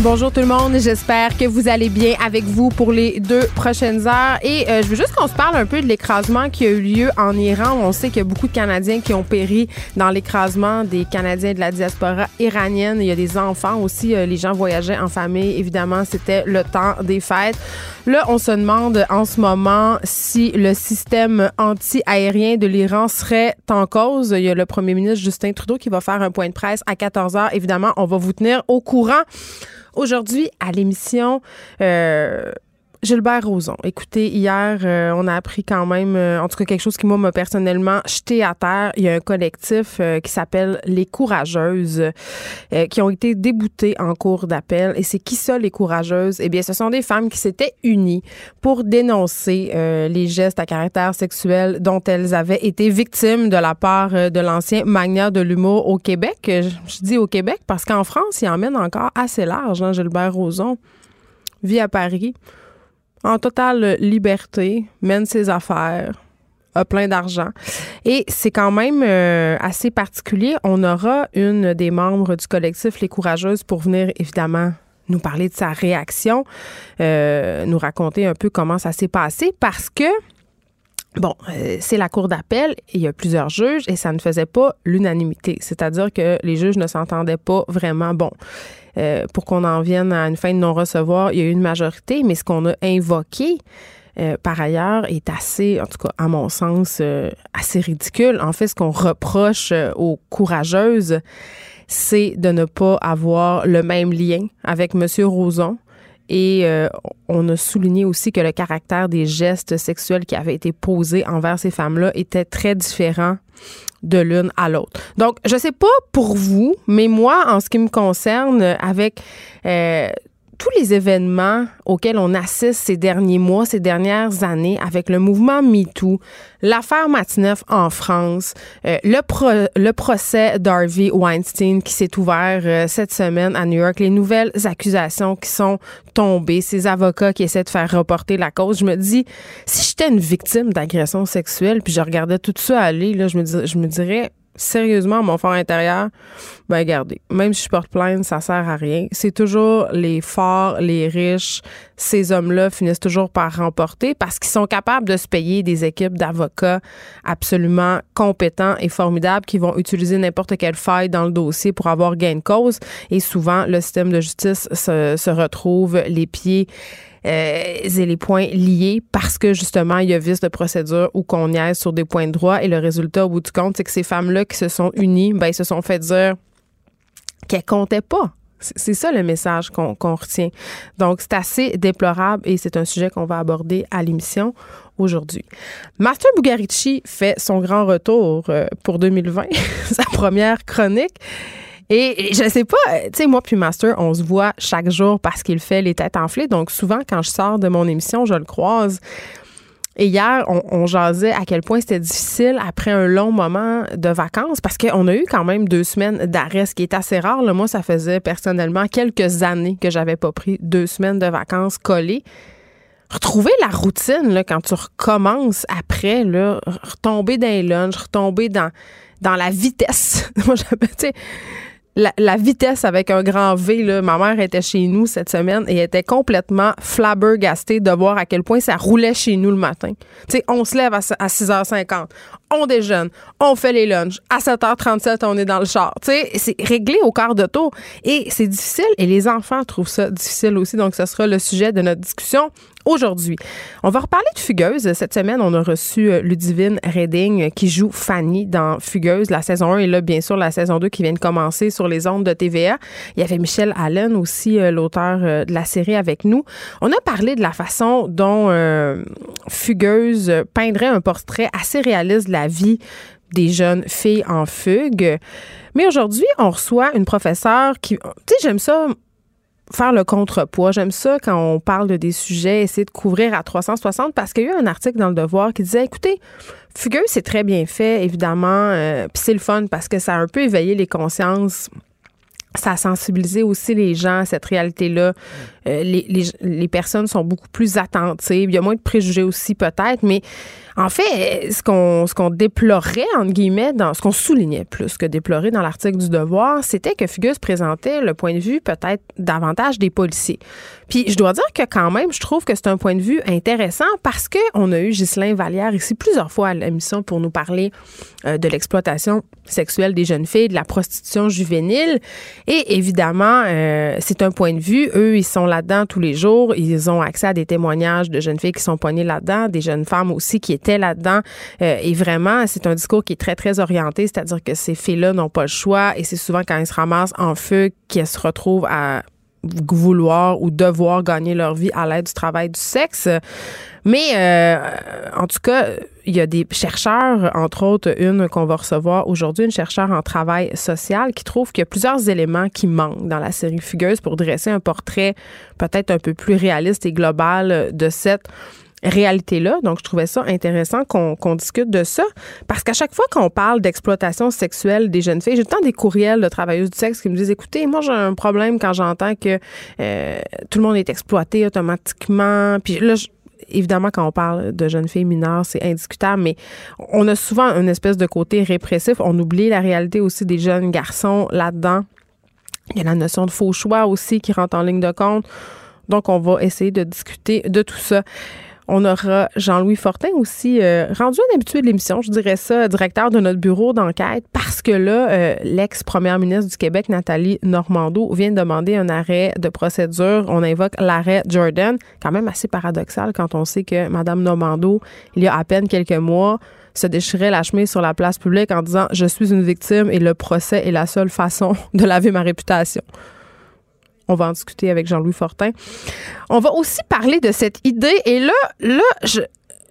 Bonjour tout le monde, j'espère que vous allez bien avec vous pour les deux prochaines heures. Et euh, je veux juste qu'on se parle un peu de l'écrasement qui a eu lieu en Iran. On sait qu'il y a beaucoup de Canadiens qui ont péri dans l'écrasement des Canadiens de la diaspora iranienne. Il y a des enfants aussi, euh, les gens voyageaient en famille. Évidemment, c'était le temps des fêtes. Là, on se demande en ce moment si le système anti-aérien de l'Iran serait en cause. Il y a le premier ministre Justin Trudeau qui va faire un point de presse à 14 heures. Évidemment, on va vous tenir au courant. Aujourd'hui, à l'émission, euh, Gilbert Rozon. Écoutez, hier, euh, on a appris quand même, euh, en tout cas, quelque chose qui, moi, m'a personnellement jeté à terre. Il y a un collectif euh, qui s'appelle Les Courageuses qui ont été déboutées en cours d'appel. Et c'est qui ça, les Courageuses? Eh bien, ce sont des femmes qui s'étaient unies pour dénoncer les gestes à caractère sexuel dont elles avaient été victimes de la part de l'ancien magnat de l'humour au Québec. Je, dis au Québec parce qu'en France, il emmène encore assez large, hein, Gilbert Rozon. Vit à Paris en totale liberté, mène ses affaires, a plein d'argent. Et c'est quand même euh, assez particulier. On aura une des membres du collectif Les Courageuses pour venir évidemment nous parler de sa réaction, euh, nous raconter un peu comment ça s'est passé parce que Bon, euh, c'est la cour d'appel, il y a plusieurs juges et ça ne faisait pas l'unanimité, c'est-à-dire que les juges ne s'entendaient pas vraiment. Bon, euh, pour qu'on en vienne à une fin de non-recevoir, il y a eu une majorité, mais ce qu'on a invoqué, euh, par ailleurs, est assez, en tout cas, à mon sens, euh, assez ridicule. En fait, ce qu'on reproche aux courageuses, c'est de ne pas avoir le même lien avec M. Roson. Et on a souligné aussi que le caractère des gestes sexuels qui avaient été posés envers ces femmes-là était très différent de l'une à l'autre. Donc, je sais pas pour vous, mais moi, en ce qui me concerne, avec euh, tous les événements auxquels on assiste ces derniers mois, ces dernières années, avec le mouvement MeToo, l'affaire Matineuf en France, euh, le, procès d'Harvey Weinstein qui s'est ouvert euh, cette semaine à New York, les nouvelles accusations qui sont tombées, ces avocats qui essaient de faire reporter la cause, je me dis, si j'étais une victime d'agression sexuelle, puis je regardais tout ça aller, là, je me, je me dirais, sérieusement, mon fort intérieur, ben regardez, même si je porte plainte, ça sert à rien. C'est toujours les forts, les riches, ces hommes-là finissent toujours par remporter parce qu'ils sont capables de se payer des équipes d'avocats absolument compétents et formidables qui vont utiliser n'importe quelle faille dans le dossier pour avoir gain de cause. Et souvent, le système de justice se, se retrouve les pieds et les points liés parce que justement, il y a vice de procédure ou qu'on niaise sur des points de droit. Et le résultat, au bout du compte, c'est que ces femmes-là qui se sont unies, ben, ils se sont fait dire qu'elles comptaient pas. C'est ça le message qu'on retient. Donc, c'est assez déplorable et c'est un sujet qu'on va aborder à l'émission aujourd'hui. Master Bugarici fait son grand retour euh, pour 2020, sa première chronique. Et je sais pas, euh, tu sais, moi puis Master, on se voit chaque jour parce qu'il fait les têtes enflées. Donc souvent, quand je sors de mon émission, je le croise. Et hier, on, jasait à quel point c'était difficile après un long moment de vacances parce qu'on a eu quand même deux semaines d'arrêt, ce qui est assez rare. moi, ça faisait personnellement quelques années que j'avais pas pris deux semaines de vacances collées. Retrouver la routine là, quand tu recommences après, là, retomber dans les lunchs, retomber dans, dans la vitesse. moi, sais la, vitesse avec un grand V, là, ma mère était chez nous cette semaine et était complètement flabbergastée de voir à quel point ça roulait chez nous le matin. Tu sais, on se lève à, 6h50, on déjeune, on fait les lunchs. À 7h37, on est dans le char. Tu sais, c'est réglé au quart de tour. Et c'est difficile et les enfants trouvent ça difficile aussi. Donc, ce sera le sujet de notre discussion aujourd'hui. On va reparler de Fugueuse. Cette semaine, on a reçu euh, Ludivine Redding qui joue Fanny dans Fugueuse. La saison 1 et là, bien sûr, la saison 2 qui vient de commencer sur les ondes de TVA. Il y avait Michel Allen aussi, euh, l'auteur euh, de la série avec nous. On a parlé de la façon dont Fugueuse peindrait un portrait assez réaliste de la vie des jeunes filles en fugue. Mais aujourd'hui, on reçoit une professeure qui, tu sais, j'aime ça faire le contrepoids. J'aime ça quand on parle de des sujets, essayer de couvrir à 360 parce qu'il y a eu un article dans le Devoir qui disait, écoutez, Fugueux, c'est très bien fait, évidemment, euh, puis c'est le fun parce que ça a un peu éveillé les consciences ça a sensibilisé aussi les gens à cette réalité-là. Euh, les, les, les, personnes sont beaucoup plus attentives. Il y a moins de préjugés aussi, peut-être, mais en fait, ce qu'on déplorait, entre guillemets, dans ce qu'on soulignait plus que déplorer dans l'article du Devoir, c'était que Fugus présentait le point de vue peut-être davantage des policiers. Puis je dois dire que quand même, je trouve que c'est un point de vue intéressant parce qu'on a eu Ghislain Vallière ici plusieurs fois à l'émission pour nous parler euh, de l'exploitation sexuelle des jeunes filles, de la prostitution juvénile. Et évidemment, euh, c'est un point de vue. Eux, ils sont là-dedans tous les jours. Ils ont accès à des témoignages de jeunes filles qui sont poignées là-dedans, des jeunes femmes aussi qui étaient là-dedans. Euh, et vraiment, c'est un discours qui est très, très orienté, c'est-à-dire que ces filles-là n'ont pas le choix et c'est souvent quand elles se ramassent en feu qu'elles se retrouvent à vouloir ou devoir gagner leur vie à l'aide du travail du sexe. Mais euh, en tout cas, il y a des chercheurs, entre autres une qu'on va recevoir aujourd'hui, une chercheure en travail social qui trouve qu'il y a plusieurs éléments qui manquent dans la série Fugueuse pour dresser un portrait peut-être un peu plus réaliste et global de cette réalité-là. Donc, je trouvais ça intéressant qu'on discute de ça. Parce qu'à chaque fois qu'on parle d'exploitation sexuelle des jeunes filles, j'ai tant des courriels de travailleuses du sexe qui me disent écoutez, moi, j'ai un problème quand j'entends que euh, tout le monde est exploité automatiquement. Puis là, évidemment, quand on parle de jeunes filles mineures, c'est indiscutable, mais on a souvent une espèce de côté répressif. On oublie la réalité aussi des jeunes garçons là-dedans. Il y a la notion de faux choix aussi qui rentre en ligne de compte. Donc, on va essayer de discuter de tout ça. On aura Jean-Louis Fortin aussi, euh, rendu un habitué de l'émission, je dirais ça, directeur de notre bureau d'enquête, parce que là, euh, l'ex-première ministre du Québec, Nathalie Normando, vient de demander un arrêt de procédure. On invoque l'arrêt Jordan, quand même assez paradoxal quand on sait que Mme Normando, il y a à peine quelques mois, se déchirait la chemise sur la place publique en disant Je suis une victime et le procès est la seule façon de laver ma réputation. On va en discuter avec Jean-Louis Fortin. On va aussi parler de cette idée. Et là, là, je,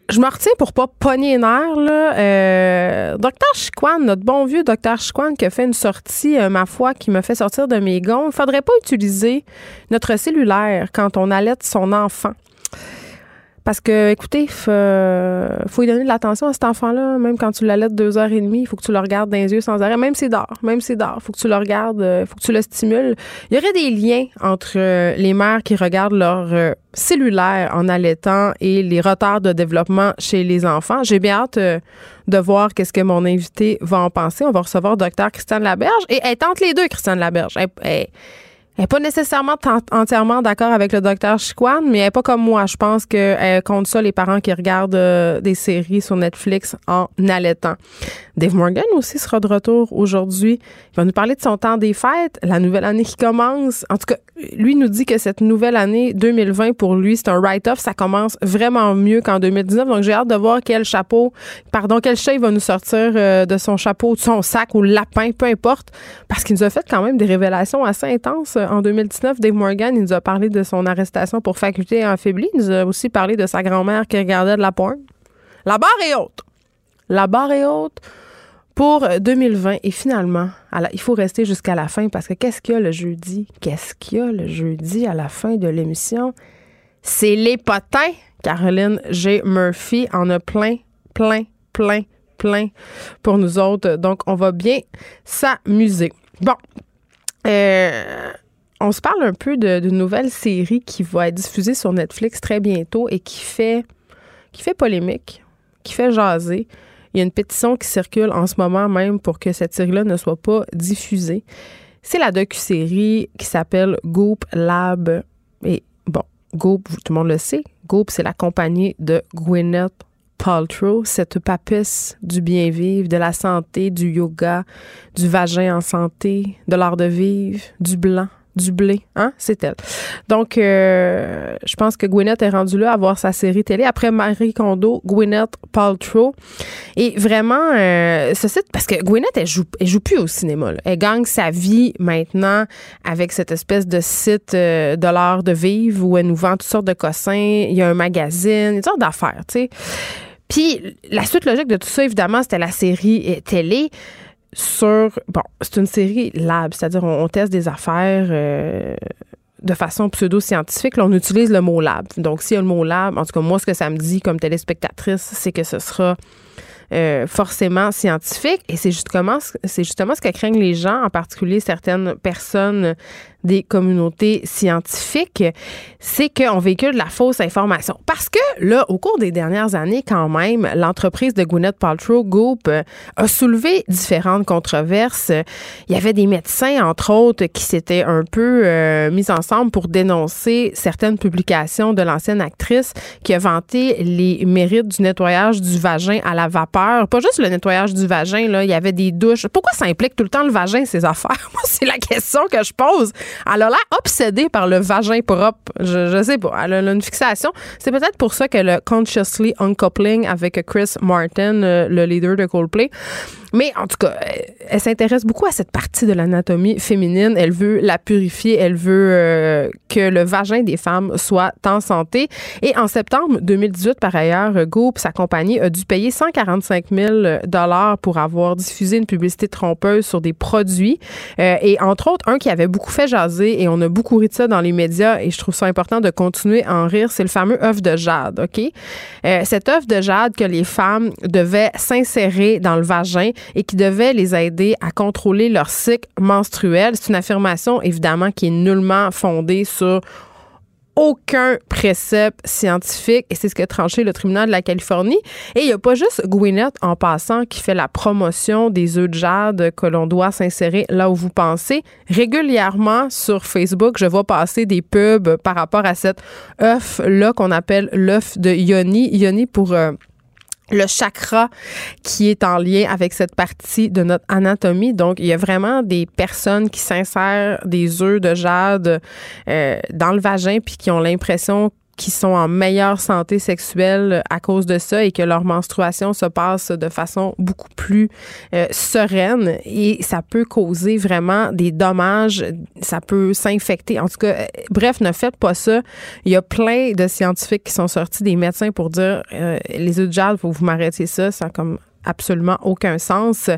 je me retiens pour pas pogner les nerfs. Là. Euh, docteur Chiquan, notre bon vieux docteur Chiquan qui a fait une sortie, euh, ma foi, qui me fait sortir de mes gonds. Faudrait pas utiliser notre cellulaire quand on allait son enfant. Parce que, écoutez, il faut, lui donner de l'attention à cet enfant-là, même quand tu l'allaites deux heures et demie, il faut que tu le regardes dans les yeux sans arrêt, même c'est d'or, même c'est d'or, il faut que tu le regardes, il euh, faut que tu le stimules. Il y aurait des liens entre euh, les mères qui regardent leur euh, cellulaire en allaitant et les retards de développement chez les enfants. J'ai bien hâte de voir qu'est-ce que mon invité va en penser. On va recevoir docteur Christiane Laberge et elle tente les deux, Christiane Laberge. N'est pas nécessairement entièrement d'accord avec le docteur Chiquan, mais elle n'est pas comme moi. Je pense qu'elle compte ça les parents qui regardent euh, des séries sur Netflix en allaitant. Dave Morgan aussi sera de retour aujourd'hui. Il va nous parler de son temps des fêtes, la nouvelle année qui commence. En tout cas, lui nous dit que cette nouvelle année 2020 pour lui, c'est un write-off. Ça commence vraiment mieux qu'en 2019. Donc, j'ai hâte de voir quel chapeau, pardon, quel chat il va nous sortir euh, de son chapeau, de son sac ou lapin, peu importe, parce qu'il nous a fait quand même des révélations assez intenses euh, en 2019. Dave Morgan, il nous a parlé de son arrestation pour faculté affaiblie. Il nous a aussi parlé de sa grand-mère qui regardait de la porn. La barre est haute. La barre est haute pour 2020. Et finalement, il faut rester jusqu'à la fin parce que qu'est-ce qu'il y a le jeudi? Qu'est-ce qu'il y a le jeudi à la fin de l'émission? C'est les potins. Caroline G. Murphy en a plein, plein, plein, plein pour nous autres. Donc, on va bien s'amuser. Bon. Euh, on se parle un peu d'une nouvelle série qui va être diffusée sur Netflix très bientôt et qui fait, qui fait polémique, qui fait jaser. Il y a une pétition qui circule en ce moment même pour que cette série-là ne soit pas diffusée. C'est la docu-série qui s'appelle Goop Lab. Et bon, Goop, tout le monde le sait, Goop, c'est la compagnie de Gwyneth Paltrow, cette papesse du bien vivre, de la santé, du yoga, du vagin en santé, de l'art de vivre, du blanc, du blé, hein? C'est elle. Donc, euh, je pense que Gwyneth est rendue là à voir sa série télé. Après Marie Kondo, Gwyneth Paltrow. Et vraiment, euh, ce site, parce que Gwyneth, elle joue, joue plus au cinéma. Elle gagne sa vie maintenant avec cette espèce de site euh, de l'art de vivre où elle nous vend toutes sortes de cossins. Il y a un magazine, une sorte d'affaires, tu sais. Puis, la suite logique de tout ça, évidemment, c'était la série télé sur. Bon, c'est une série lab, c'est-à-dire on, teste des affaires. Euh, de façon pseudo-scientifique, on utilise le mot lab. Donc, s'il y a le mot lab, en tout cas, moi, ce que ça me dit comme téléspectatrice, c'est que ce sera euh, forcément scientifique. Et c'est justement, c'est justement ce que craignent les gens, en particulier certaines personnes des communautés scientifiques, c'est qu'on véhicule de la fausse information. Parce que, là, au cours des dernières années, quand même, l'entreprise de Gwyneth Paltrow, Goop, euh, a soulevé différentes controverses. Il y avait des médecins, entre autres, qui s'étaient un peu euh, mis ensemble pour dénoncer certaines publications de l'ancienne actrice qui a vanté les mérites du nettoyage du vagin à la vapeur. Pas juste le nettoyage du vagin, là, il y avait des douches. Pourquoi ça implique tout le temps le vagin, ces affaires? Moi, c'est la question que je pose. Elle a l'air obsédée par le vagin propre. Je, sais pas. Elle a une fixation. C'est peut-être pour ça que le Consciously Uncoupling avec Chris Martin, euh, le leader de Coldplay, mais en tout cas, elle s'intéresse beaucoup à cette partie de l'anatomie féminine. Elle veut la purifier. Elle veut euh, que le vagin des femmes soit en santé. Et en septembre 2018, par ailleurs, Goop, sa compagnie, a dû payer 145 000 dollars pour avoir diffusé une publicité trompeuse sur des produits. Euh, et entre autres, un qui avait beaucoup fait jaser et on a beaucoup ri de ça dans les médias et je trouve ça important de continuer à en rire, c'est le fameux œuf de jade, OK? Euh, cet œuf de jade que les femmes devaient s'insérer dans le vagin et qui devait les aider à contrôler leur cycle menstruel. C'est une affirmation, évidemment, qui est nullement fondée sur aucun précepte scientifique et c'est ce que tranché le tribunal de la Californie. Et il n'y a pas juste Gwyneth en passant qui fait la promotion des œufs de jade que l'on doit s'insérer là où vous pensez. Régulièrement sur Facebook, je vois passer des pubs par rapport à cet œuf-là qu'on appelle l'œuf de Yoni. Yoni pour... Euh, le chakra qui est en lien avec cette partie de notre anatomie. Donc, il y a vraiment des personnes qui s'insèrent des œufs de jade euh, dans le vagin puis qui ont l'impression qui sont en meilleure santé sexuelle à cause de ça et que leur menstruation se passe de façon beaucoup plus euh, sereine et ça peut causer vraiment des dommages, ça peut s'infecter. En tout cas, euh, bref, ne faites pas ça. Il y a plein de scientifiques qui sont sortis, des médecins pour dire euh, les œufs de jade, faut vous m'arrêtiez ça, ça comme absolument aucun sens.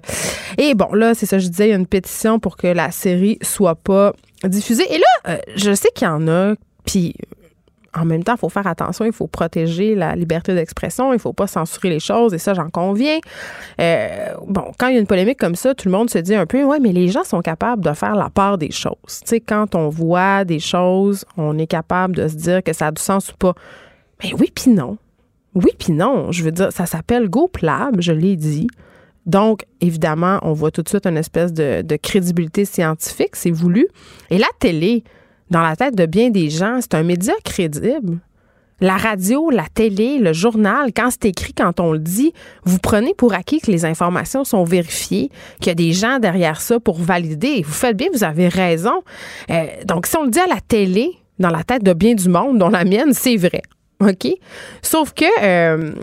Et bon, là, c'est ça, je disais, il y a une pétition pour que la série soit pas diffusée. Et là, je sais qu'il y en a, puis en même temps, il faut faire attention, il faut protéger la liberté d'expression, il faut pas censurer les choses, et ça, j'en conviens. Euh, bon, quand il y a une polémique comme ça, tout le monde se dit un peu, ouais, mais les gens sont capables de faire la part des choses. Tu sais, quand on voit des choses, on est capable de se dire que ça a du sens ou pas. Mais oui, puis non. Oui, puis non. Je veux dire, ça s'appelle GoPlab, je l'ai dit. Donc, évidemment, on voit tout de suite une espèce de crédibilité scientifique, c'est voulu. Et la télé, dans la tête de bien des gens, c'est un média crédible. La radio, la télé, le journal, quand c'est écrit, quand on le dit, vous prenez pour acquis que les informations sont vérifiées, qu'il y a des gens derrière ça pour valider. Vous faites bien, vous avez raison. Euh, donc, si on le dit à la télé, dans la tête de bien du monde, dont la mienne, c'est vrai. OK? Sauf que euh,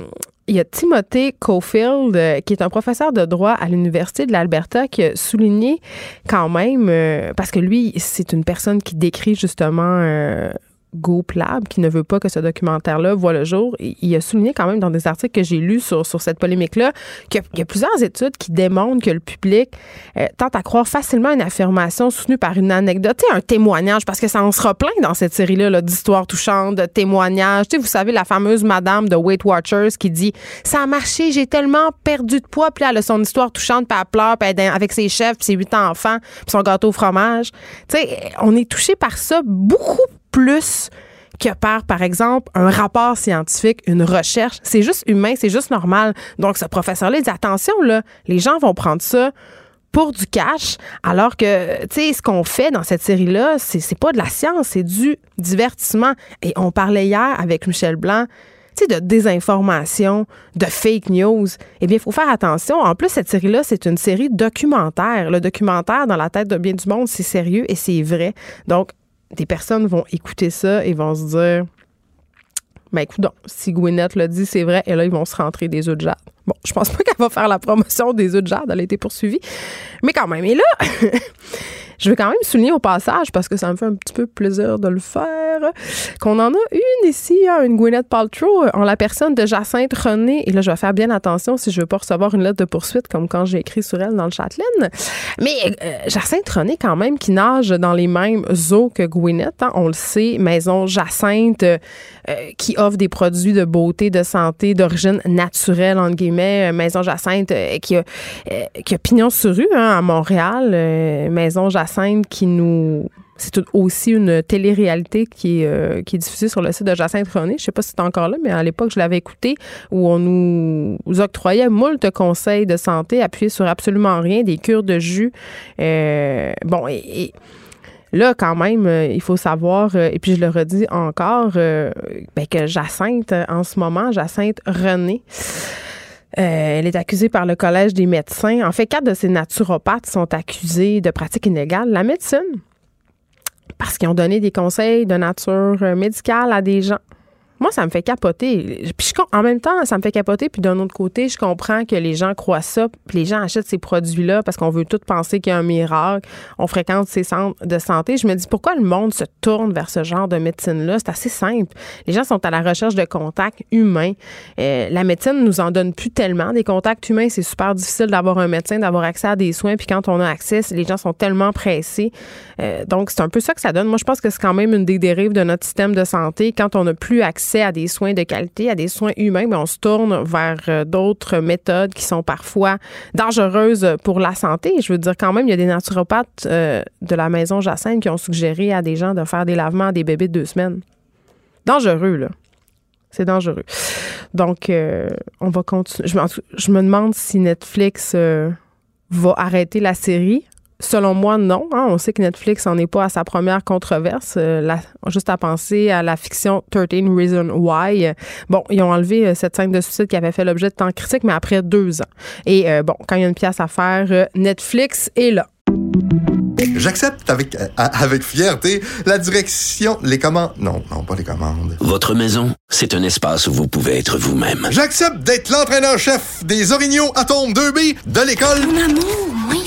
il y a Timothée Cofield, euh, qui est un professeur de droit à l'Université de l'Alberta, qui a souligné quand même, euh, parce que lui, c'est une personne qui décrit justement euh, GoPlab, qui ne veut pas que ce documentaire-là voit le jour. Il a souligné quand même dans des articles que j'ai lus sur, cette polémique-là qu'il y a plusieurs études qui démontrent que le public euh, tente à croire facilement une affirmation soutenue par une anecdote, un témoignage, parce que ça en sera plein dans cette série-là d'histoires touchantes, de témoignages. vous savez, la fameuse madame de Weight Watchers qui dit « Ça a marché, j'ai tellement perdu de poids. » Puis elle a son histoire touchante, puis elle pleure, puis avec ses chefs, puis ses huit enfants, puis son gâteau au fromage. Sais, on est touché par ça beaucoup plus que par, par exemple, un rapport scientifique, une recherche. C'est juste humain, c'est juste normal. Donc, ce professeur-là dit attention, là, les gens vont prendre ça pour du cash, alors que, tu sais, ce qu'on fait dans cette série-là, c'est pas de la science, c'est du divertissement. Et on parlait hier avec Michel Blanc, tu sais, de désinformation, de fake news. Eh bien, il faut faire attention. En plus, cette série-là, c'est une série documentaire. Le documentaire, dans la tête de bien du monde, c'est sérieux et c'est vrai. Donc, des personnes vont écouter ça et vont se dire ben écoute, si Gwyneth l'a dit, c'est vrai, et là, ils vont se rentrer des œufs de jade. Bon, je pense pas qu'elle va faire la promotion des œufs de jade, elle a été poursuivie. Mais quand même, et là, je veux quand même souligner au passage, parce que ça me fait un petit peu plaisir de le faire, qu'on en a une ici, hein, une Gwyneth Paltrow, en la personne de Jacinthe René. Et là, je vais faire bien attention si je veux pas recevoir une lettre de poursuite comme quand j'ai écrit sur elle dans le Châtelaine. Mais Jacinthe René, quand même, qui nage dans les mêmes eaux que Gwyneth, hein, on le sait, Maison Jacinthe, qui offre des produits de beauté, de santé, d'origine naturelle, entre guillemets. Maison Jacinthe, qui, a, qui a pignon sur rue hein, à Montréal. Maison Jacinthe qui nous c'est aussi une télé-réalité qui est, euh, qui est diffusée sur le site de Jacinthe René. Je sais pas si c'est encore là, mais à l'époque, je l'avais écouté, où on nous octroyait moult conseils de santé appuyés sur absolument rien, des cures de jus. Euh, bon, et, là, quand même, euh, il faut savoir, et puis je le redis encore, ben, que Jacinthe, en ce moment, Jacinthe René, elle est accusée par le Collège des médecins. En fait, quatre de ces naturopathes sont accusés de pratiques inégales. La médecine, parce qu'ils ont donné des conseils de nature euh, médicale à des gens moi, ça me fait capoter. Puis en même temps, ça me fait capoter. Puis d'un autre côté, je comprends que les gens croient ça. Puis les gens achètent ces produits-là parce qu'on veut tout penser qu'il y a un miracle. On fréquente ces centres de santé. Je me dis pourquoi le monde se tourne vers ce genre de médecine-là? C'est assez simple. Les gens sont à la recherche de contacts humains. Euh, la médecine nous en donne plus tellement. Des contacts humains, c'est super difficile d'avoir un médecin, d'avoir accès à des soins. Puis quand on a accès, les gens sont tellement pressés. Euh, donc, c'est un peu ça que ça donne. Moi, je pense que c'est quand même une des dérives de notre système de santé. Quand on n'a plus accès à des soins de qualité, à des soins humains, mais on se tourne vers euh, d'autres méthodes qui sont parfois dangereuses pour la santé. Je veux dire, quand même, il y a des naturopathes euh, de la maison Jacinthe qui ont suggéré à des gens de faire des lavements à des bébés de deux semaines. Dangereux, là. C'est dangereux. Donc, euh, on va continuer. Je, me demande si Netflix va arrêter la série Selon moi, non. Hein. On sait que Netflix n'en est pas à sa première controverse. Euh, juste à penser à la fiction 13 Reasons Why. Bon, ils ont enlevé euh, cette scène de suicide qui avait fait l'objet de tant critique, mais après deux ans. Et euh, bon, quand il y a une pièce à faire, Netflix est là. J'accepte avec, avec fierté la direction, les commandes. Non, non, pas les commandes. Votre maison, c'est un espace où vous pouvez être vous-même. J'accepte d'être l'entraîneur-chef des Orignaux Atomes 2B de l'école. Mon amour, fort,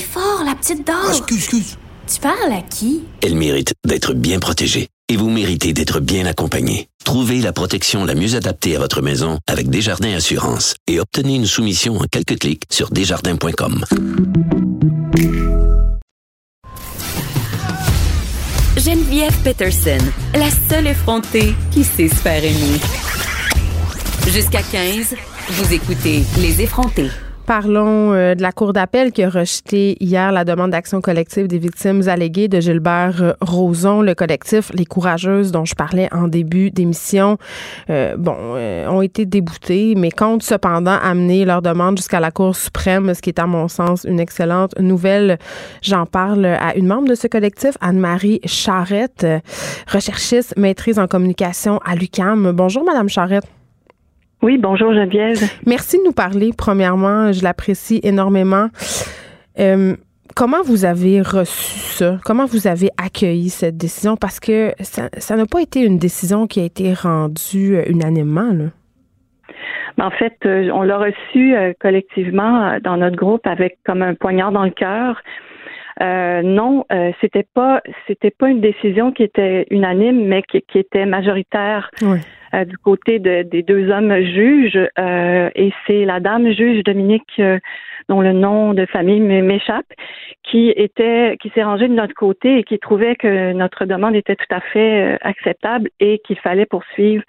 la petite dame. Ah, excuse, excuse. Tu parles à qui? Elle mérite d'être bien protégée. Et vous méritez d'être bien accompagné. Trouvez la protection la mieux adaptée à votre maison avec Desjardins Assurance et obtenez une soumission en quelques clics sur desjardins.com. Geneviève Peterson, la seule effrontée qui sait se faire aimer. Jusqu'à 15, vous écoutez Les effrontés. Parlons euh, de la Cour d'appel qui a rejeté hier la demande d'action collective des victimes alléguées de Gilbert euh, Rozon. Le collectif Les Courageuses, dont je parlais en début d'émission, euh, bon, ont été déboutés, mais comptent cependant amener leur demande jusqu'à la Cour suprême, ce qui est à mon sens une excellente nouvelle. J'en parle à une membre de ce collectif, Anne-Marie Charrette, recherchiste, maîtrise en communication à l'UCAM. Bonjour, Madame Charrette. Oui, bonjour Geneviève. Merci de nous parler. Premièrement, je l'apprécie énormément. Euh, comment vous avez reçu ça? Comment vous avez accueilli cette décision? Parce que ça n'a pas été une décision qui a été rendue euh, unanimement. Là. Ben, en fait, euh, on l'a reçu collectivement dans notre groupe avec comme un poignard dans le cœur. Non, c'était pas c'était pas une décision qui était unanime, mais qui, qui était majoritaire. Oui. Euh, du côté des deux hommes juges euh, et c'est la dame juge Dominique euh, dont le nom de famille m'échappe qui était qui s'est rangée de notre côté et qui trouvait que notre demande était tout à fait acceptable et qu'il fallait poursuivre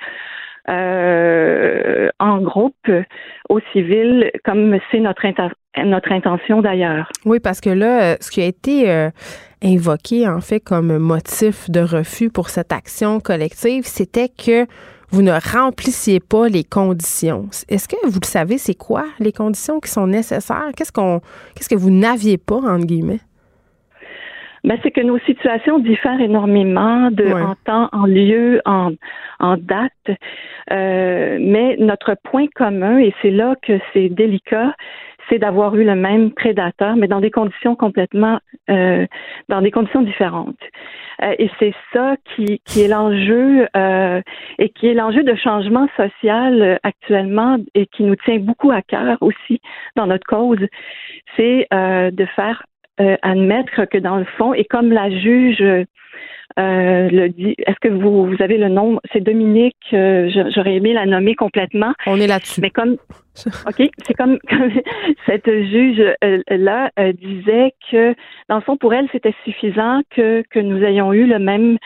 en groupe au civil, comme c'est notre, notre intention d'ailleurs. Oui, parce que là, ce qui a été invoqué en fait comme motif de refus pour cette action collective, c'était que vous ne remplissiez pas les conditions. Est-ce que vous le savez, c'est quoi les conditions qui sont nécessaires? Qu'est-ce qu'on qu'est-ce que vous n'aviez pas, entre guillemets? Ben, c'est que nos situations diffèrent énormément de en temps, en lieu, en, en date. Euh, mais notre point commun, et c'est là que c'est délicat, c'est d'avoir eu le même prédateur, mais dans des conditions complètement, euh, dans des conditions différentes. Euh, et c'est ça qui, qui est l'enjeu euh, et qui est l'enjeu de changement social euh, actuellement et qui nous tient beaucoup à cœur aussi dans notre cause, c'est de faire euh, admettre que dans le fond, et comme la juge euh, le dit, est-ce que vous, vous avez le nom? C'est Dominique, euh, j'aurais aimé la nommer complètement. On est là-dessus. Mais comme, OK, c'est comme, cette juge-là disait que, dans le fond, pour elle, c'était suffisant que, que nous ayons eu le même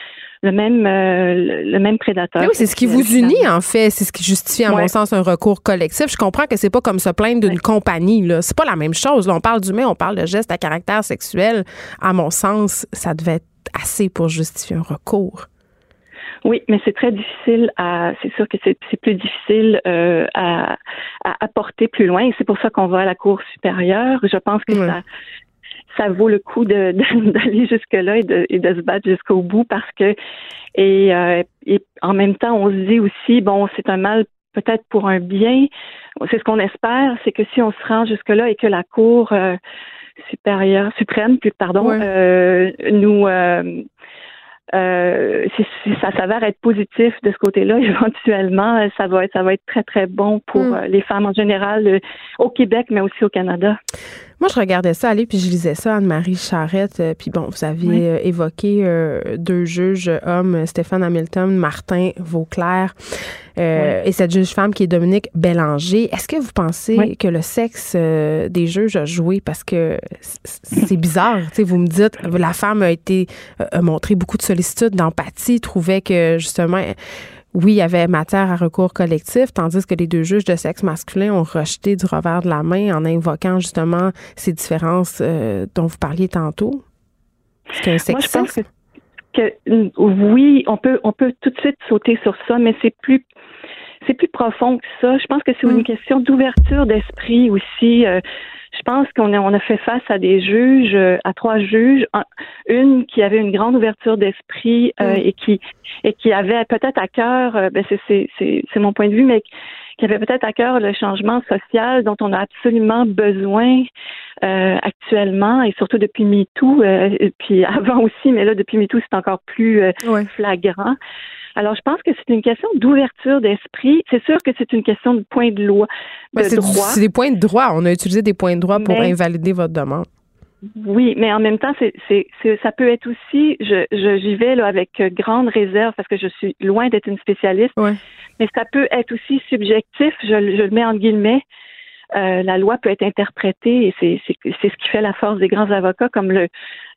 le même euh, le même prédateur. Oui, c'est ce qui vous unit en fait, c'est ce qui justifie à mon sens un recours collectif. Je comprends que c'est pas comme se plaindre d'une compagnie là, c'est pas la même chose. Là, on parle d'humain, on parle de gestes à caractère sexuel. À mon sens, ça devait être assez pour justifier un recours. Oui, mais c'est très difficile à. C'est sûr que c'est plus difficile euh, à, à apporter plus loin. C'est pour ça qu'on va à la Cour supérieure. Je pense que ça ça vaut le coup d'aller de, jusque-là et de, et de se battre jusqu'au bout parce que et, euh, et en même temps, on se dit aussi, bon, c'est un mal peut-être pour un bien. C'est ce qu'on espère, c'est que si on se rend jusque-là et que la Cour euh, supérieure, suprême, pardon, euh, nous euh, euh, si, ça s'avère être positif de ce côté-là, éventuellement, ça va être ça va être très très bon pour mm. les femmes en général au Québec, mais aussi au Canada. Moi, je regardais ça aller, puis je lisais ça, Anne-Marie Charrette. Euh, puis bon, vous aviez euh, évoqué euh, deux juges hommes, Stéphane Hamilton, Martin Vauclair, et cette juge femme qui est Dominique Bélanger. Est-ce que vous pensez que le sexe des juges a joué? Parce que c'est bizarre. vous me dites, la femme a été a montré beaucoup de sollicitude, d'empathie, trouvait que justement oui, il y avait matière à recours collectif, tandis que les deux juges de sexe masculin ont rejeté du revers de la main en invoquant justement ces différences euh, dont vous parliez tantôt. C'est un Moi, je pense que, oui, on peut, on peut tout de suite sauter sur ça, mais c'est plus c'est plus profond que ça. Je pense que c'est une mm. question d'ouverture d'esprit aussi. Euh, je pense qu'on a, on a fait face à des juges, euh, à trois juges, une qui avait une grande ouverture d'esprit euh, mm. et qui et qui avait peut-être à cœur, euh, ben c'est, c'est, c'est mon point de vue, mais qui avait peut-être à cœur le changement social dont on a absolument besoin actuellement et surtout depuis MeToo, et puis avant aussi, mais là depuis MeToo c'est encore plus flagrant. Alors, je pense que c'est une question d'ouverture d'esprit. C'est sûr que c'est une question de point de loi, ben, de droit. C'est des points de droit. On a utilisé des points de droit pour invalider votre demande. Oui, mais en même temps, c'est, c'est, ça peut être aussi, je, j'y vais là avec grande réserve parce que je suis loin d'être une spécialiste, mais ça peut être aussi subjectif, je, je le mets en guillemets, euh, la loi peut être interprétée et c'est, ce qui fait la force des grands avocats, comme le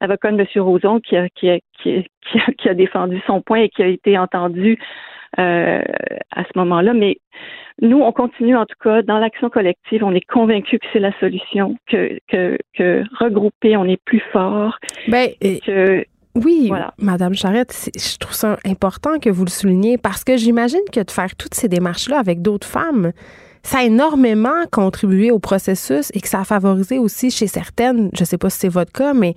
avocat de M. Roson qui a, qui, a, qui, a, qui a défendu son point et qui a été entendu euh, à ce moment-là. Mais nous, on continue en tout cas dans l'action collective. On est convaincus que c'est la solution, que, que, que regrouper, on est plus fort. Ben, que, oui, voilà. Madame Charrette, je trouve ça important que vous le souligniez parce que j'imagine que de faire toutes ces démarches-là avec d'autres femmes, ça a énormément contribué au processus et que ça a favorisé aussi chez certaines, je ne sais pas si c'est votre cas, mais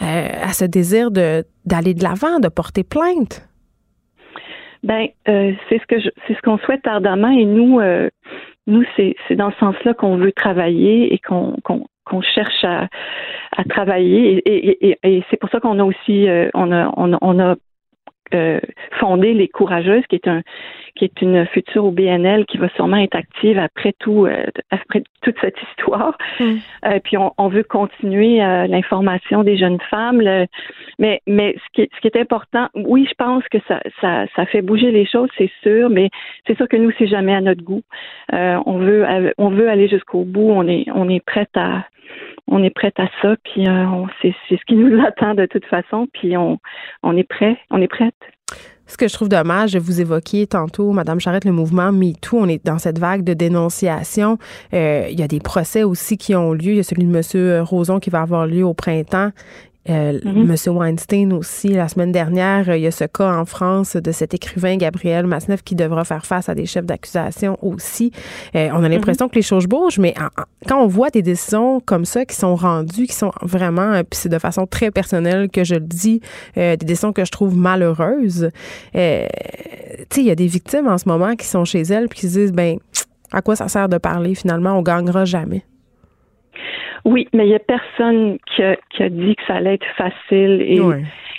euh, à ce désir d'aller de l'avant, de porter plainte. Ben, euh, c'est ce que c'est ce qu'on souhaite ardemment et nous, euh, nous c'est dans ce sens-là qu'on veut travailler et qu'on qu'on cherche à, à travailler et, et, c'est pour ça qu'on a aussi on on a euh, fonder les courageuses, qui est un qui est une future au BNL qui va sûrement être active après tout euh, après toute cette histoire. Mm. Euh, puis on, on, veut continuer l'information des jeunes femmes. mais mais ce qui, est, ce qui est important, oui, je pense que ça, ça, ça fait bouger les choses, c'est sûr, mais c'est sûr que nous, c'est jamais à notre goût. on veut on veut aller jusqu'au bout. On est on est prête à on est prête à ça, puis euh, c'est ce qui nous attend de toute façon, puis on, on est prêt, on est prête. Ce que je trouve dommage, vous évoquiez tantôt, Madame Charrette, le mouvement MeToo, on est dans cette vague de dénonciation. Euh, il y a des procès aussi qui ont lieu. Il y a celui de M. Roson qui va avoir lieu au printemps. Euh, mm-hmm. Monsieur Weinstein aussi, la semaine dernière, il y a ce cas en France de cet écrivain Gabriel Masneff qui devra faire face à des chefs d'accusation aussi. Euh, on a l'impression mm-hmm. que les choses bougent, mais quand on voit des décisions comme ça qui sont rendues, qui sont vraiment, euh, puis c'est de façon très personnelle que je le dis, des décisions que je trouve malheureuses. tu sais, il y a des victimes en ce moment qui sont chez elles puis qui se disent, ben, à quoi ça sert de parler finalement, on gagnera jamais. Oui, mais il n'y a personne qui a, qui a, dit que ça allait être facile et,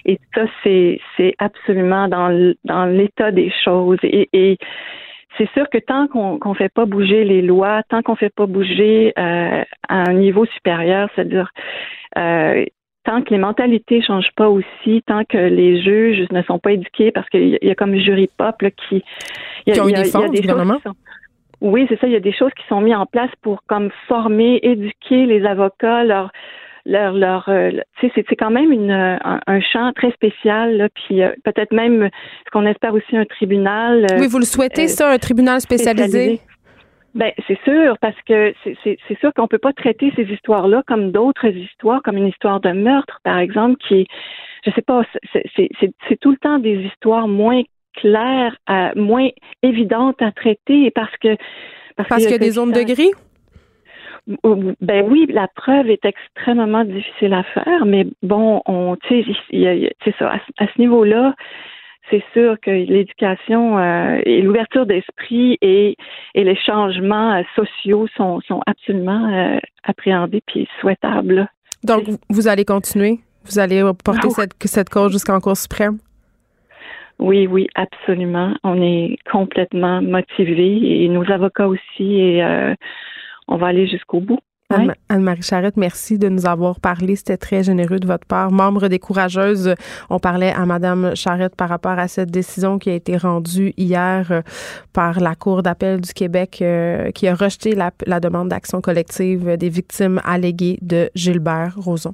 et ça, c'est, absolument dans, l'état des choses. Et, et c'est sûr que tant qu'on qu'on fait pas bouger les lois, tant qu'on fait pas bouger euh, à un niveau supérieur, c'est-à-dire euh, tant que les mentalités changent pas aussi, tant que les juges ne sont pas éduqués, parce qu'il y, a- il y a comme jury pop là, qui, il y a- Qui ont des du choses qui sont- oui, c'est ça. Il y a des choses qui sont mises en place pour comme former, éduquer les avocats, leur leur leur euh, tu sais c'est quand même une un, un champ très spécial là, puis euh, peut-être même ce qu'on espère aussi un tribunal euh, Oui, vous le souhaitez, euh, ça, un tribunal spécialisé? ben, c'est sûr, parce que c'est- sûr qu'on peut pas traiter ces histoires-là comme d'autres histoires, comme une histoire de meurtre, par exemple, qui, je sais pas, c'est tout le temps des histoires moins claires, à- moins évidentes à traiter, parce que Parce qu'il y a des zones de gris? ben oui, la preuve est extrêmement difficile à faire, mais bon, on, tu sais, ça, à, ce- à ce niveau-là, c'est sûr que l'éducation euh, et l'ouverture d'esprit et, et les changements euh, sociaux sont, sont absolument euh, appréhendés puis souhaitables. Donc, vous- vous allez continuer? Vous allez porter Ah oui. cette, cette cause jusqu'en Cour suprême? Oui, oui, absolument. On est complètement motivés et nos avocats aussi et euh, on va aller jusqu'au bout. Ouais. Anne-Marie Charrette, merci de nous avoir parlé. C'était très généreux de votre part. Membre des Courageuses, on parlait à Madame Charrette par rapport à cette décision qui a été rendue hier euh, par la Cour d'appel du Québec euh, qui a rejeté la, la demande d'action collective des victimes alléguées de Gilbert Rozon.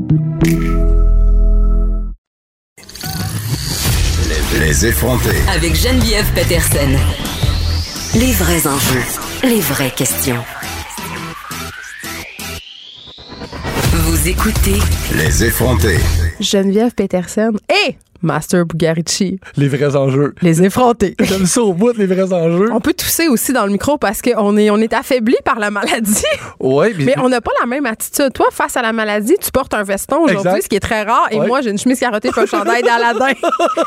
Les effronter. Avec Geneviève Peterson. Les vrais enjeux, les vraies questions. Vous écoutez Les effronter. Geneviève Peterson et Master Bugarici, Les vrais enjeux. les effrontés. J'aime ça au bout, les vrais enjeux. On peut tousser aussi dans le micro parce qu'on est, on est affaibli par la maladie. Ouais, Mais on n'a pas la même attitude. Toi, face à la maladie, tu portes un veston aujourd'hui, ce qui est très rare, et Ouais. moi, j'ai une chemise carottée et un chandail d'Aladin.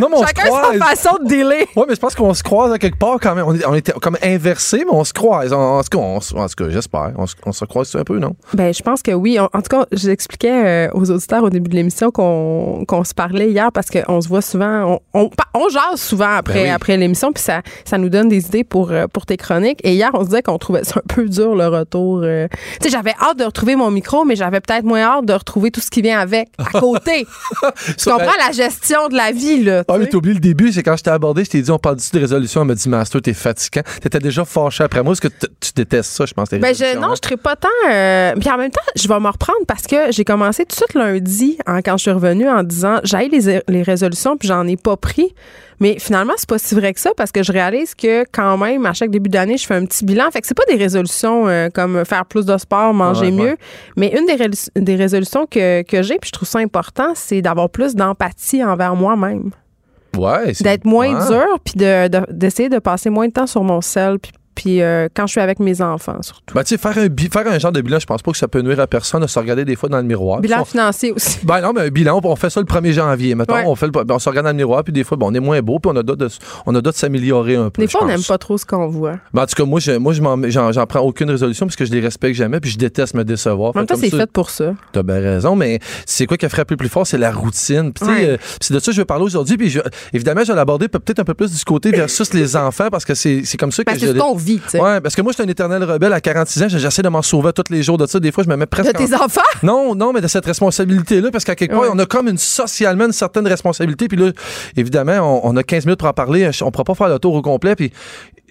Non, mais on Chacun sa façon de dealer. Ouais, mais je pense qu'on se croise à quelque part quand même. On, est- on était comme inversés, mais on se croise. En, en tout cas, on j'espère. On, se- on se croise un peu, non? Ben, je pense que oui. En, en tout cas, j'expliquais euh, aux auditeurs au début de l'émission qu'on qu'on se parlait hier parce qu'on se voit souvent, on, on, jase souvent après, Ben oui. après l'émission, puis ça, ça nous donne des idées pour, euh, pour tes chroniques. Et hier, on se disait qu'on trouvait ça un peu dur, le retour. euh. Tu sais, j'avais hâte de retrouver mon micro, mais j'avais peut-être moins hâte de retrouver tout ce qui vient avec, à côté. tu comprends ben- la gestion de la vie, là. Ah, mais oublié le début, c'est quand je t'ai abordé, je t'ai dit, on parle de résolution? Elle m'a dit, Master, t'es fatigant. T'étais déjà fâché après moi. Est-ce que tu détestes ça, je pense, Ben je, non, hein? je ne pas tant. euh, puis en même temps, je vais me reprendre parce que j'ai commencé tout de suite lundi, hein, quand je suis revenue, en disant j'ai les, les résolutions, puis j'en ai pas pris. Mais finalement, c'est pas si vrai que ça parce que je réalise que quand même, à chaque début d'année, je fais un petit bilan. Fait que c'est pas des résolutions euh, comme faire plus de sport, manger Ouais, mieux. ouais. Mais une des, des résolutions que, que j'ai, puis je trouve ça important, c'est d'avoir plus d'empathie envers moi-même. Ouais, c'est- D'être moins ouais. dur, puis de- de- d'essayer de, passer moins de temps sur mon sel, puis, puis euh, quand je suis avec mes enfants, surtout. Ben, tu sais, faire un, faire un genre de bilan, je pense pas que ça peut nuire à personne de se regarder des fois dans le miroir. Bilan on- financier aussi. Ben non, mais un bilan, on fait ça le 1er janvier. Mettons, Ouais. on, fait le- ben, on se regarde dans le miroir, puis des fois, ben, on est moins beau, puis on a d'autres de, s'améliorer un peu. Des fois, on n'aime pas trop ce qu'on voit. Ben, en tout cas, moi, je, moi, j'en, prends aucune résolution parce que je les respecte jamais, puis je déteste me décevoir. En même temps, c'est fait pour ça. T'as bien raison, mais c'est quoi qui a frappé plus fort? C'est la routine. Puis, Ouais. euh, c'est de ça que je veux parler aujourd'hui. Puis, je- évidemment, je vais l'aborder peut-être un peu plus du côté versus les enfants parce que c'est, comme ça que que je. C'est ton vie, tu sais. Ouais, parce que moi, je suis un éternel rebelle à 46 ans. J'essaie de m'en sauver tous les jours de ça. Des fois, je me mets De presque. en- tes enfants? non, non, mais de cette responsabilité-là, parce qu'à quelque Ouais. on a comme une socialement une certaine responsabilité. Puis là, évidemment, on, on a 15 minutes pour en parler. On ne pourra pas faire le tour au complet. Puis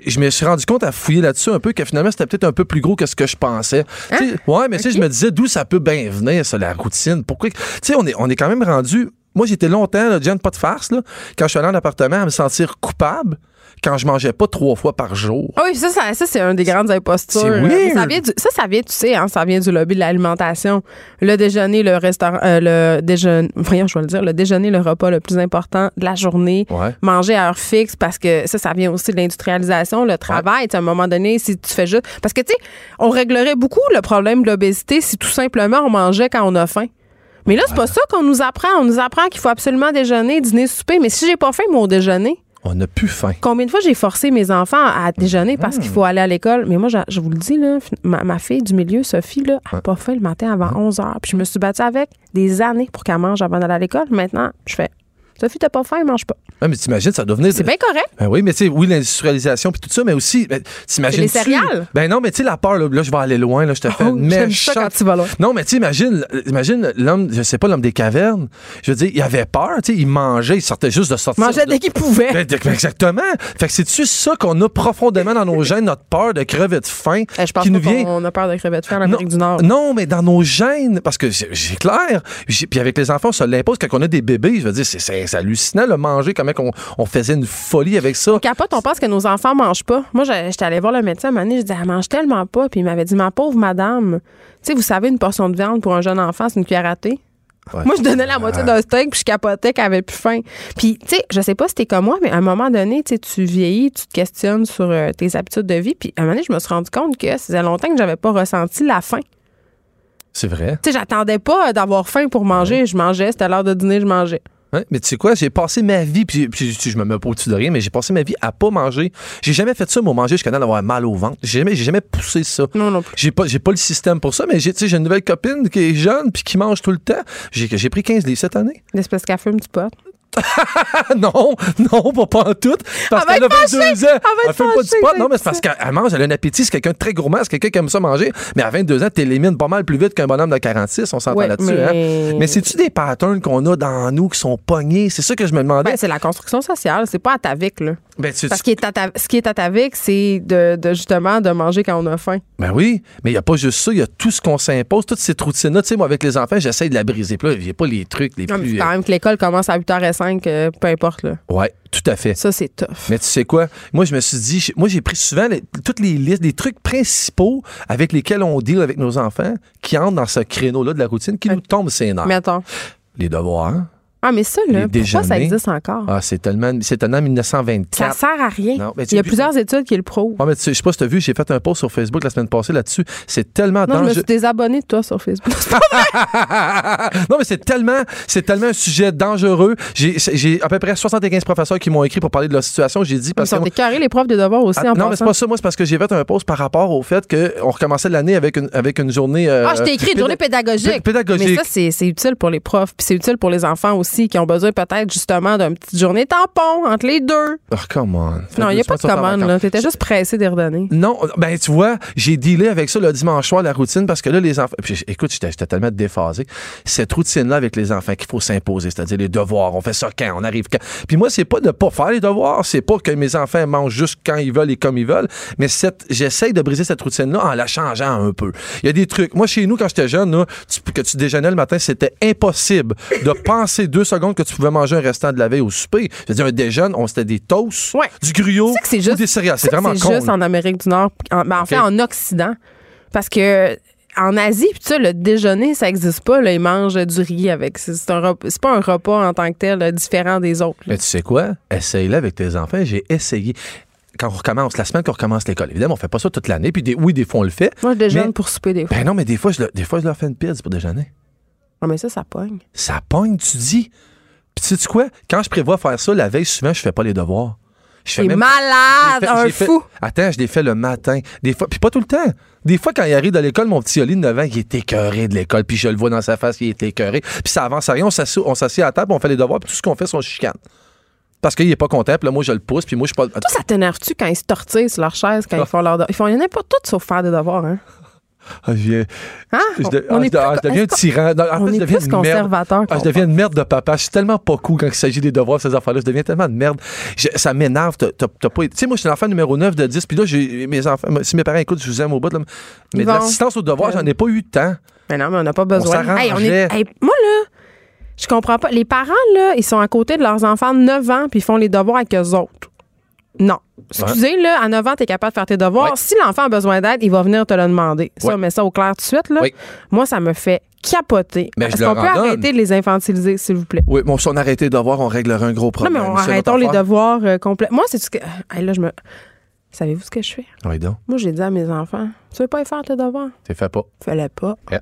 je me suis rendu compte à fouiller là-dessus un peu que finalement, c'était peut-être un peu plus gros que ce que je pensais. Hein? Tu Ouais, mais tu sais, Ok. je me disais d'où ça peut bien venir, ça, la routine? Pourquoi? Tu sais, on est, on est quand même rendu. Moi, j'étais longtemps, là, Jen, pas de farce, là, quand je suis allé en appartement, à me sentir coupable quand je mangeais pas trois fois par jour. Ah oui, ça, ça, ça, c'est un des grandes impostures. Ça, vient du, ça, ça vient, tu sais, hein, ça vient du lobby de l'alimentation. Le déjeuner, le restaurant, euh, le déjeuner, voyons, je vais le dire, le déjeuner, le repas le plus important de la journée. Ouais. Manger à heure fixe parce que ça, ça vient aussi de l'industrialisation, le travail. À un moment donné, si tu fais juste. Parce que, tu sais, on réglerait beaucoup le problème de l'obésité si tout simplement on mangeait quand on a faim. Mais là, c'est pas ça qu'on nous apprend. On nous apprend qu'il faut absolument déjeuner, dîner, souper. Mais si j'ai pas faim, mon déjeuner, On n'a plus faim. Combien de fois j'ai forcé mes enfants à déjeuner parce qu'il faut aller à l'école? Mais moi, je, je vous le dis, là, ma, ma fille du milieu, Sophie, là, n'a pas faim le matin avant 11 heures. Puis je me suis battue avec des années pour qu'elle mange avant d'aller à l'école. Maintenant, je fais Sophie, t'as pas faim, mange pas. Mais t'imagines, ça doit venir. C'est bien correct. Ben oui, mais tu sais, oui, l'industrialisation puis tout ça, mais aussi, ben, t'imagines. les céréales? Ben non, mais tu sais, la peur, là, là, je vais aller loin, là, je te fais Oh, j'aime ça méchante- quand tu vas loin. Non, mais tu sais, imagine, l'homme, je sais pas, l'homme des cavernes. Je veux dire, il avait peur, tu sais, il mangeait, il sortait juste de sortir. Mangeait dès qu'il pouvait. Ben, ben, exactement. Fait que c'est-tu ça qu'on a profondément dans nos gènes, notre peur de crever de faim, Eh, je pense qui nous vient. qu'on a peur de crevettes fer en Amérique du Nord. Non, mais dans nos gènes, parce que c'est clair. Puis avec les enfants, on se l'impose quand on a des bébés. Je veux dire, c'est- c'est hallucinant, le manger, comment on, on faisait une folie avec ça. Capote, on pense que nos enfants mangent pas. Moi, j'étais allée voir le médecin à un moment donné, je disais, elle mange tellement pas. Puis il m'avait dit, ma pauvre madame, tu sais, vous savez, une portion de viande pour un jeune enfant, c'est une cuillère à thé. Ouais. Moi, je donnais la moitié d'un steak, puis je capotais qu'elle avait plus faim. Puis, tu sais, je sais pas si t'es comme moi, mais à un moment donné, tu tu vieillis, tu te questionnes sur euh, tes habitudes de vie. Puis, à un moment donné, je me suis rendu compte que ça faisait longtemps que j'avais pas ressenti la faim. C'est vrai. Tu sais, j'attendais pas d'avoir faim pour manger. Je mangeais, c'était l'heure de dîner, je mangeais. Ouais, mais tu sais quoi, j'ai passé ma vie, puis, puis je me mets pas au-dessus de rien, mais j'ai passé ma vie à pas manger. J'ai jamais fait ça, moi, manger jusqu'à d'avoir mal au ventre. J'ai jamais, j'ai jamais poussé ça. Non, non. J'ai pas, j'ai pas le système pour ça, mais j'ai, tu sais, j'ai une nouvelle copine qui est jeune puis qui mange tout le temps. J'ai, j'ai pris 15 livres cette année. L'espèce qu'elle fume du pot. Non, non, pas, pas en tout. Parce qu'elle a être fâchée. 22 ans. Elle fait pas du pot. Non, mais c'est parce qu'elle mange, elle a un appétit. C'est quelqu'un de très gourmand. C'est quelqu'un qui aime ça manger. Mais à 22 ans, t'élimines pas mal plus vite qu'un bonhomme de 46. On s'entend Ouais, là-dessus. mais- Hein? Mais c'est-tu des patterns qu'on a dans nous qui sont pognés? C'est ça que je me demandais. Ben, c'est la construction sociale, c'est pas atavique, là. Ben, tu- Parce que ce qui est atavique, c'est de, de, justement de manger quand on a faim. Ben oui, mais il n'y a pas juste ça, il y a tout ce qu'on s'impose, toute cette routine-là. Tu sais, moi, avec les enfants, j'essaie de la briser. Puis là, il n'y a pas les trucs les Non, plus. quand même que l'école commence à 8h05, euh, peu importe, là. Ouais, tout à fait. Ça, c'est tough. Mais tu sais quoi? Moi, je me suis dit, moi, j'ai pris souvent les- toutes les listes, les trucs principaux avec lesquels on deal avec nos enfants qui entrent dans ce créneau-là de la routine qui nous tombent ses nerfs. Mais attends. Les devoirs. Ah, mais ça, là, pourquoi ça existe encore? Ah, c'est tellement, c'est tellement ça 1924. sert à rien. Non, mais tu- Il y a plusieurs études qui le prouvent. Ouais, mais tu je sais pas si tu as vu, j'ai fait un post sur Facebook la semaine passée là-dessus. C'est tellement Non, je me dangereux. suis désabonnée de toi sur Facebook. non, mais c'est tellement, c'est tellement un sujet dangereux. J'ai, à peu près 75 professeurs qui m'ont écrit pour parler de leur situation. J'ai dit Ils parce sont que. décarrés, les profs de devoirs aussi, Ah, en non, mais c'est pas ça. Moi, c'est parce que j'ai fait un post par rapport au fait qu'on recommençait l'année avec une, avec une journée. euh, Ah, je t'ai écrit une journée pédagogique. Pé- pédagogique. Mais ça, c'est c'est utile pour les profs. Puis c'est utile pour les enfants aussi qui ont besoin peut-être justement d'une petite journée tampon entre les deux. Oh, come on. Non, il n'y a pas de commande, là. T'étais juste pressé d'y redonner. Non, ben tu vois, j'ai dealé avec ça le dimanche soir, la routine, parce que là, les enfants. Puis, écoute, j'étais j'étais tellement déphasé. Cette routine-là avec les enfants qu'il faut s'imposer, c'est-à-dire les devoirs, on fait ça quand, on arrive quand? Puis moi, c'est pas de pas faire les devoirs, c'est pas que mes enfants mangent juste quand ils veulent et comme ils veulent, mais cette, j'essaye de briser cette routine-là en la changeant un peu. Il y a des trucs. Moi, chez nous, quand j'étais jeune, là, tu- que tu déjeunais le matin, c'était impossible de penser deux secondes que tu pouvais manger un restant de la veille au souper. Je veux dire, un déjeune, on c'était des toasts, Ouais. du c'est ou des céréales. C'est vraiment con. C'est juste en Amérique du Nord, en, ben, en fait en Occident. Parce que en Asie, puis ça, le déjeuner, ça n'existe pas. Là, ils mangent du riz avec. C'est pas un repas en tant que tel là, différent des autres. là. Mais tu sais quoi? Essaye-le avec tes enfants. J'ai essayé. Quand on recommence, la semaine qu'on recommence l'école, évidemment, on fait pas ça toute l'année. Puis des- oui, des fois, on le fait. Moi, je déjeune Mais- pour souper des fois. Ben non, mais des fois, je, des fois, je leur fais une pizza pour déjeuner. Ah, mais ça, ça pogne. Ça pogne, tu dis? Puis tu sais quoi? Quand je prévois faire ça, la veille, souvent, je fais pas les devoirs. Je fais même- malade, fait- un fait- fou. Attends, je les fais le matin. Des fois, puis pas tout le temps. Des fois, quand il arrive de l'école, mon petit Oli de 9 ans, il est écœuré de l'école, puis je le vois dans sa face, il est écœuré. Puis ça avance à rien, on s'assied à la table, on fait les devoirs, puis tout ce qu'on fait, c'est on chicane. Parce qu'il est pas content, puis là, moi, je le pousse, puis moi, je suis pas. Toi, ça t'énerve-tu quand ils se tortillent sur leur chaise, quand ils font leur. Ils font rien pas tout sauf faire des devoirs, hein? Ah, je Hein? je, de- On ah, est je de- ah, je deviens un tyran. Non, en on fait, je est deviens plus une merde. Ah, je deviens une merde de papa. Je suis tellement pas cool quand il s'agit des devoirs, ces affaires-là. Je deviens tellement de merde. Je- ça m'énerve. Tu sais, moi, je suis l'enfant numéro 9 de 10. Puis là, j'ai mes enfants. Si mes parents écoutent, je vous aime au bout. Là, mais de l'assistance aux devoirs, j'en ai pas eu de temps. Mais non, mais on n'a pas besoin. s'arrangeait. Hey, on est- hey, moi, là, je comprends pas. Les parents, là, ils sont à côté de leurs enfants de 9 ans puis ils font les devoirs avec eux autres. Non. excusez, là, à 9 ans, tu es capable de faire tes devoirs. Si l'enfant a besoin d'aide, il va venir te le demander. Ça, Ouais. mets ça au clair tout de suite, là. Oui. Moi, ça me fait capoter. Mais je Est-ce qu'on peut donne. arrêter de les infantiliser, s'il vous plaît? Oui, bon, si on arrêtait de devoir, on réglerait un gros Non, problème. mais on arrêtons les devoirs euh, complets. Moi, c'est ce que. Hey, là, je me. Savez-vous ce que je fais? Oui, donc, Moi, j'ai dit à mes enfants, tu veux pas y faire tes devoirs? t'es fait pas. Fais-le pas. Yeah.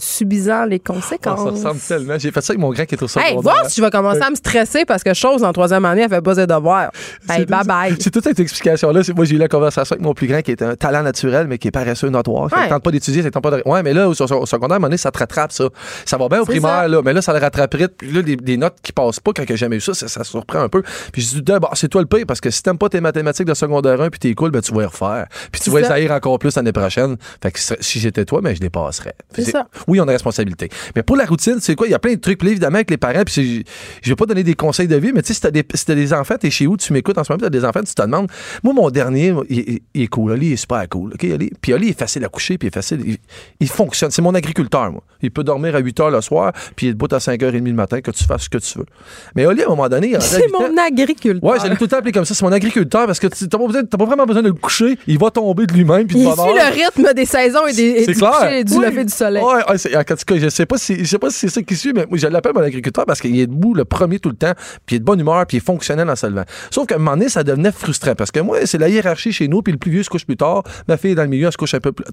Subisant les Oh, ça conséquences. ressemble tellement. J'ai fait ça avec mon grand qui est au Hey, secondaire. voir si tu vas commencer à me stresser parce que chose en troisième année, elle fait pas ses devoirs. Hey, bye bye. C'est toute cette explication-là. Moi, j'ai eu la conversation avec mon plus grand qui est un talent naturel, mais qui est paresseux notoire. Ça Ouais. tente pas d'étudier, ça tente pas de. Ouais, mais là, au, secondaire, à un moment donné, ça te rattrape, ça. Ça va bien au primaire, ça. là, mais là, ça le rattraperait. Puis là, des, notes qui passent pas quand j'ai jamais eu ça, ça, ça surprend un peu. Puis je dis, d'abord, c'est toi le pire, parce que si t'aimes pas tes mathématiques de secondaire 1 puis t'es cool, ben, tu vas y refaire. Puis tu vas ça. essayer encore plus l'année prochaine. Fait que si j'étais toi, ben, je les passerais. C'est C'est- ça. Oui, on a responsabilité. Mais pour la routine, c'est quoi? Il y a plein de trucs. Puis là, évidemment, avec les parents, puis je vais pas donner des conseils de vie, mais tu sais, si t'as des, si t'as des enfants, t'es chez où, tu m'écoutes en ce moment, t'as des enfants, tu te demandes. Moi, mon dernier, il, est cool. Oli, il est super cool. OK, Oli? Puis Oli, il est facile à coucher, puis il est facile. Il, il fonctionne. C'est mon agriculteur, moi. Il peut dormir à 8 h le soir, puis il est debout à 5h30 le matin, que tu fasses ce que tu veux. Mais Oli, à un moment donné, C'est 8 ans. mon agriculteur. Ouais, j'allais tout le temps appeler comme ça. C'est mon agriculteur parce que tu t'as pas, besoin- t'as pas vraiment besoin de le coucher. Il va tomber de lui-même. Il suit le rythme des saisons et, des, et du clair. coucher et du Oui. lever du soleil. Ouais, en tout cas, je sais pas si, je sais pas si c'est ça qui suit, mais moi, je l'appelle mon agriculteur parce qu'il est debout le premier tout le temps, puis il est de bonne humeur, puis il est fonctionnel en se levant. Sauf qu'à un moment donné, ça devenait frustrant parce que moi, c'est la hiérarchie chez nous, puis le plus vieux se couche plus tard, ma fille est dans le milieu, elle se couche un peu plus.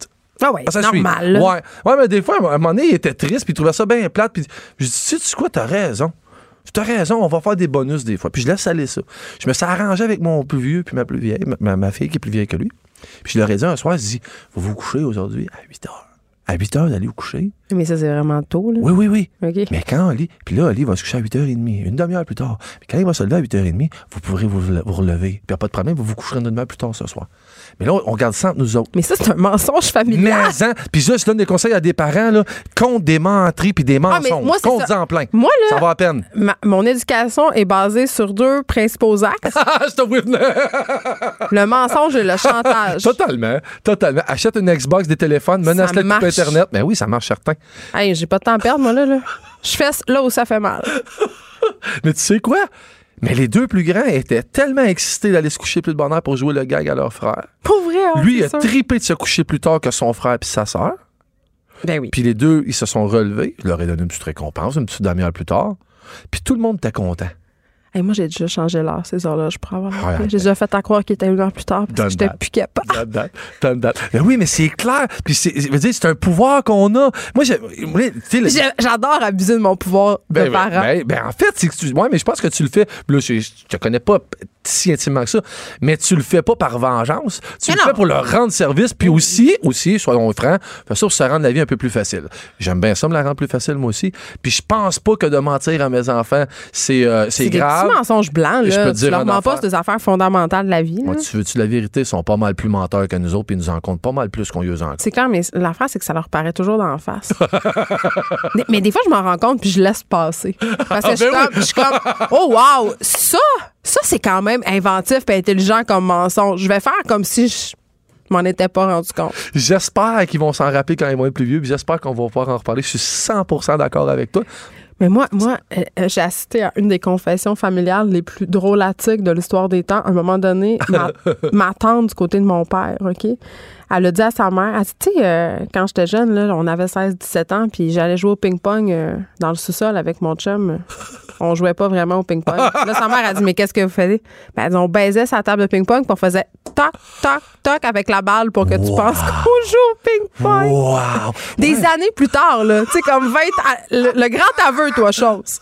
Ah ouais, ça c'est suit. normal. là. Ouais. ouais, mais des fois, à un moment donné, il était triste, puis il trouvait ça bien plate, puis je dis, tu sais quoi, t'as raison. T'as raison, on va faire des bonus des fois. Puis je laisse aller ça. Je me suis arrangé avec mon plus vieux puis ma plus vieille, ma, ma fille qui est plus vieille que lui. Puis je leur ai dit un soir, je dis, vous vous couchez aujourd'hui à 8 heures. À 8 heures, d'aller vous coucher. Mais ça, c'est vraiment tôt. Là. Oui, oui, oui. Mais quand Oli, puis là, Oli va se coucher à 8h30, une demi-heure plus tard. Puis quand il va se lever à 8h30, vous pourrez vous, vous relever. Puis il n'y a pas de problème, vous vous coucherez une demi-heure plus tard ce soir. Mais là, on garde ça entre nous autres. Mais ça, c'est un mensonge familial. Mais, hein, puis ça, je donne des conseils à des parents, là, contre des menteries puis des Ah, mensonges. moi, contre ça. en plein. Moi, là, Ça va à peine. ma- mon éducation est basée sur deux principaux axes Ah, je venir. le mensonge et le chantage. Totalement, totalement. Achète une Xbox, des téléphones, menace-les couper Internet. Mais oui, ça marche certain. Hey, j'ai pas de temps à perdre, moi, là. là. Je fais là où ça fait mal. Mais tu sais quoi? Mais les deux plus grands étaient tellement excités d'aller se coucher plus de bonne heure pour jouer le gag à leur frère. Pour vrai, hein, Lui, a sûr. tripé de se coucher plus tard que son frère puis sa sœur. Ben oui. Puis les deux, ils se sont relevés. Je leur ai donné une petite récompense, une petite demi-heure plus tard. Puis tout le monde était content. Hey, moi, j'ai déjà changé l'heure, ces je pourrais avoir. J'ai déjà fait à croire qu'il était une heure plus tard parce que j'étais plus capable. Mais oui, mais c'est clair. Puis c'est, un pouvoir qu'on a. Moi, le- J'adore abuser de mon pouvoir de Ben, ben, parent. ben, ben, en fait, c'est que tu, ouais, mais je pense que tu le fais. Là, je, je te connais pas si intimement que ça, mais tu le fais pas par vengeance. Tu Mais le non. fais pour leur rendre service, puis aussi, aussi, soyons francs, fais ça pour se rendre la vie un peu plus facile. J'aime bien ça me la rendre plus facile moi aussi. Puis je pense pas que de mentir à mes enfants, c'est, euh, grave. Petits mensonges blancs, Et je là. peux te Tu dire leur un mens pas sur des affaires fondamentales de la vie. là. Moi, tu veux-tu la vérité? Ils sont pas mal plus menteurs que nous autres, puis ils nous en comptent pas mal plus qu'on y en compte. C'est clair, mais l'affaire, c'est que ça leur paraît toujours d'en face. mais, mais des fois, je m'en rends compte puis je laisse passer. Parce que je, suis ben comme, je suis comme, oh wow, ça, ça c'est quand même inventif et intelligent comme mensonge. Je vais faire comme si je m'en étais pas rendu compte. J'espère qu'ils vont s'en rappeler quand ils vont être plus vieux, puis j'espère qu'on va pouvoir en reparler. Je suis 100% d'accord avec toi. Mais moi, moi euh, euh, j'ai assisté à une des confessions familiales les plus drôlatiques de l'histoire des temps. À un moment donné, ma, ma tante du côté de mon père, OK? Elle a dit à sa mère, elle dit, tu sais, euh, quand j'étais jeune, là, on avait 16-17 ans, puis j'allais jouer au ping-pong euh, dans le sous-sol avec mon chum. On jouait pas vraiment au ping-pong. Là, sa mère a dit, mais qu'est-ce que vous faites? Ben, elle dit, on baisait sa table de ping-pong, puis on faisait toc, toc, toc avec la balle pour que tu penses qu'on joue au ping-pong. Wow! Des années plus tard, là, tu sais, comme 20 à- le, le grand aveu, toi, chose.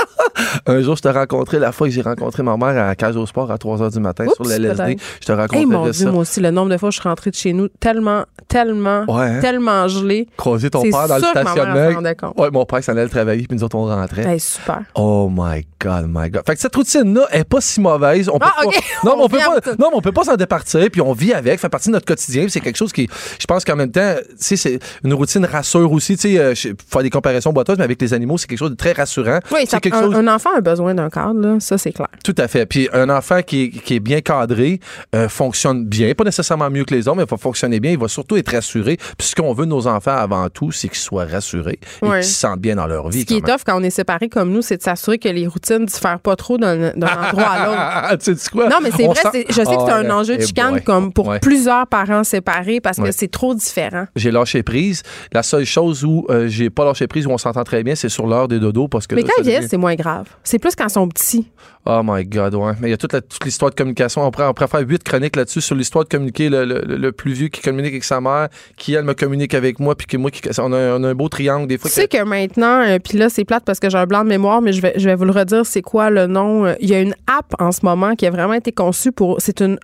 Un jour, je t'ai rencontré la fois que j'ai rencontré ma mère à Cage au Sport à 3 h du matin Oups, sur le LSD. Je te racontais Hey, mon Dieu, ça. moi aussi, le nombre de fois où je suis rentrée de chez nous tellement, tellement, Ouais, hein? tellement gelée. Croiser ton père dans le stationnement. Ouais, mon père s'en allait travailler, puis nous autres, on rentrait. Hey, super. Oh my God, my God. Fait que cette routine-là est pas si mauvaise. On peut Ah, pas- OK. Non, mais On on peut pas, non, mais on peut pas s'en départir, puis on vit avec, fait partie de notre quotidien, c'est quelque chose qui, je pense qu'en même temps, c'est une routine rassure aussi, tu sais, euh, faire des comparaisons boiteuses, mais avec les animaux, c'est quelque chose de très rassurant. Oui, ça- quelque un, chose. un enfant a besoin d'un cadre, là, ça, c'est clair. Tout à fait. Puis un enfant qui est, qui est bien cadré euh, fonctionne bien, pas nécessairement mieux que les autres, mais il va fonctionner bien. Il va surtout être rassuré. Puis ce qu'on veut de nos enfants avant tout, c'est qu'ils soient rassurés et Ouais. qu'ils se sentent bien dans leur vie. Ce qui est tough quand on est séparés comme nous, c'est de s'assurer s'assurer que les routines diffèrent pas trop d'un endroit à l'autre. tu sais quoi? Non, mais c'est vrai, je sais que Ah c'est un ouais. enjeu de Eh chicane comme pour plusieurs parents séparés parce que c'est trop différent. J'ai lâché prise. La seule chose où euh, j'ai pas lâché prise, où on s'entend très bien, c'est sur l'heure des dodos. Parce que Mais là, quand ils vieillissent, c'est moins grave. C'est plus quand ils sont petits. Oh my God, ouais. Mais il y a toute, l'histoire de communication. On pourrait, on pourrait faire huit chroniques là-dessus sur l'histoire de communiquer le, le- le plus vieux qui communique avec sa mère, qui elle me communique avec moi, puis que moi, qui, on, a, on a un beau triangle des Tu fois. sais que maintenant, euh, puis là, c'est plate parce que j'ai un blanc de mémoire, mais je vais, je vais vous le redire, c'est quoi le nom? Il y a une app en ce moment qui a vraiment été conçue pour. C'est une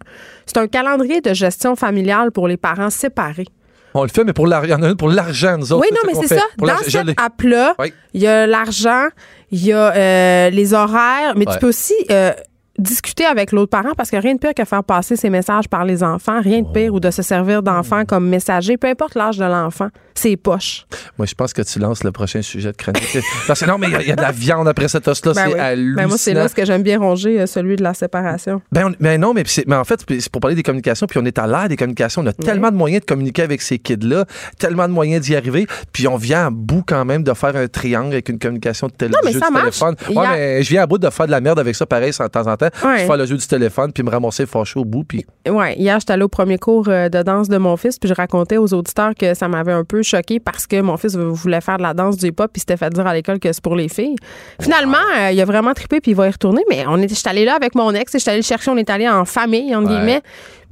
c'est un calendrier de gestion familiale pour les parents séparés. On le fait, mais pour l'argent, il y en a une pour l'argent, nous autres. oui, non, mais c'est ça. Pour Dans cette app-là, Oui. il y a l'argent, il y a euh, les horaires, mais Ouais. tu peux aussi euh, discuter avec l'autre parent parce que rien de pire que faire passer ses messages par les enfants, rien de pire, ou de se servir d'enfants comme messager, peu importe l'âge de l'enfant, c'est poche. Moi, je pense que tu lances le prochain sujet de chronique. Parce que non, mais il y a- il y, a de la viande après cet os-là. Ben c'est oui. hallucinant. Ben moi, c'est là ce que j'aime bien ronger, euh, celui de la séparation. Ben, on- ben non, mais, mais en fait, c'est pour parler des communications, puis on est à l'ère des communications. On a tellement de moyens de communiquer avec ces kids-là, tellement de moyens d'y arriver, puis on vient à bout quand même de faire un triangle avec une communication de tel Non, mais jeu ça téléphone. Ouais, a- mais je viens à bout de faire de la merde avec ça, pareil, de temps en temps. Ouais. Je faire le jeu du téléphone, puis me ramasser fâché au bout, puis Ouais, hier, j'étais allée au premier cours euh, de danse de mon fils, puis je racontais aux auditeurs que ça m'avait un peu choqué parce que mon fils voulait faire de la danse du hip-hop, puis s'était fait dire à l'école que c'est pour les filles. Finalement, euh, il a vraiment trippé, puis il va y retourner, mais on est, j'étais allée là avec mon ex, et j'étais allée le chercher, on est allé en famille, entre Ouais. guillemets,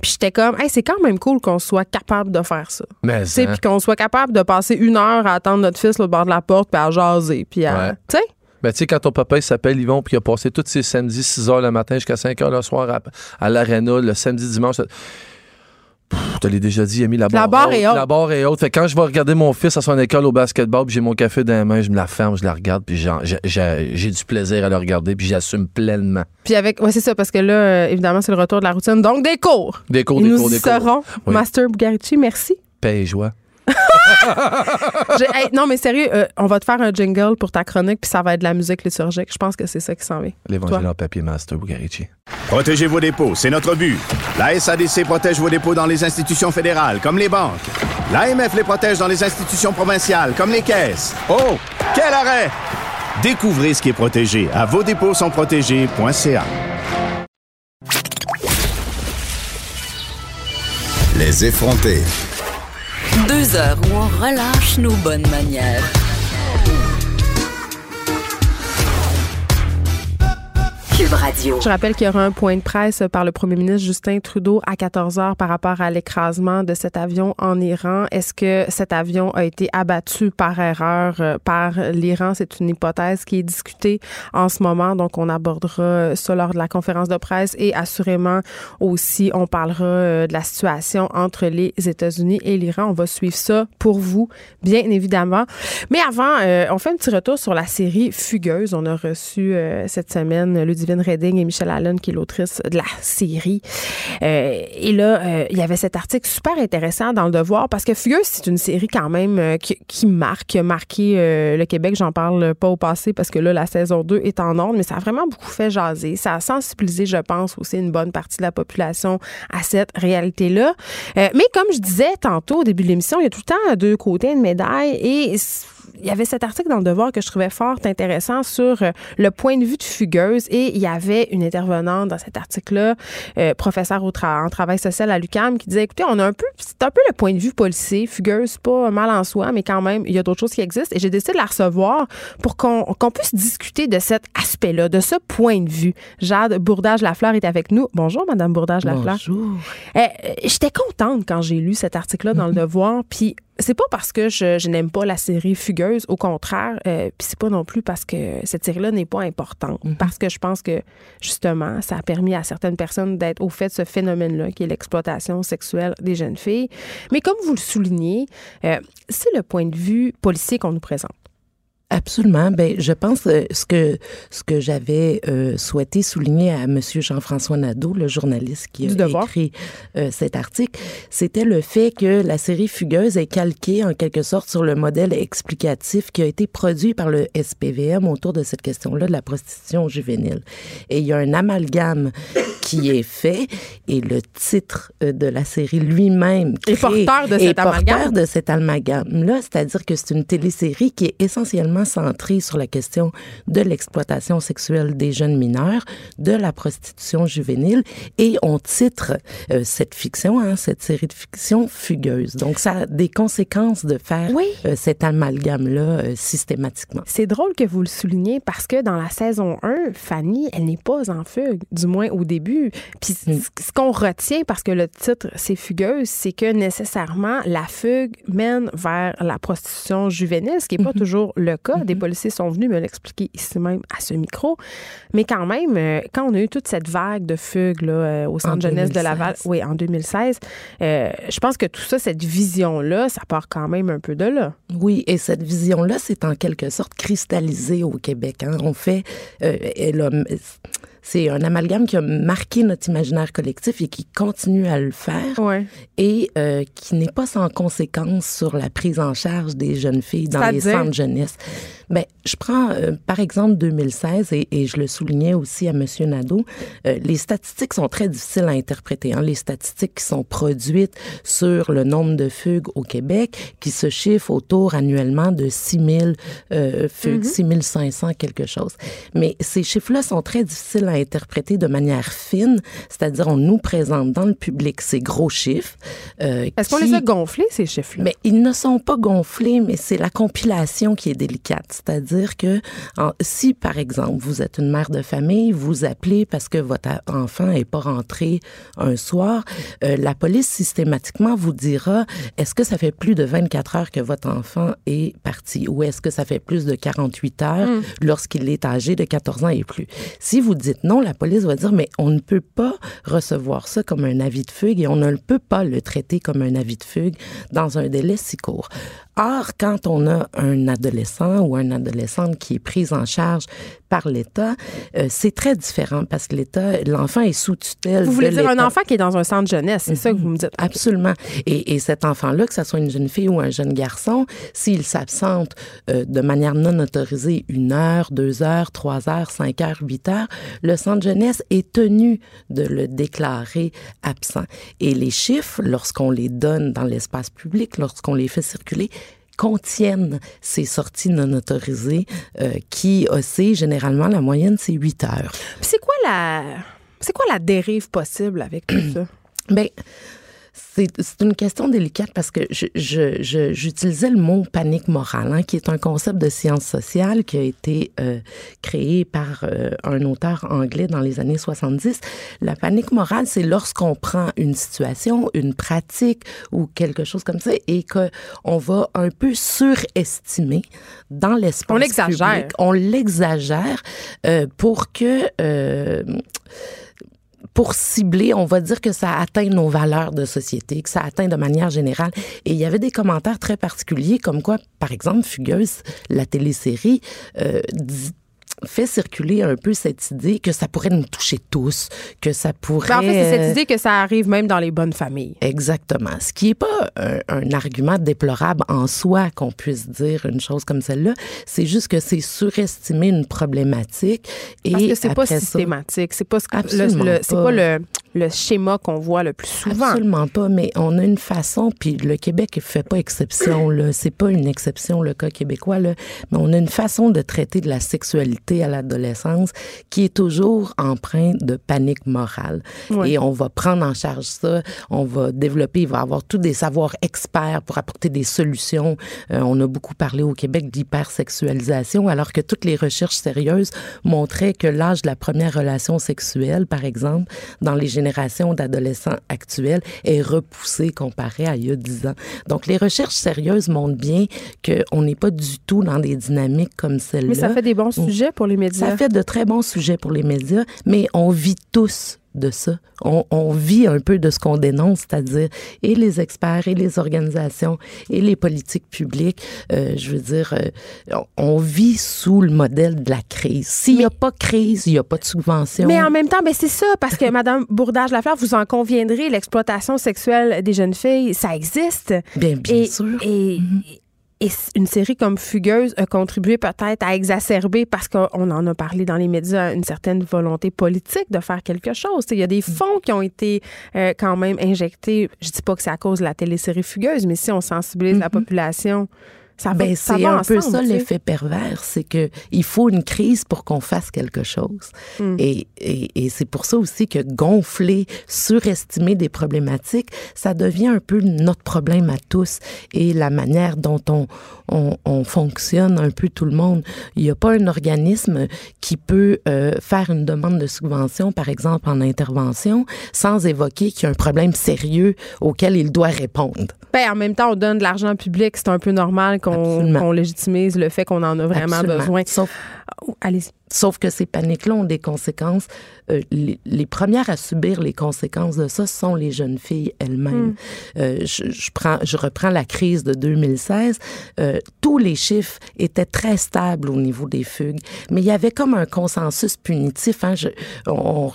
puis j'étais comme, hey, c'est quand même cool qu'on soit capable de faire ça. mais hein. puis qu'on soit capable de passer une heure à attendre notre fils au bord de la porte, puis à jaser, puis à. Ouais. Tu sais? Ben, tu sais, quand ton papa il s'appelle Yvon, puis il a passé tous ses samedis 6 h le matin jusqu'à 5 h le soir à, à l'aréna, le samedi, dimanche. Pff, Je te l'ai déjà dit, il a mis la barre, La barre est haute. La barre est haute. Fait que quand je vais regarder mon fils à son école au basketball, puis j'ai mon café dans les mains, je me la ferme, je la regarde, puis j'ai- du plaisir à le regarder, puis j'assume pleinement. Puis avec. Ouais, c'est ça, parce que là, euh, évidemment, c'est le retour de la routine. Donc, des cours. Des cours, Et des nous cours, y des cours. serons. Oui. Master Bugarici, merci. Paix et joie. Hey, non, mais sérieux, euh, on va te faire un jingle pour ta chronique, puis ça va être de la musique liturgique. Je pense que c'est ça qui s'en vient. L'évangile en papier, Master Bugarici. Protégez vos dépôts, c'est notre but. La SADC protège vos dépôts dans les institutions fédérales, comme les banques. L'AMF les protège dans les institutions provinciales, comme les caisses. Oh, quel arrêt! Découvrez ce qui est protégé à vos dépôts sont protégés.ca. Les effrontés. Deux heures où on relâche nos bonnes manières. Je rappelle qu'il y aura un point de presse par le premier ministre Justin Trudeau à 14 heures par rapport à l'écrasement de cet avion en Iran. Est-ce que cet avion a été abattu par erreur euh, par l'Iran? C'est une hypothèse qui est discutée en ce moment. Donc, on abordera ça lors de la conférence de presse et assurément aussi, on parlera euh, de la situation entre les États-Unis et l'Iran. On va suivre ça pour vous, bien évidemment. Mais avant, euh, on fait un petit retour sur la série Fugueuse. On a reçu cette semaine Redding et Michelle Allen, qui est l'autrice de la série. Euh, et là, euh, il y avait cet article super intéressant dans Le Devoir parce que Fugueuse, c'est une série quand même euh, qui, qui marque, qui a marqué euh, le Québec. J'en parle pas au passé parce que là, la saison 2 est en ordre, mais ça a vraiment beaucoup fait jaser. Ça a sensibilisé, je pense, aussi une bonne partie de la population à cette réalité-là. Euh, mais comme je disais tantôt au début de l'émission, il y a tout le temps deux côtés de médaille et il y avait cet article dans le Devoir que je trouvais fort intéressant sur euh, le point de vue de Fugueuse et il y avait une intervenante dans cet article-là, euh, professeure au tra- en travail social à l'UQAM, qui disait, écoutez, on a un peu, c'est un peu le point de vue policier. Fugueuse, pas mal en soi, mais quand même, il y a d'autres choses qui existent et j'ai décidé de la recevoir pour qu'on qu'on puisse discuter de cet aspect-là, de ce point de vue. Jade Bourdage-Lafleur est avec nous. Bonjour, Madame Bourdage-Lafleur. Bonjour. Euh, J'étais contente quand j'ai lu cet article-là dans le Devoir, puis c'est pas parce que je, je n'aime pas la série Fugueuse, au contraire, euh, puis c'est pas non plus parce que cette série-là n'est pas importante, parce que je pense que justement, ça a permis à certaines personnes d'être au fait de ce phénomène-là, qui est l'exploitation sexuelle des jeunes filles. Mais comme vous le soulignez, euh, c'est le point de vue policier qu'on nous présente. Absolument. Ben, je pense euh, ce que ce que j'avais euh, souhaité souligner à Monsieur Jean-François Nadeau, le journaliste qui a écrit euh, cet article, c'était le fait que la série Fugueuse est calquée en quelque sorte sur le modèle explicatif qui a été produit par le SPVM autour de cette question-là de la prostitution juvénile. Et il y a un amalgame qui est fait et le titre de la série lui-même Est porteur de cet porteur amalgame. de cet amalgame-là, c'est-à-dire que c'est une télésérie qui est essentiellement vraiment centré sur la question de l'exploitation sexuelle des jeunes mineurs, de la prostitution juvénile, et on titre euh, cette fiction, hein, cette série de fiction fugueuse. Donc, ça a des conséquences de faire Oui. euh, cet amalgame-là euh, systématiquement. C'est drôle que vous le souligniez parce que dans la saison 1, Fanny, elle n'est pas en fugue, du moins au début. Puis c- ce qu'on retient, parce que le titre, c'est fugueuse, c'est que nécessairement, la fugue mène vers la prostitution juvénile, ce qui n'est pas toujours le cas. Des policiers sont venus me l'expliquer ici même à ce micro. Mais quand même, euh, quand on a eu toute cette vague de fugues là, euh, au centre En jeunesse de 2016. Laval, oui, en 2016, euh, je pense que tout ça, cette vision-là, ça part quand même un peu de là. Oui, et cette vision-là, c'est en quelque sorte cristallisé au Québec. hein. On fait, euh, c'est un amalgame qui a marqué notre imaginaire collectif et qui continue à le faire Ouais. et euh, qui n'est pas sans conséquence sur la prise en charge des jeunes filles dans les centres jeunesse. Ben, je prends euh, par exemple 2016 et, et je le soulignais aussi à Monsieur Nadeau. euh, les statistiques sont très difficiles à interpréter. Hein. Les statistiques qui sont produites sur le nombre de fugues au Québec, qui se chiffrent autour annuellement de 6 000 euh, fugues, 6 500 quelque chose. Mais ces chiffres-là sont très difficiles à interpréter de manière fine, c'est-à-dire on nous présente dans le public ces gros chiffres. euh, Est-ce qu'on les a gonflés, ces chiffres-là? mais ils ne sont pas gonflés, mais c'est la compilation qui est délicate. C'est-à-dire que en- si, par exemple, vous êtes une mère de famille, vous appelez parce que votre enfant est pas rentré un soir, euh, la police systématiquement vous dira est-ce que ça fait plus de 24 heures que votre enfant est parti? Ou est-ce que ça fait plus de 48 heures lorsqu'il est âgé de 14 ans et plus? Si vous dites non, la police va dire mais on ne peut pas recevoir ça comme un avis de fugue et on ne peut pas le traiter comme un avis de fugue dans un délai si court. Or, quand on a un adolescent ou une adolescente qui est prise en charge par l'État, euh, c'est très différent parce que l'État, l'enfant est sous tutelle. Vous voulez dire un enfant qui est dans un centre jeunesse, c'est ça que vous me dites. Absolument. Et, et cet enfant-là, que ce soit une jeune fille ou un jeune garçon, s'il s'absente euh, de manière non autorisée une heure, deux heures, trois heures, cinq heures, huit heures, le centre jeunesse est tenu de le déclarer absent. Et les chiffres, lorsqu'on les donne dans l'espace public, lorsqu'on les fait circuler, contiennent ces sorties non autorisées euh, qui oscillent généralement, la moyenne, c'est huit heures. Puis C'est quoi la c'est quoi la dérive possible avec tout ça? Ben, c'est une question délicate parce que je- je- je- j'utilisais le mot panique morale, hein, qui est un concept de sciences sociales qui a été euh, créé par euh, un auteur anglais dans les années 70. La panique morale, c'est lorsqu'on prend une situation, une pratique ou quelque chose comme ça et qu'on va un peu surestimer dans l'espace On l'exagère. public. On l'exagère euh, pour que... pour cibler, on va dire que ça atteint nos valeurs de société, que ça atteint de manière générale. Et il y avait des commentaires très particuliers, comme quoi, par exemple, Fugueuse, la télésérie, euh, dit- fait circuler un peu cette idée que ça pourrait nous toucher tous, que ça pourrait... Ben, en fait, c'est euh, cette idée que ça arrive même dans les bonnes familles. Exactement. Ce qui n'est pas un, un argument déplorable en soi qu'on puisse dire une chose comme celle-là, c'est juste que c'est surestimer une problématique. Et Parce que c'est pas systématique. C'est pas, ce que- le, le- pas. pas le, le schéma qu'on voit le plus souvent. Absolument pas, mais on a une façon, puis le Québec ne fait pas exception, là. C'est pas une exception, le cas québécois, là. Mais on a une façon de traiter de la sexualité à l'adolescence qui est toujours empreinte de panique morale. Et on va prendre en charge ça, on va développer, il va avoir tous des savoirs experts pour apporter des solutions. Euh, on a beaucoup parlé au Québec d'hypersexualisation, alors que toutes les recherches sérieuses montraient que l'âge de la première relation sexuelle, par exemple, dans les générations d'adolescents actuels, est repoussé comparé à il y a 10 ans. Donc, les recherches sérieuses montrent bien qu'on n'est pas du tout dans des dynamiques comme celle-là. Mais ça fait des bons sujets pour les médias. Ça fait de très bons sujets pour les médias, mais on vit tous de ça. On, on vit un peu de ce qu'on dénonce, c'est-à-dire et les experts et les organisations et les politiques publiques. Euh, je veux dire, euh, on, vit sous le modèle de la crise. S'il n'y a pas de crise, il n'y a pas de subvention. Mais en même temps, ben c'est ça, parce que Madame Bourdage-Lafleur, vous en conviendrez, l'exploitation sexuelle des jeunes filles, ça existe. Bien, bien et, sûr. Et, et une série comme Fugueuse a contribué peut-être à exacerber, parce qu'on en a parlé dans les médias, une certaine volonté politique de faire quelque chose. Il y a des fonds qui ont été euh, quand même injectés. Je dis pas que c'est à cause de la télésérie Fugueuse, mais si on sensibilise la population Ça Ben, c'est un peu ça l'effet pervers, c'est que il faut une crise pour qu'on fasse quelque chose. Mm. Et, et, et c'est pour ça aussi que gonfler, surestimer des problématiques, ça devient un peu notre problème à tous et la manière dont on, on, on fonctionne un peu tout le monde. Il n'y a pas un organisme qui peut euh, faire une demande de subvention, par exemple en intervention, sans évoquer qu'il y a un problème sérieux auquel il doit répondre. Ben, en même temps, on donne de l'argent public. C'est un peu normal qu'on légitimise le fait qu'on en a vraiment Absolument. besoin. Sauf, Allez-y. Sauf que ces paniques-là ont des conséquences. Euh, les, les premières à subir les conséquences de ça sont les jeunes filles elles-mêmes. Mm. Euh, je, je prends, je reprends la crise de 2016. Euh, tous les chiffres étaient très stables au niveau des fugues, mais il y avait comme un consensus punitif. Hein. Je- on,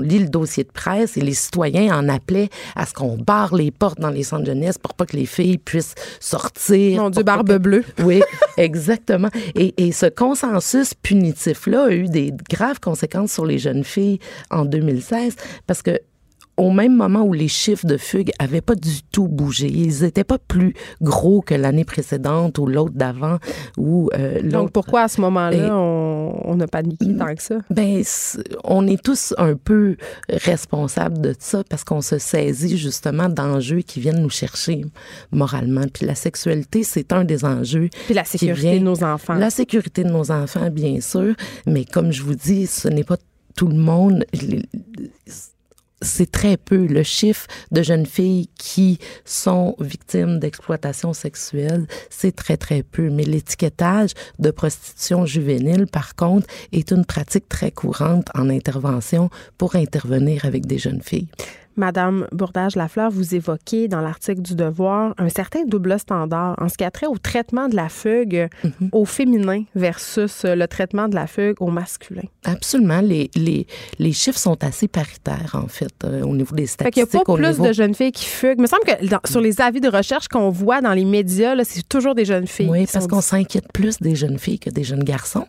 lit le dossier de presse et les citoyens en appelaient à ce qu'on barre les portes dans les centres de jeunesse pour pas que les filles puissent sortir. Mon Dieu, barbe que- bleue. oui, exactement. Et, et ce consensus punitif-là a eu des graves conséquences sur les jeunes filles en 2016 parce que au même moment où les chiffres de fugue avaient pas du tout bougé, ils étaient pas plus gros que l'année précédente ou l'autre d'avant ou euh, Donc, pourquoi à ce moment-là, on on n'a pas niqué tant que ça? Ben, on est tous un peu responsables de ça parce qu'on se saisit justement d'enjeux qui viennent nous chercher moralement. Puis la sexualité, c'est un des enjeux. Puis la sécurité vient- de nos enfants. La sécurité de nos enfants, bien sûr, mais comme je vous dis, ce n'est pas tout le monde. Les- C'est très peu le chiffre de jeunes filles qui sont victimes d'exploitation sexuelle, c'est très très peu. Mais l'étiquetage de prostitution juvénile, par contre, est une pratique très courante en intervention pour intervenir avec des jeunes filles. Madame Bourdage-Lafleur, vous évoquez dans l'article du Devoir un certain double standard en ce qui a trait au traitement de la fugue Mhm. au féminin versus euh, le traitement de la fugue au masculin. Absolument, les, les, les chiffres sont assez paritaires en fait euh, au niveau des Fait qu'il statistiques. n'y a pas plus niveau- de jeunes filles qui fuguent. Il me semble que dans- sur les avis de recherche qu'on voit dans les médias, c'est toujours des jeunes filles. Oui, parce qu'on s'inquiète plus des jeunes filles que des jeunes garçons.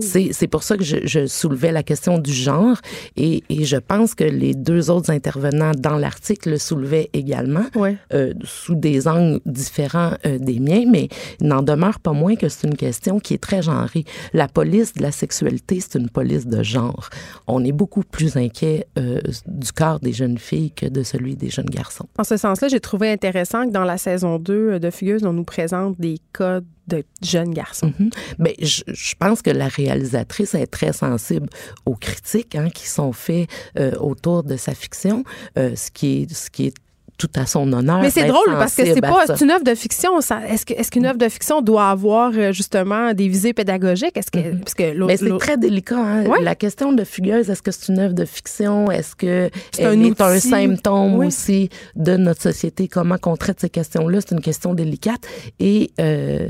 C'est c'est pour ça que je, je soulevais la question du genre et, et je pense que les deux autres intervenants dans l'article le soulevaient également Ouais. euh, sous des angles différents euh, des miens, mais il n'en demeure pas moins que c'est une question qui est très genrée. La police de la sexualité, c'est une police de genre. On est beaucoup plus inquiet euh, du corps des jeunes filles que de celui des jeunes garçons. En ce sens-là, j'ai trouvé intéressant que dans la saison 2 de Fugueuse, on nous présente des cas de jeunes garçons. Ben, je, pense que la réalisatrice est très sensible aux critiques hein, qui sont faites euh, autour de sa fiction, euh, ce qui est ce qui est tout à son honneur. Mais c'est drôle parce que c'est pas une œuvre de fiction. Est-ce qu'une œuvre de fiction doit avoir euh, justement des visées pédagogiques? Est-ce que parce que l'autre- Mais c'est très délicat. Hein? Ouais. La question de Fugueuse, est-ce que c'est une œuvre de fiction? Est-ce que C'est un est un symptôme Oui. aussi de notre société? Comment qu'on traite ces questions-là? C'est une question délicate. Et euh,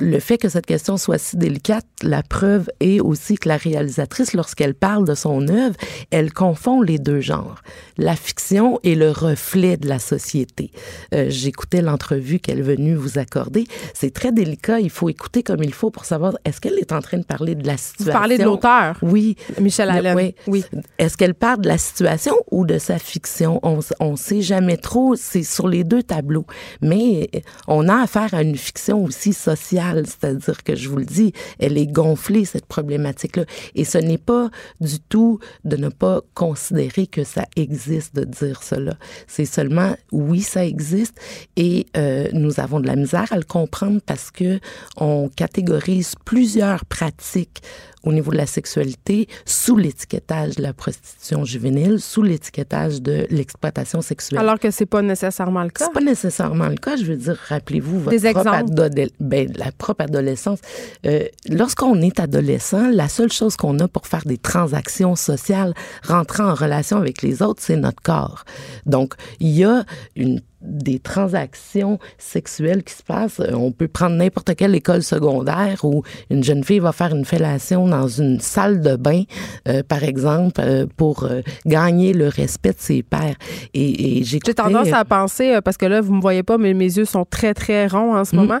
le, fait que cette question soit si délicate, la preuve est aussi que la réalisatrice, lorsqu'elle parle de son œuvre, elle confond les deux genres. La fiction est le reflet de la société. Euh, J'écoutais l'entrevue qu'elle est venue vous accorder. C'est très délicat. Il faut écouter comme il faut pour savoir est-ce qu'elle est en train de parler de la vous situation. parlez de l'auteur, Oui. Michel Le- Allen. oui. oui. Est-ce qu'elle parle de la situation ou de sa fiction? On ne sait jamais trop. C'est sur les deux tableaux. Mais on a affaire à une fiction aussi sociale. C'est-à-dire que, je vous le dis, elle est gonflée, cette problématique-là. Et ce n'est pas du tout de ne pas considérer que ça existe de dire cela. C'est seulement, oui, ça existe. Et euh, nous avons de la misère à le comprendre parce que on catégorise plusieurs pratiques au niveau de la sexualité sous l'étiquetage de la prostitution juvénile, sous l'étiquetage de l'exploitation sexuelle. Alors que c'est pas nécessairement le cas. C'est pas nécessairement le cas. Je veux dire, rappelez-vous votre Des propre, adole- ben, la propre adolescence. Euh, Lorsqu'on est adolescent, la seule chose qu'on a pour faire des transactions sociales, rentrer en relation avec les autres, c'est notre corps. Donc, il y a une des transactions sexuelles qui se passent. Euh, On peut prendre n'importe quelle école secondaire où une jeune fille va faire une fellation dans une salle de bain, euh, par exemple, euh, pour euh, gagner le respect de ses pairs. Et, et J'ai tendance à penser, parce que là, vous me voyez pas, mais mes yeux sont très, très ronds en ce Mm. moment,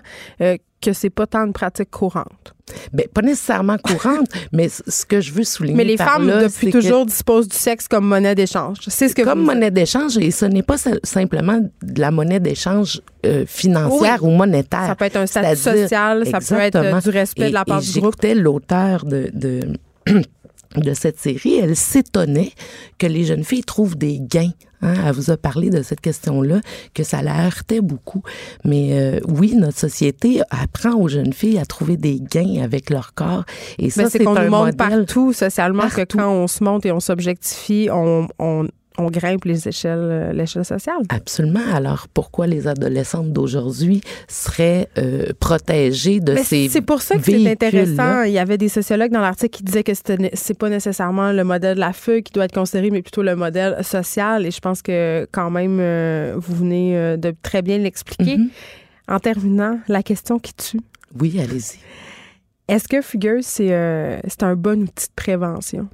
que c'est pas tant une pratique courante. Ben, pas nécessairement courante, mais ce que je veux souligner. Mais les par femmes, là, depuis que- toujours, disposent du sexe comme monnaie d'échange. C'est ce que comme vous monnaie d'échange, et ce n'est pas sim- simplement de la monnaie d'échange euh, financière Oui. ou monétaire. Ça peut être un statut social, ça peut être, euh, du respect de la Et- part et du groupe. l'auteur de, de, de cette série, elle s'étonnait que les jeunes filles trouvent des gains. Hein. Elle vous a parlé de cette question-là, que ça la heurtait beaucoup. Mais euh, oui, notre société apprend aux jeunes filles à trouver des gains avec leur corps. Et ça, Ben, c'est qu'on nous montre partout socialement que quand on se monte et on s'objectifie, on, on, on grimpe les échelles, euh, l'échelle sociale. Absolument. Alors, pourquoi les adolescentes d'aujourd'hui seraient euh, protégées de Mais ces c'est pour ça que c'est intéressant. Il y avait des sociologues dans l'article qui disaient que c'est pas nécessairement le modèle de la feuille qui doit être considéré, mais plutôt le modèle social. Et je pense que quand même, euh, vous venez de très bien l'expliquer. Mhm. En terminant, la question qui tue. Oui, allez-y. Est-ce que fugueuse, c'est euh, c'est un bon outil de prévention?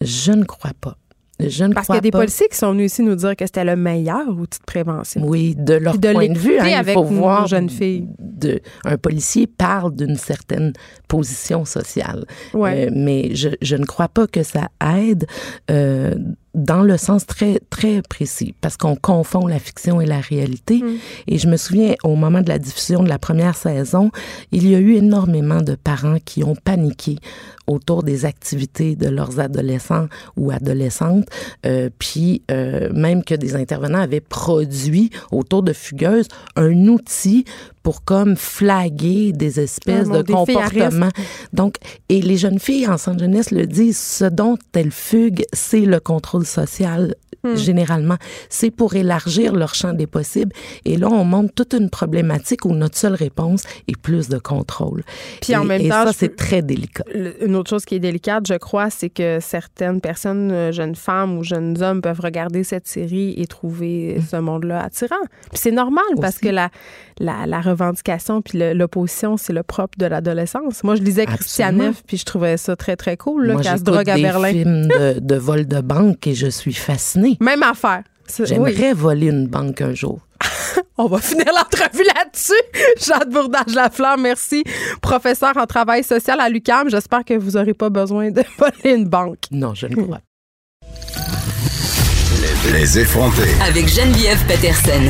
Je ne crois pas. Je ne Parce qu'il y a des pas. policiers qui sont venus ici nous dire que c'était le meilleur outil de prévention. Oui, de leur de point de vue, hein, il avec faut nos voir jeunes filles. De, un policier parle d'une certaine position sociale, Ouais. Euh, mais je, je ne crois pas que ça aide euh, dans le sens très très précis, parce qu'on confond la fiction et la réalité. Mm. Et je me souviens au moment de la diffusion de la première saison, il y a eu énormément de parents qui ont paniqué autour des activités de leurs adolescents ou adolescentes, euh, puis euh, même que des intervenants avaient produit autour de Fugueuse un outil pour comme flaguer des espèces Ah, de comportements. Donc, et les jeunes filles en centre jeunesse le disent, ce dont elles fuguent, c'est le contrôle social. Hmm. Généralement, c'est pour élargir leur champ des possibles. Et là, on montre toute une problématique où notre seule réponse est plus de contrôle. Puis en Et- même et temps, ça, c'est très délicat. Une autre chose qui est délicate, je crois, c'est que certaines personnes, euh, jeunes femmes ou jeunes hommes, peuvent regarder cette série et trouver ce monde-là attirant. Puis c'est normal parce que la, la, la revendication puis le- l'opposition, c'est le propre de l'adolescence. Moi, je lisais Christiane Absolument. Neff, puis je trouvais ça très, très cool, là, se drogue à des Berlin. films de, de vol de banque et je suis fascinée. Même affaire. J'aimerais oui. voler une banque un jour. On va finir l'entrevue là-dessus. Jade Bourdage-Laflamme, merci. Professeur en travail social à l'UQAM. J'espère que vous n'aurez pas besoin de voler une banque. Non, je ne crois pas. Les effrontés. Avec Geneviève Peterson.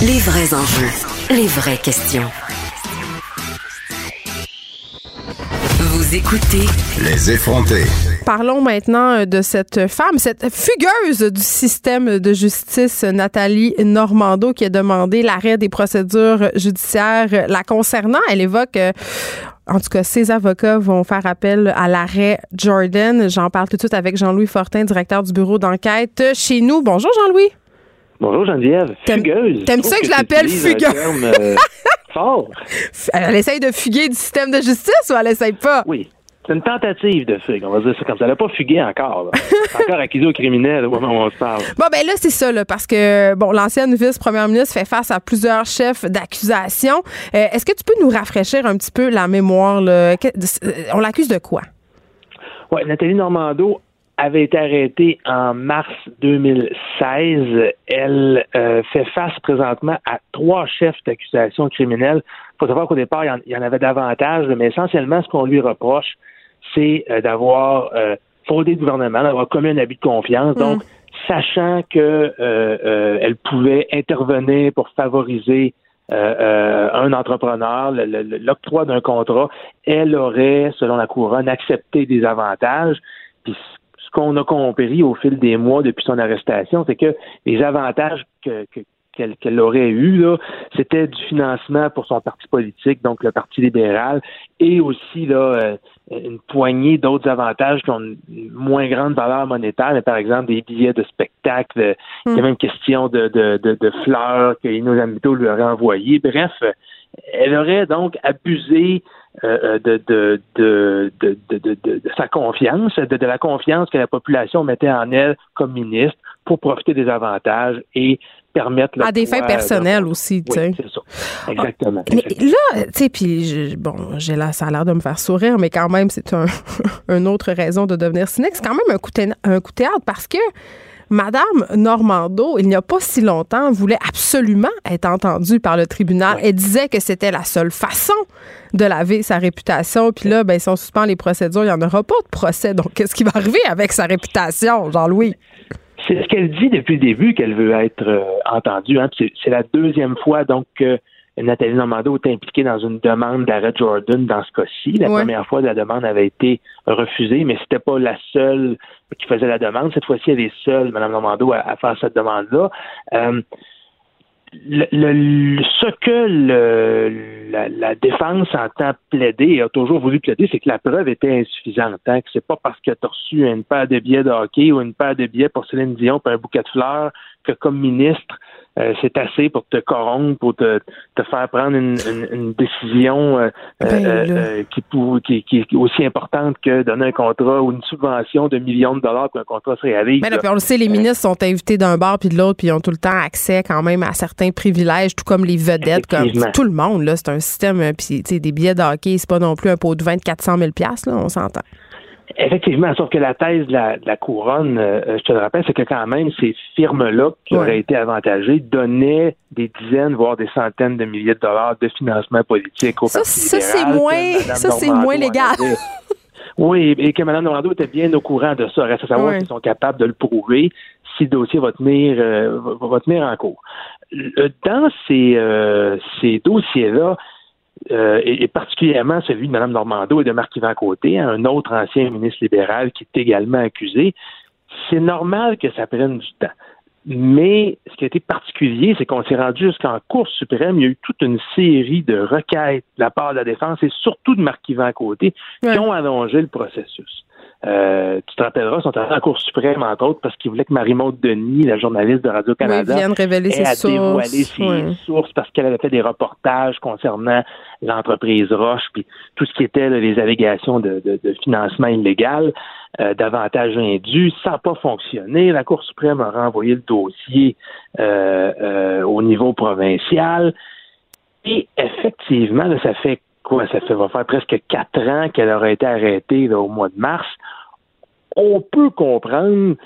Les vrais enjeux, les vraies questions. Vous écoutez Les effrontés. Parlons maintenant euh, de cette femme, cette fugueuse du système de justice, Nathalie Normando, qui a demandé l'arrêt des procédures judiciaires la concernant. Elle évoque, euh, en tout cas, ses avocats vont faire appel à l'arrêt Jordan. J'en parle tout de suite avec Jean-Louis Fortin, directeur du bureau d'enquête chez nous. Bonjour Jean-Louis. Bonjour Geneviève. Fugueuse. t'aimes ça que je l'appelle fugueuse? terme, euh, fort. Elle essaye de fuguer du système de justice ou elle essaye pas? Oui. C'est une tentative de fugue, on va dire ça comme ça. Elle n'a pas fugué encore. encore accusée au criminel au moment où on se parle. Bon, ben là, c'est ça, là, parce que, bon, l'ancienne vice-première ministre fait face à plusieurs chefs d'accusation. Euh, Est-ce que tu peux nous rafraîchir un petit peu la mémoire, là? Euh, on l'accuse de quoi? Ouais, Nathalie Normando avait été arrêtée en mars 2016. Elle euh, fait face présentement à trois chefs d'accusation criminelle. Il faut savoir qu'au départ, il y, en, avait davantage, mais essentiellement, ce qu'on lui reproche, c'est euh, d'avoir euh, fraudé le gouvernement, d'avoir commis un abus de confiance. Donc, sachant que euh, euh, elle pouvait intervenir pour favoriser euh, euh, un entrepreneur, l'octroi d'un contrat, elle aurait, selon la couronne, accepté des avantages. Puis qu'on a compris au fil des mois depuis son arrestation, c'est que les avantages que, que- qu'elle qu'elle aurait eu, là, c'était du financement pour son parti politique, donc le Parti libéral, et aussi là, euh, une poignée d'autres avantages qui ont une moins grande valeur monétaire, mais par exemple des billets de spectacle, euh, il y a même question de, de, de, de fleurs que Ino Zamito lui aurait envoyées. Bref, elle aurait donc abusé euh, de, de, sa confiance, de, la confiance que la population mettait en elle comme ministre pour profiter des avantages et permettre À des fins l'octroi personnelles aussi, tu sais. Oui, c'est ça. Exactement. Mais là, tu sais, puis bon, j'ai là, ça a l'air de me faire sourire, mais quand même, c'est un, une autre raison de devenir cynique. C'est quand même un coup, un coup de théâtre parce que Madame Normando, il n'y a pas si longtemps, voulait absolument être entendue par le tribunal. Elle disait que c'était la seule façon de laver sa réputation. Puis là, ben, si on suspend les procédures, il n'y en aura pas de procès. Donc, qu'est-ce qui va arriver avec sa réputation, Jean-Louis? C'est ce qu'elle dit depuis le début qu'elle veut être euh, entendue. Hein. C'est c'est la deuxième fois donc que Nathalie Normando est impliquée dans une demande d'arrêt Jordan dans ce cas-ci. La Ouais. première fois, la demande avait été refusée, mais c'était pas la seule qui faisait la demande. Cette fois-ci, elle est seule, Mme Normando, à, à faire cette demande-là. Euh, le, le- ce que le- la, la défense entend plaider et a toujours voulu plaider, c'est que la preuve était insuffisante. Hein, que c'est pas parce que tu as reçu une paire de billets de hockey ou une paire de billets pour Céline Dion puis un bouquet de fleurs que comme ministre, euh, c'est assez pour te corrompre, pour te, te faire prendre une, une- une décision euh, Ben, euh, là. euh, qui, pour- qui, qui est aussi importante que donner un contrat ou une subvention de millions de dollars pour un contrat se réalise. Mais on le sait, les ministres sont invités d'un bord puis de l'autre, puis ils ont tout le temps accès quand même à certains privilèges, tout comme les vedettes, comme tout le monde. Là, c'est un système, euh, puis des billets de hockey, c'est pas non plus un pot de 20 de 400 000 là, on s'entend. Effectivement, sauf que la thèse de la, de la couronne, euh, je te le rappelle, c'est que quand même ces firmes-là qui Ouais. auraient été avantagées donnaient des dizaines, voire des centaines de milliers de dollars de financement politique au Ça, Parti ça, c'est moins- ça, c'est moins légal. Oui, et que Mme Normando était bien au courant de ça. Reste à savoir Ouais. s'ils sont capables de le prouver si le dossier va tenir, euh, va, tenir en cours. Dans ces, euh, ces dossiers-là, euh, et, et particulièrement celui de Mme Normando et de Marc-Yvan Côté, hein, un autre ancien ministre libéral qui est également accusé, c'est normal que ça prenne du temps. Mais ce qui a été particulier, c'est qu'on s'est rendu jusqu'en Cour suprême. Il y a eu toute une série de requêtes de la part de la défense et surtout de Marc-Yvan Côté Ouais. qui ont allongé le processus. Euh, tu te rappelleras, ils sont allés en Cour suprême, entre autres, parce qu'ils voulaient que Marie-Maud Denis, la journaliste de Oui, Radio-Canada, viennent révéler ait à ses dévoiler sources. ses sources parce qu'elle avait fait des reportages concernant l'entreprise Roche, puis tout ce qui était là, les allégations de, de- de financement illégal, euh, d'avantages indus. Ça n'a pas fonctionné. La Cour suprême a renvoyé le dossier euh, euh, au niveau provincial. Et effectivement, là, ça fait quoi? Ça fait, va faire presque quatre ans qu'elle aurait été arrêtée là, au mois de mars. On peut comprendre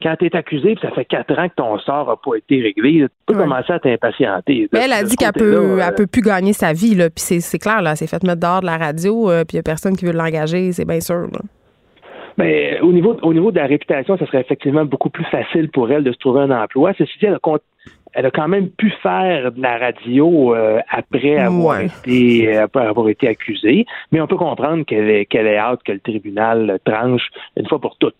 quand tu es accusé, puis ça fait quatre ans que ton sort n'a pas été réglé, tu peux Ouais. commencer à t'impatienter. Mais elle a dit qu'elle peut, euh, elle peut plus gagner sa vie, là. Puis c'est, c'est clair, là. S'est fait mettre dehors de la radio, euh, puis il y a personne qui veut l'engager, c'est bien sûr, là. Mais au niveau, au niveau de la réputation, ça serait effectivement beaucoup plus facile pour elle de se trouver un emploi. Ceci dit, elle a, elle a quand même pu faire de la radio euh, après avoir Ouais. été après avoir été accusée. Mais on peut comprendre qu'elle est qu'elle est hâte que le tribunal tranche une fois pour toutes.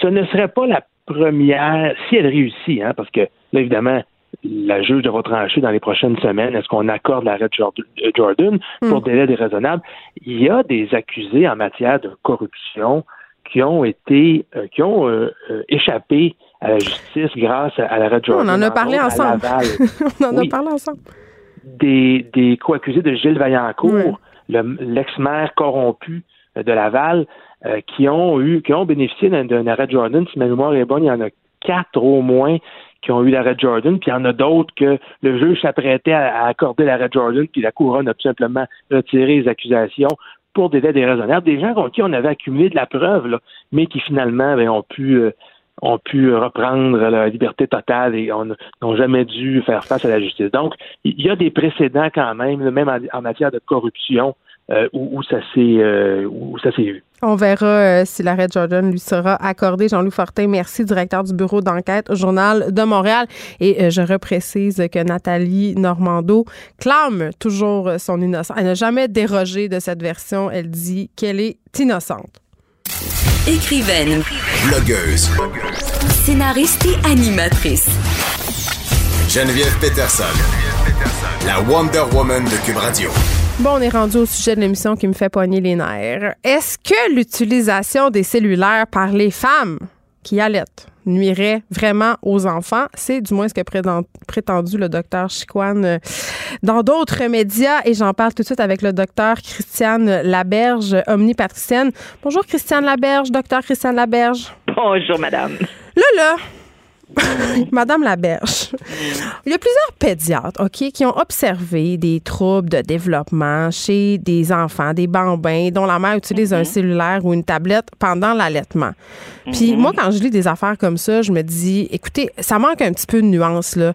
Ce ne serait pas la première, si elle réussit, hein, parce que là, évidemment, la juge devra trancher dans les prochaines semaines. Est-ce qu'on accorde l'arrêt de Jordan- euh, Jordan pour délai déraisonnable? Il y a des accusés en matière de corruption qui ont été, euh, qui ont euh, euh, échappé à la justice grâce à, à l'arrêt de Jordan. On en a parlé ensemble. On en Oui. a parlé ensemble. des, des co-accusés de Gilles Vaillancourt, l'ex-maire corrompu euh, de Laval, euh, qui ont eu, qui ont bénéficié d'un, arrêt de Jordan. Si ma mémoire est bonne, il y en a quatre au moins qui ont eu l'arrêt Jordan, puis il y en a d'autres que le juge s'apprêtait à, à accorder l'arrêt Jordan, puis la couronne a tout simplement retiré les accusations pour délai déraisonnable. Des gens contre qui on avait accumulé de la preuve, là, mais qui finalement ben, ont pu euh, ont pu reprendre la liberté totale et on- n'ont jamais dû faire face à la justice. Donc, il y a des précédents quand même, même en, matière de corruption, euh, où, où ça s'est euh, où ça s'est vu. On verra euh, si l'arrêt Jordan lui sera accordé. Jean-Louis Fortin, merci, directeur du bureau d'enquête au Journal de Montréal. Et euh, je reprécise que Nathalie Normando clame toujours son innocence. Elle n'a jamais dérogé de cette version. Elle dit qu'elle est innocente. Écrivaine, Blogueuse. scénariste et animatrice. Geneviève Peterson. La Wonder Woman de Cube Radio. Bon, on est rendu au sujet de l'émission qui me fait poigner les nerfs. Est-ce que l'utilisation des cellulaires par les femmes qui allaitent? Nuirait vraiment aux enfants? C'est du moins ce que prétend- prétendu le docteur Chiquan euh, dans d'autres médias. Et j'en parle tout de suite avec le docteur Christiane Laberge, omnipatricienne. Bonjour Christiane Laberge, docteur Christiane Laberge. Bonjour, madame. Là, là, Madame Laberge, il y a plusieurs pédiatres, OK, qui ont observé des troubles de développement chez des enfants, des bambins dont la mère utilise un cellulaire ou une tablette pendant l'allaitement. Puis moi, quand je lis des affaires comme ça, je me dis, écoutez, ça manque un petit peu de nuance, là.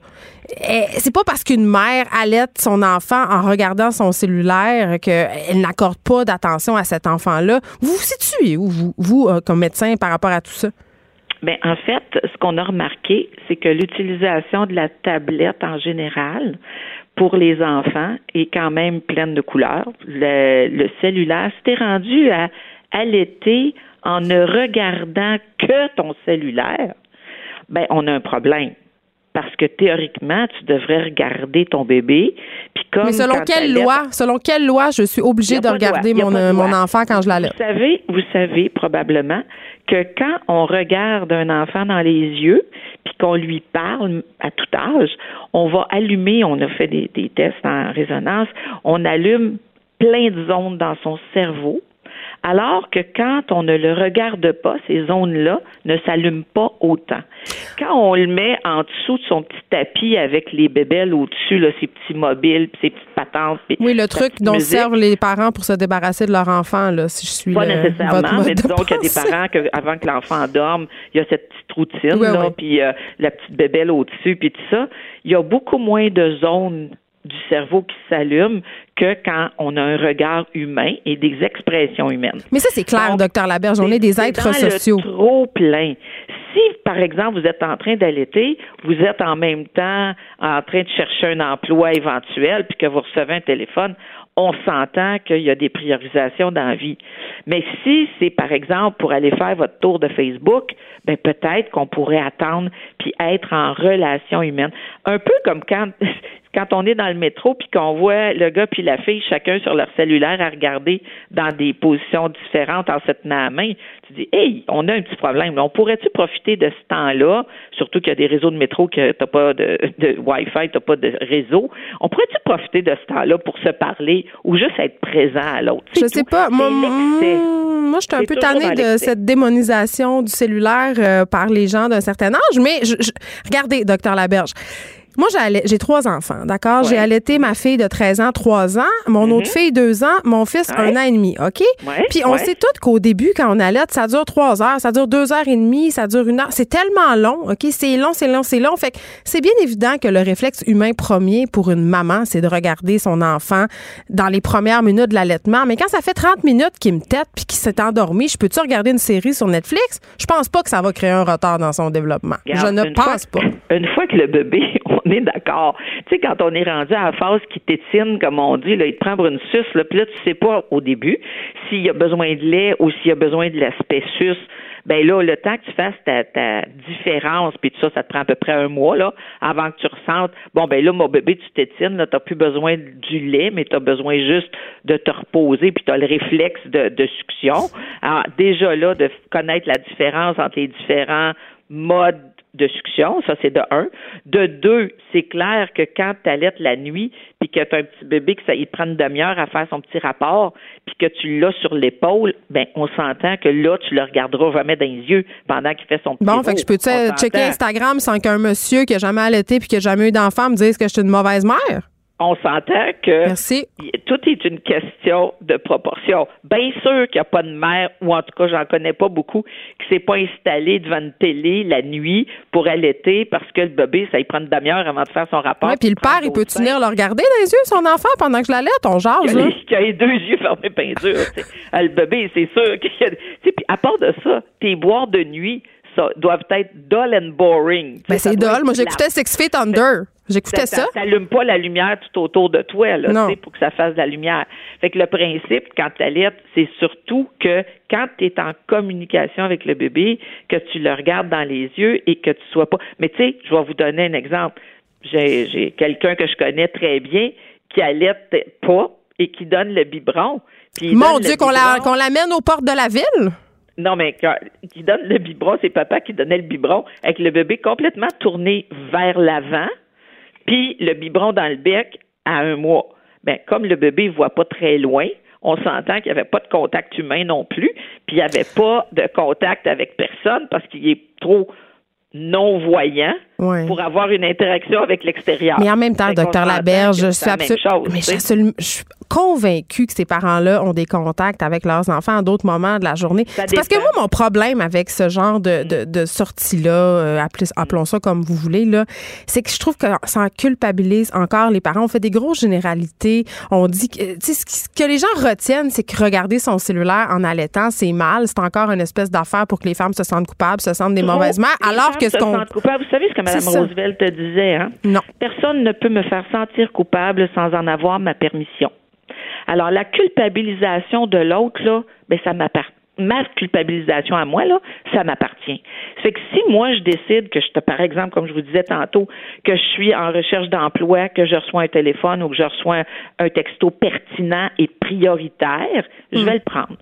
Eh, C'est pas parce qu'une mère allaite son enfant en regardant son cellulaire qu'elle n'accorde pas d'attention à cet enfant-là. Vous vous situez où, vous, vous euh, comme médecin, par rapport à tout ça? Bien, en fait, ce qu'on a remarqué, c'est que l'utilisation de la tablette en général pour les enfants est quand même pleine de couleurs. Le, le cellulaire, si t'es rendu à allaiter en ne regardant que ton cellulaire, ben on a un problème. Parce que théoriquement, tu devrais regarder ton bébé. Puis comme Mais selon quelle loi, selon quelle loi je suis obligée de regarder mon, de euh, mon enfant quand je l'allaite? Vous savez, vous savez probablement que quand on regarde un enfant dans les yeux, puis qu'on lui parle à tout âge, on va allumer, on a fait des, tests en résonance, on allume plein de zones dans son cerveau, alors que quand on ne le regarde pas, ces zones-là ne s'allument pas autant. Quand on le met en dessous de son petit tapis avec les bébelles au-dessus, là, ses petits mobiles, puis ses petites patentes, Oui, le truc dont musique, servent les parents pour se débarrasser de leur enfant, là, si je suis pas le- nécessairement, votre mais disons qu'il y a des parents que avant que l'enfant dorme, il y a cette petite routine Ouais, là, ouais. puis euh, la petite bébelle au-dessus, puis tout ça. Il y a beaucoup moins de zones du cerveau qui s'allument que quand on a un regard humain et des expressions humaines. Mais ça, c'est clair, docteur Laberge. On est des êtres dans sociaux. Le trop plein. Si, par exemple, vous êtes en train d'allaiter, vous êtes en même temps en train de chercher un emploi éventuel, puis que vous recevez un téléphone, on s'entend qu'il y a des priorisations dans la vie. Mais si c'est, par exemple, pour aller faire votre tour de Facebook, ben peut-être qu'on pourrait attendre puis être en relation humaine. Un peu comme quand quand on est dans le métro puis qu'on voit le gars puis la fille chacun sur leur cellulaire à regarder dans des positions différentes en se tenant à la main, tu dis hey, on a un petit problème. On pourrait-tu profiter de ce temps-là, surtout qu'il y a des réseaux de métro que t'as pas de, de Wi-Fi, t'as pas de réseau. On pourrait-tu profiter de ce temps-là pour se parler ou juste être présent à l'autre? Je sais tout. pas. Moi, moi je suis un peu tannée de cette démonisation du cellulaire euh, par les gens d'un certain âge. Mais je- je- regardez, docteur Laberge. Moi, j'ai trois enfants, d'accord? J'ai allaité ma fille de 13 ans, 3 ans, mon Mhm. autre fille, 2 ans, mon fils, Ouais. un an et demi, OK? Ouais, Puis on sait toutes qu'au début, quand on allaite, ça dure 3 heures, ça dure 2 heures et demie, ça dure une heure. C'est tellement long, OK? C'est long, c'est long, c'est long. Fait que c'est bien évident que le réflexe humain premier pour une maman, c'est de regarder son enfant dans les premières minutes de l'allaitement. Mais quand ça fait 30 minutes qu'il me tête puis qu'il s'est endormi, je peux-tu regarder une série sur Netflix? Je pense pas que ça va créer un retard dans son développement. Regarde, je ne pense fois- pas. Une fois que le bébé, on est d'accord. Tu sais, quand on est rendu à la phase qui tétine, comme on dit, là, il te prend pour une suce, là, puis là, tu sais pas au début s'il y a besoin de lait ou s'il y a besoin de l'aspect suce. Ben là, le temps que tu fasses ta, ta différence, puis tout ça, ça te prend à peu près un mois, là, avant que tu ressentes, bon, ben là, mon bébé, tu tétines, là, t'as plus besoin du lait, mais t'as besoin juste de te reposer, puis t'as le réflexe de, de succion. Alors, déjà là, de connaître la différence entre les différents modes de succion, ça c'est de un. De deux, c'est clair que quand tu allaites la nuit, puis que tu as un petit bébé que ça il te prend une demi-heure à faire son petit rapport, puis que tu l'as sur l'épaule, ben on s'entend que là tu le regarderas jamais dans les yeux pendant qu'il fait son petit Bon, fait que je peux checker. Instagram sans qu'un monsieur qui a jamais allaité puis qui a jamais eu d'enfant me dise que je suis une mauvaise mère? On s'entend que Merci. tout est une question de proportion. Bien sûr qu'il n'y a pas de mère, ou en tout cas, j'en connais pas beaucoup, qui s'est pas installé devant une télé la nuit pour allaiter parce que le bébé, ça y prend une demi-heure avant de faire son rapport. Ouais, puis le père, il peut-tu venir le regarder dans les yeux, son enfant, pendant que je l'allaite? On jase, là. qui a les deux yeux fermés bien sais. Ah, le bébé, c'est sûr qu'il y a... Puis à part de ça, tes boires de nuit ça, doivent être dull and boring. Ben, c'est être Moi, j'écoutais Six Feet Under. J'écoutais ça. T'allumes pas la lumière tout autour de toi, là, Non. pour que ça fasse de la lumière. Fait que le principe, quand tu allaites, c'est surtout que quand tu es en communication avec le bébé, que tu le regardes dans les yeux et que tu sois pas. Mais tu sais, je vais vous donner un exemple. J'ai quelqu'un que je connais très bien qui allaite pas et qui donne le biberon. Puis Mon Dieu, qu'on l'amène aux portes de la ville? non, mais quand- qui donne le biberon, c'est papa qui donnait le biberon avec le bébé complètement tourné vers l'avant, puis le biberon dans le bec à un mois. Ben, comme le bébé ne voit pas très loin, on s'entend qu'il n'y avait pas de contact humain non plus, puis il n'y avait pas de contact avec personne parce qu'il est trop non-voyants Pour avoir une interaction avec l'extérieur. Mais en même temps, docteur Laberge, je suis absolument, mais je suis absolument- je suis convaincue que ces parents-là ont des contacts avec leurs enfants à d'autres moments de la journée. C'est parce que moi, mon problème avec ce genre de, de, de sortie-là, euh, appelons ça comme vous voulez, là, c'est que je trouve que ça en culpabilise encore les parents. On fait des grosses généralités. On dit que, sais, ce que les gens retiennent, c'est que regarder son cellulaire en allaitant, c'est mal. C'est encore une espèce d'affaire pour que les femmes se sentent coupables, se sentent des mauvaises mères. Alors que ce qu'on. sentent coupables. Vous savez ce que Mme. Roosevelt te disait, hein? Non. Personne ne peut me faire sentir coupable sans en avoir ma permission. Alors, la culpabilisation de l'autre, là, ben, ça m'appartient. Ma culpabilisation à moi, là, ça m'appartient. Fait que si moi, je décide que je te, par exemple, comme je vous disais tantôt, que je suis en recherche d'emploi, que je reçois un téléphone ou que je reçois un, un texto pertinent et prioritaire, je vais le prendre.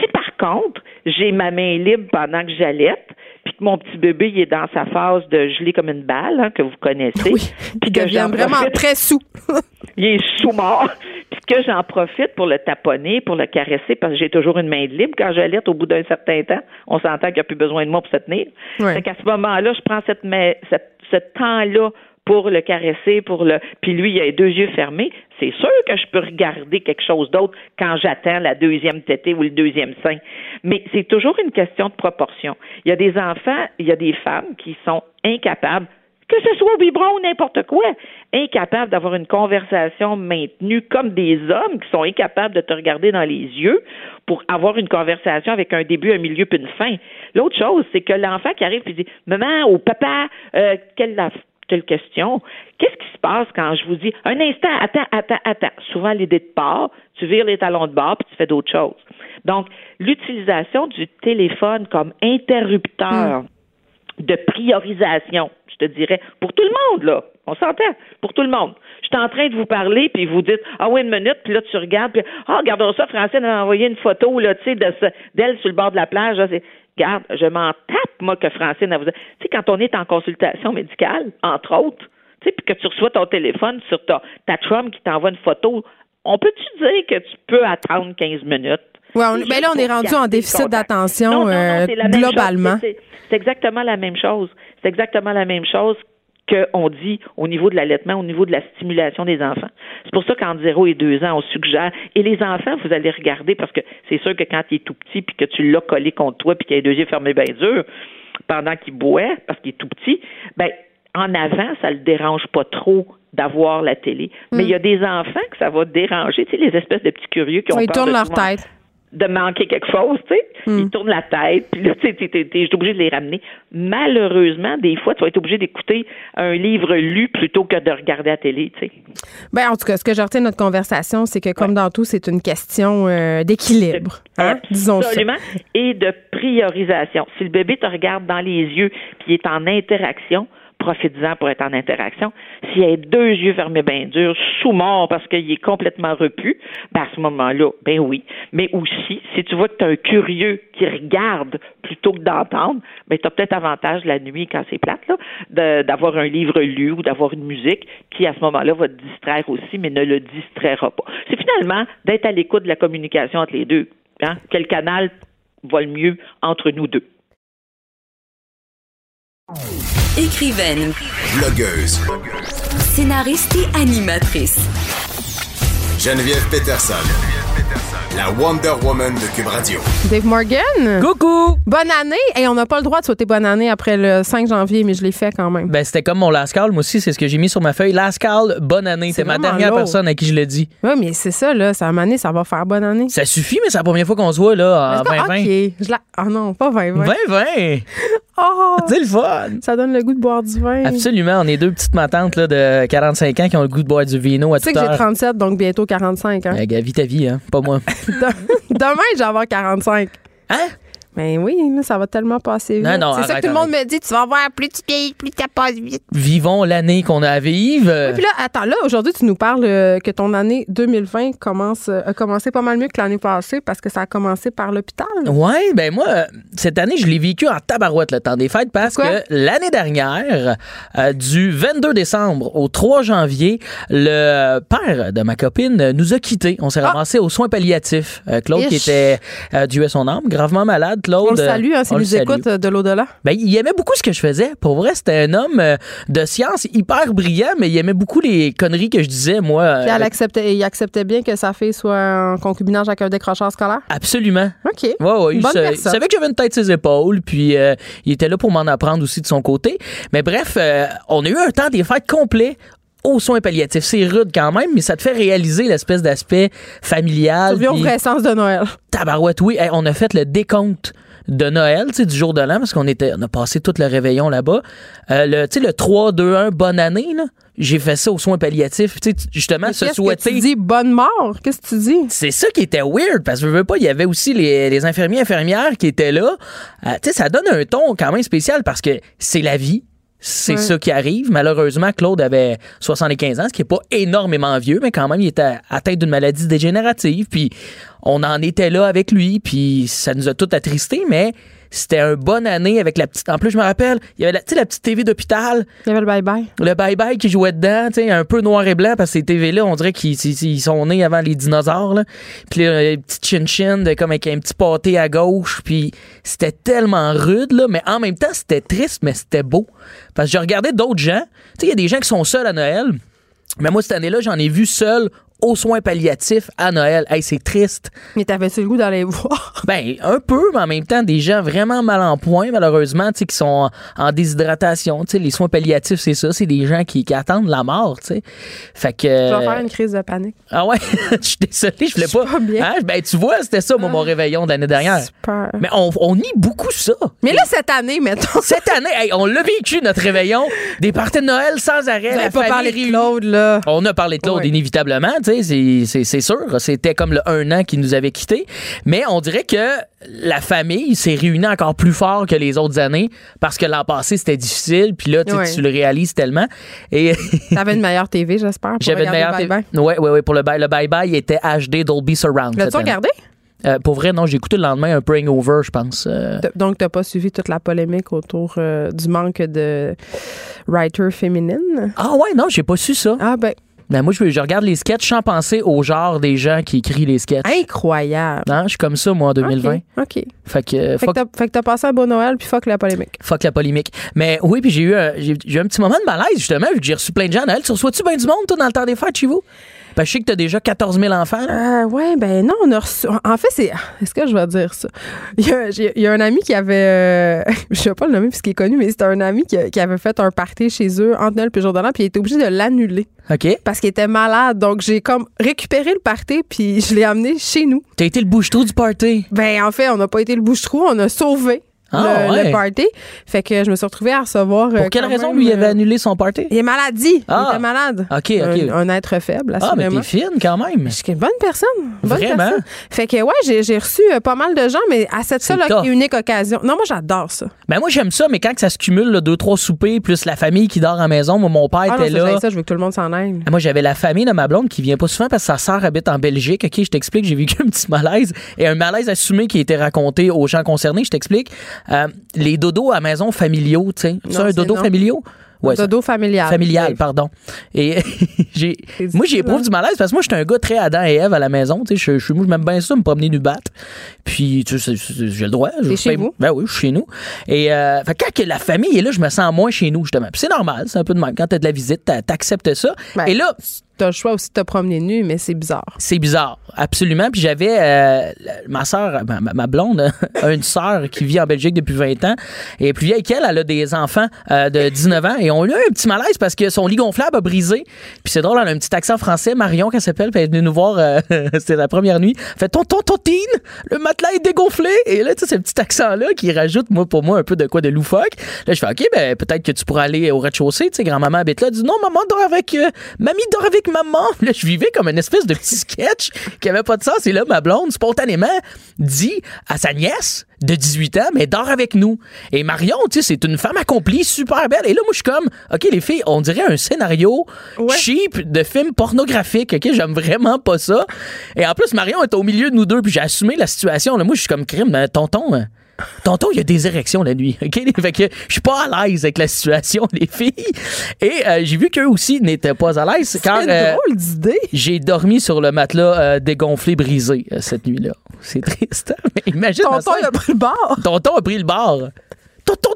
Si par contre, j'ai ma main libre pendant que j'allaite, puis que mon petit bébé il est dans sa phase de gelé comme une balle, hein, que vous connaissez, Oui. puis que j'en vraiment profite- très sous. il est sous-mort. Puis que j'en profite pour le taponner, pour le caresser, parce que j'ai toujours une main libre quand j'allaite au bout d'un certain temps. On s'entend qu'il n'y a plus besoin de moi pour se tenir. Ouais. Fait qu'à ce moment-là, je prends cette, ma- cette- ce temps-là pour le caresser, pour le. Puis lui, il a les deux yeux fermés. C'est sûr que je peux regarder quelque chose d'autre quand j'attends la deuxième tétée ou le deuxième sein. Mais c'est toujours une question de proportion. Il y a des enfants, il y a des femmes qui sont incapables que ce soit au biberon ou n'importe quoi, incapables d'avoir une conversation maintenue comme des hommes qui sont incapables de te regarder dans les yeux pour avoir une conversation avec un début, un milieu puis une fin. L'autre chose, c'est que l'enfant qui arrive et dit Maman ou papa, euh, quelle, la- quelle question? Qu'est-ce qui se passe quand je vous dis un instant, attends, attends, attends? Souvent, l'idée de part, tu vires les talons de bord puis tu fais d'autres choses. Donc, l'utilisation du téléphone comme interrupteur de priorisation, je te dirais, pour tout le monde, là. On s'entend, pour tout le monde. Je suis en train de vous parler, puis vous dites, ah oui, une minute, puis là, tu regardes, puis, ah, regardons ça, Francine a envoyé une photo, là, tu sais, de d'elle sur le bord de la plage, là, regarde, je m'en tape, moi, que Francine a vous... Tu sais, quand on est en consultation médicale, entre autres, tu sais, puis que tu reçois ton téléphone sur ta, ta chum qui t'envoie une photo, on peut-tu dire que tu peux attendre 15 minutes? Ouais, on- ben là, on est rendu en déficit d'attention euh, globalement. C'est exactement la même chose. C'est exactement la même chose qu'on dit au niveau de l'allaitement, au niveau de la stimulation des enfants. C'est pour ça qu'en 0 et 2 ans, on suggère. Et les enfants, vous allez regarder, parce que c'est sûr que quand il est tout petit, puis que tu l'as collé contre toi, puis qu'il a les deux yeux fermés bien dur, pendant qu'il boit, parce qu'il est tout petit, ben en avant, ça le dérange pas trop d'avoir la télé. Mais il y a des enfants que ça va déranger, tu sais, les espèces de petits curieux qui ont ils peur tournent de leur tête. De manquer quelque chose, tu sais. Ils tournent la tête, puis là, tu sais, t'es- obligée de les ramener. Malheureusement, des fois, tu vas être obligé d'écouter un livre lu plutôt que de regarder la télé, tu sais. Ben, en tout cas, ce que j'ai retenu de notre conversation, c'est que comme dans tout, c'est une question euh, d'équilibre. Hein? Disons ça. Absolument. Et de priorisation. Si le bébé te regarde dans les yeux puis il est en interaction, profite-en pour être en interaction. S'il a deux yeux fermés bien durs, sous-mort parce qu'il est complètement repu, ben à ce moment-là, ben oui. Mais aussi, si tu vois que tu as un curieux qui regarde plutôt que d'entendre, ben tu as peut-être avantage la nuit quand c'est plate, là, d'avoir un livre lu ou d'avoir une musique qui, à ce moment-là, va te distraire aussi, mais ne le distraira pas. C'est finalement d'être à l'écoute de la communication entre les deux. Hein? Quel canal va le mieux entre nous deux? Écrivaine, Blogueuse. scénariste et animatrice. Geneviève Peterson. La Wonder Woman de Cube Radio. Dave Morgan? Coucou! Bonne année. Et on n'a pas le droit de souhaiter bonne année après le 5 janvier, mais je l'ai fait quand même. Ben, c'était comme mon last call. Moi aussi, c'est ce que j'ai mis sur ma feuille. Last call, bonne année. C'est C'est ma dernière lourd. personne à qui je le dis. Oui, mais c'est ça, là. Ça, donné, ça va faire bonne année. Ça suffit, mais c'est la première fois qu'on se voit, là, en C'est pas- 2020. OK. Je la... Ah non, pas 2020. 2020! Oh, C'est le fun! ça donne le goût de boire du vin. Absolument. On est deux petites matantes là, de 45 ans qui ont le goût de boire du vino à Tu sais que j'ai heure. 37, donc bientôt 45. Hein? Eh, vis ta vie, hein? Pas moi. Demain, je vais avoir 45. Hein? Ben oui, ça va tellement passer vite. C'est ça que tout le monde me dit. Tu vas voir, plus tu vieillis, plus ça passe vite. Vivons l'année qu'on a à vivre. Oui, puis là, attends, là, aujourd'hui, tu nous parles euh, que ton année 2020 commence, euh, a commencé pas mal mieux que l'année passée parce que ça a commencé par l'hôpital. Ouais, ben moi, euh, cette année, je l'ai vécu en tabarouette le temps des fêtes parce que l'année dernière, euh, du 22 décembre au 3 janvier, le père de ma copine nous a quittés. On s'est ramassé aux soins palliatifs. Claude, qui était, Dieu ait son âme, gravement malade, Claude. On le salue, hein, s'il nous écoute euh, de l'au-delà. Ben, il aimait beaucoup ce que je faisais. Pour vrai, c'était un homme euh, de science hyper brillant, mais il aimait beaucoup les conneries que je disais, moi. euh, Puis elle acceptait, il acceptait bien que sa fille soit en concubinage avec un décrocheur scolaire? Absolument. OK. Ouais, ouais, il, sa- il savait que j'avais une tête sur ses épaules, puis euh, il était là pour m'en apprendre aussi de son côté. Mais bref, euh, on a eu un temps des fêtes complet aux soins palliatifs. C'est rude quand même, mais ça te fait réaliser l'espèce d'aspect familial. Tu au puis- vrai sens de Noël. Tabarouette, oui. Hey, on a fait le décompte de Noël, tu sais, du jour de l'an, parce qu'on était, on a passé tout le réveillon là-bas. Euh, le, tu sais, le 3, 2, 1, bonne année, là. J'ai fait ça aux soins palliatifs. Tu sais, justement, se Qu'est-ce que souhaiter. tu dis? Bonne mort? Qu'est-ce que tu dis? C'est ça qui était weird, parce que je veux pas, il y avait aussi les, les infirmiers infirmières qui étaient là. Euh, tu sais, ça donne un ton quand même spécial parce que c'est la vie. C'est Ouais. ça qui arrive. Malheureusement, Claude avait 75 ans, ce qui est pas énormément vieux, mais quand même, il était atteint d'une maladie dégénérative. Puis on en était là avec lui, puis ça nous a tout attristés, mais c'était une bonne année avec la petite. En plus, je me rappelle, il y avait la, la petite TV d'hôpital. Il y avait le bye-bye. Le bye-bye qui jouait dedans, tu sais, un peu noir et blanc, parce que ces TV-là, on dirait qu'ils ils- ils sont nés avant les dinosaures, là. Puis là, les petites chin-chin, comme avec un petit pâté à gauche, puis c'était tellement rude, là, mais en même temps, c'était triste, mais c'était beau. Parce que je regardais d'autres gens, tu sais, il y a des gens qui sont seuls à Noël, mais moi, cette année-là, j'en ai vu seuls aux soins palliatifs à Noël. Hey, c'est triste. Mais t'avais-tu le goût d'aller voir? Ben, un peu, mais en même temps, des gens vraiment mal en point, malheureusement, tu sais, qui sont en, en déshydratation. Tu sais, les soins palliatifs, c'est ça. C'est des gens qui, qui attendent la mort, tu sais. Fait que. Je vais faire une crise de panique. Ah ouais? Je suis désolé, je voulais pas. pas bien. Hein? Ben, tu vois, c'était ça, moi, mon réveillon de l'année dernière. Super. Mais on, on nie beaucoup ça. Mais là, cette année, mettons. Cette année, hey, on l'a vécu, notre réveillon. Des parties de Noël sans arrêt. Pas famille parlé de. Claude, là. On a parlé de Claude, Ouais. inévitablement, tu sais, c'est- sûr. C'était comme le un an qui nous avait quittés. Mais on dirait que la famille s'est réunie encore plus fort que les autres années parce que l'an passé, c'était difficile. Puis là, tu sais, Ouais. tu le réalises tellement. Et T'avais une meilleure TV, j'espère. j'avais une meilleure. le bye-bye. Ouais, ouais, ouais, pour le bye. Le bye-bye il était HD Dolby Surround. L'as-tu regardé? Euh, pour vrai, non, j'ai écouté le lendemain un peu hangover, je pense. Euh, Donc, t'as pas suivi toute la polémique autour euh, du manque de writer féminine? Ah ouais, non, j'ai pas su ça. Ah ben, Ben moi, je, je regarde les sketchs sans penser au genre des gens qui écrivent les sketchs. incroyable. Non, je suis comme ça, moi, en 2020. OK. Fait que, euh, Fait fuck, que t'as- fait que t'as passé un beau Noël, puis fuck la polémique. fuck la polémique. Mais oui, puis j'ai eu, un- j'ai j'ai eu un petit moment de malaise, justement, vu que j'ai reçu plein de gens à Noël. Tu reçois-tu bien du monde, toi, dans le temps des fêtes chez vous? Ben, je sais que t'as déjà 14 000 enfants. Euh, ouais, ben non, on a reçu. En fait, c'est. Est-ce que je vais dire ça? Il y a, j'ai- il y a un ami qui avait. euh, je vais pas le nommer puisqu'il est connu, mais c'était un ami qui, qui avait fait un party chez eux entre Noël et jour de l'an, puis il était obligé de l'annuler OK? parce qu'il était malade. Donc, j'ai comme récupéré le party, puis je l'ai amené chez nous. T'as été le bouche-trou du party. Ben, en fait, on n'a pas été le bouche-trou, on a sauvé Ah, le, ouais. le party. Fait que je me suis retrouvée à recevoir. euh, Pour quelle raison, même, lui, il euh, avait annulé son party? Il est maladie. Ah. Il était malade. OK, OK. Un, un être faible, Ah, mais t'es fine quand même. Je suis une bonne personne. Bonne Vraiment? personne. Fait que, ouais, j'ai, reçu euh, pas mal de gens, mais à cette seule et unique occasion. Non, moi, j'adore ça. Ben moi, j'aime ça, mais quand ça se cumule, là, deux, trois soupers, plus la famille qui dort à la maison, moi, mon père Ah non, était ça, là. ça, je veux que tout le monde s'en aille. Ah, Moi, j'avais la famille de ma blonde qui vient pas souvent parce que sa sœur habite en Belgique. OK, je t'explique, j'ai vécu un petit malaise et un malaise assumé qui a été raconté aux gens concernés. Je t'explique. Euh, les dodos à maison familiaux, tu sais. C'est un dodo non. familiaux? Ouais, Dodo familial. familial, pardon. Et j'ai, moi, j'éprouve du malaise parce que moi, j'étais un gars très Adam et Ève à la maison. Tu sais, je, je, moi, j'aime bien ça, me promener nu battre. Puis, tu sais, j'ai le droit. Je chez fais- vous? Ben oui, je suis chez nous. Et euh, fait quand que la famille est là, je me sens moins chez nous, justement. Puis c'est normal, c'est un peu de même. Quand t'as de la visite, t'a- t'acceptes ça. Ben, et là, T'as le choix aussi de te promener nu, mais c'est bizarre. c'est bizarre, absolument. Puis j'avais euh, ma soeur, ma, blonde, une sœur qui vit en Belgique depuis 20 ans et plus vieille qu'elle. Elle a des enfants euh, de 19 ans et on a eu un petit malaise parce que son lit gonflable a brisé. Puis c'est drôle, elle a un petit accent français. Marion, qu'elle s'appelle, puis elle est venue nous voir. euh, C'était la première nuit. Fait tonton, tontine, le matelas est dégonflé. Et là, tu sais, ce petit accent-là qui rajoute, moi, pour moi, un peu de quoi de loufoque. Là, je fais, OK, ben, peut-être que tu pourras aller au rez-de-chaussée. Tu sais, grand-maman habite là. Elle dit, non, maman dort avec, euh, mamie dort avec maman. Là, je vivais comme une espèce de petit sketch qui avait pas de sens. Et là, ma blonde, spontanément, dit à sa nièce de 18 ans, mais dort avec nous. Et Marion, tu sais, c'est une femme accomplie, super belle. Et là, moi, je suis comme, OK, les filles, on dirait un scénario Ouais. cheap de film pornographique. OK, j'aime vraiment pas ça. Et en plus, Marion est au milieu de nous deux, puis j'ai assumé la situation. Là, moi, je suis comme crime, euh, tonton. Tonton, il a des érections la nuit. OK? Fait que je suis pas à l'aise avec la situation des filles. Et euh, j'ai vu qu'eux aussi n'étaient pas à l'aise. C'est une euh, drôle d'idée. j'ai dormi sur le matelas euh, dégonflé, brisé cette nuit-là. C'est triste. hein? Mais imagine. Tonton, a pris le bar. Tonton a pris le bar. Tonton,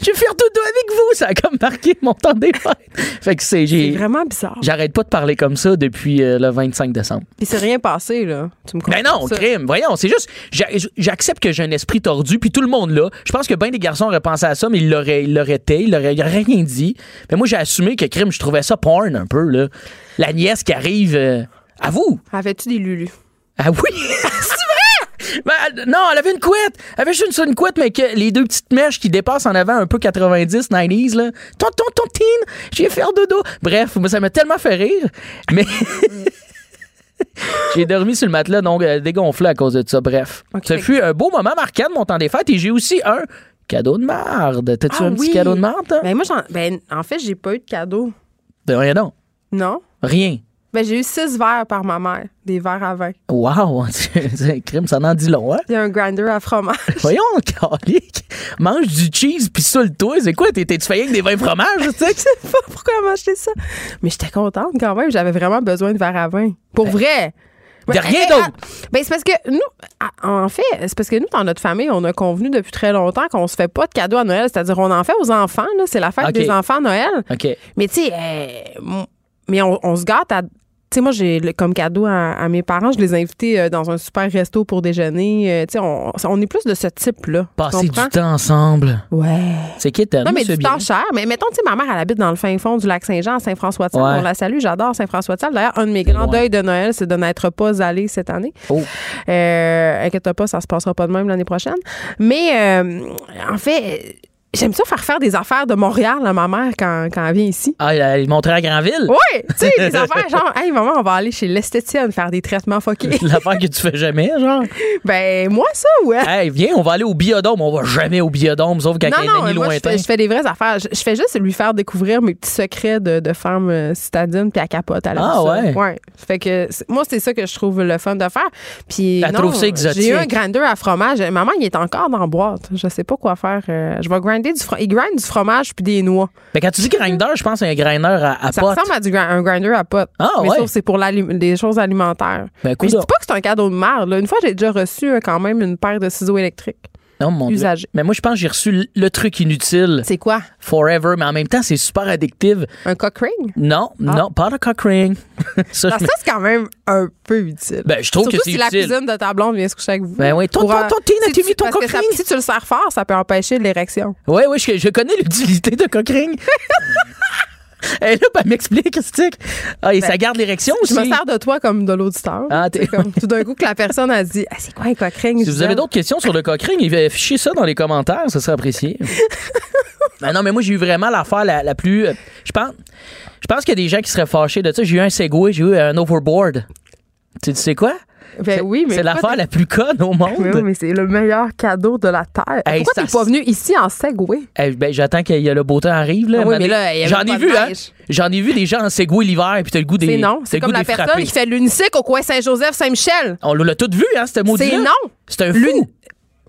je vais faire dodo avec vous. Ça a comme marqué mon temps des fêtes. Fait que c'est. C'est vraiment bizarre. J'arrête pas de parler comme ça depuis euh, le 25 décembre. Il s'est rien passé, là. Tu me Ben non, comprends ça? crime. Voyons, c'est juste, j'a- j'accepte que j'ai un esprit tordu, puis tout le monde là. Je pense que bien des garçons auraient pensé à ça, mais ils l'auraient, ils l'auraient été, ils l'auraient rien dit. Mais moi, j'ai assumé que crime, je trouvais ça porn un peu, là. La nièce qui arrive, euh, à vous. Avais-tu des lulus? Ah oui? Ben, elle- non, elle avait une couette. Elle avait juste une, une couette, mais que les deux petites mèches qui dépassent en avant un peu 90, 90s, là. Tonton, tontine, je vais faire dodo. Bref, moi, ça m'a tellement fait rire. Mais. j'ai dormi sur le matelas, donc euh, dégonflé à cause de ça. Bref. Ça fut un beau moment marquant de mon temps des fêtes et j'ai aussi un cadeau de marde. T'as-tu Ah un petit oui. cadeau de marde, toi? Ben moi, j'en- ben, en fait, j'ai pas eu de cadeau. Ben, rien non. Non? Rien. Ben, j'ai eu six verres par ma mère, des verres à vin. Wow! C'est un crime, ça en dit long, hein? Il y a un grinder à fromage. Voyons, calique. Mange du cheese puis saoule-toi. C'est quoi? T'es- T'es-tu fait avec des vins sais? Je sais pas pourquoi elle m'a acheté ça. Mais j'étais contente quand même. J'avais vraiment besoin de verres à vin. Pour vrai. de Ben, rien d'autre. Ben, c'est parce que nous, ah, en fait, c'est parce que nous, dans notre famille, on a convenu depuis très longtemps qu'on se fait pas de cadeaux à Noël. C'est-à-dire, on en fait aux enfants, là. C'est la fête des enfants à Noël. OK. Mais tu sais, euh, mais on, on se gâte à. Tu sais, moi, j'ai comme cadeau à, à mes parents, je les ai invités euh, dans un super resto pour déjeuner. Euh, tu sais, on, on est plus de ce type-là. Passer du temps ensemble. Ouais. C'est qui Non, mais du temps cher. Mais mettons, tu sais, ma mère, elle habite dans le fin fond du lac Saint-Jean, à. Ouais. On la salue, j'adore Saint-François-de-Sales. D'ailleurs, un de mes grands loin. deuils de Noël, c'est de n'être pas allé cette année. Oh. Euh, inquiète pas, ça se passera pas de même l'année prochaine. Mais euh, en fait, j'aime ça faire faire des affaires de Montréal à ma mère quand, quand elle vient ici. Ah, il montrait à Granville? Oui, tu sais, des affaires genre, hey, maman, on va aller chez l'esthétienne faire des traitements fuckés. L'affaire que tu fais jamais, genre? ben, moi, ça, ouais. Hey, viens, on va aller au biodôme. On va jamais au biodôme, sauf quand Non, il y a non, moi, je lointain. fais, je fais des vraies affaires. Je, je fais juste lui faire découvrir mes petits secrets de, de femme euh, citadine, puis elle capote. Elle aime Ah, ouais? Ouais. Fait que moi, c'est ça que je trouve le fun de faire. Puis Elle non, trouve ça exotique. J'ai eu un grinder à fromage. Maman, il est encore dans la boîte. Je sais pas quoi faire. Euh, je vais grinder du fromage. Il grind du fromage puis des noix. Mais quand tu dis grinder, je pense à un grinder à, à Ça ressemble à du gra- un grinder à pote. Ah, mais ouais? sauf que c'est pour l'ali- des choses alimentaires. Ben, mais je coudonc. dis pas que c'est un cadeau de merde. là. Une fois, j'ai déjà reçu euh, quand même une paire de ciseaux électriques. Non, mon Dieu. Usagé. Mais moi, je pense que j'ai reçu le- truc inutile. C'est quoi? Forever, mais en même temps, c'est super addictif. Un cock ring? Non, non, pas de cock ring. ça, Ah, je me- ça, c'est quand même un peu utile. Ben, je trouve Surtout que c'est si la utile. cousine de ta blonde vient se coucher avec vous. Ben oui, ton- Pour, ton- euh, ton Tina, si tu- mis ton cock ring? Si tu le sers fort, ça peut empêcher l'érection. Oui, oui, je, je connais l'utilité de cock ring. Et là, ben, m'explique. Ah, et Ben, ça garde l'érection aussi. Je me sers de toi comme de l'auditeur. Ah, t'es- comme tout d'un coup que la personne a dit Ah, C'est quoi un cock ring? Si vous avez d'autres questions sur le cock ring, fichez ça dans les commentaires, ça serait apprécié. Ben non, mais moi, j'ai eu vraiment l'affaire la, la plus. euh, Je pense, je pense qu'il y a des gens qui seraient fâchés de ça. J'ai eu un Segway, j'ai eu un overboard. Tu sais quoi? Ben oui, mais C'est l'affaire la plus conne au monde. Mais oui, mais c'est le meilleur cadeau de la Terre. Hey, Pourquoi t'es pas venu ici en Segway? Ben, j'attends que y a le beau temps arrive. Là, Ah oui, mais là, J'en ai vu, hein? J'en ai vu des gens en Segway l'hiver, puis t'as le goût des. C'est non. C'est comme la personne qui fait l'unicycle au coin Saint-Joseph-Saint-Michel. On l'a tout vu, hein, ce maudit C'est non. C'est un fou.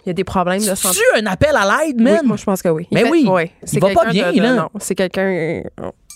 Il y a des problèmes de santé. Tu un appel à l'aide, Oui, man? moi, je pense que oui. Mais fait- oui. ouais. Il C'est va pas bien, de- là. Non, c'est quelqu'un.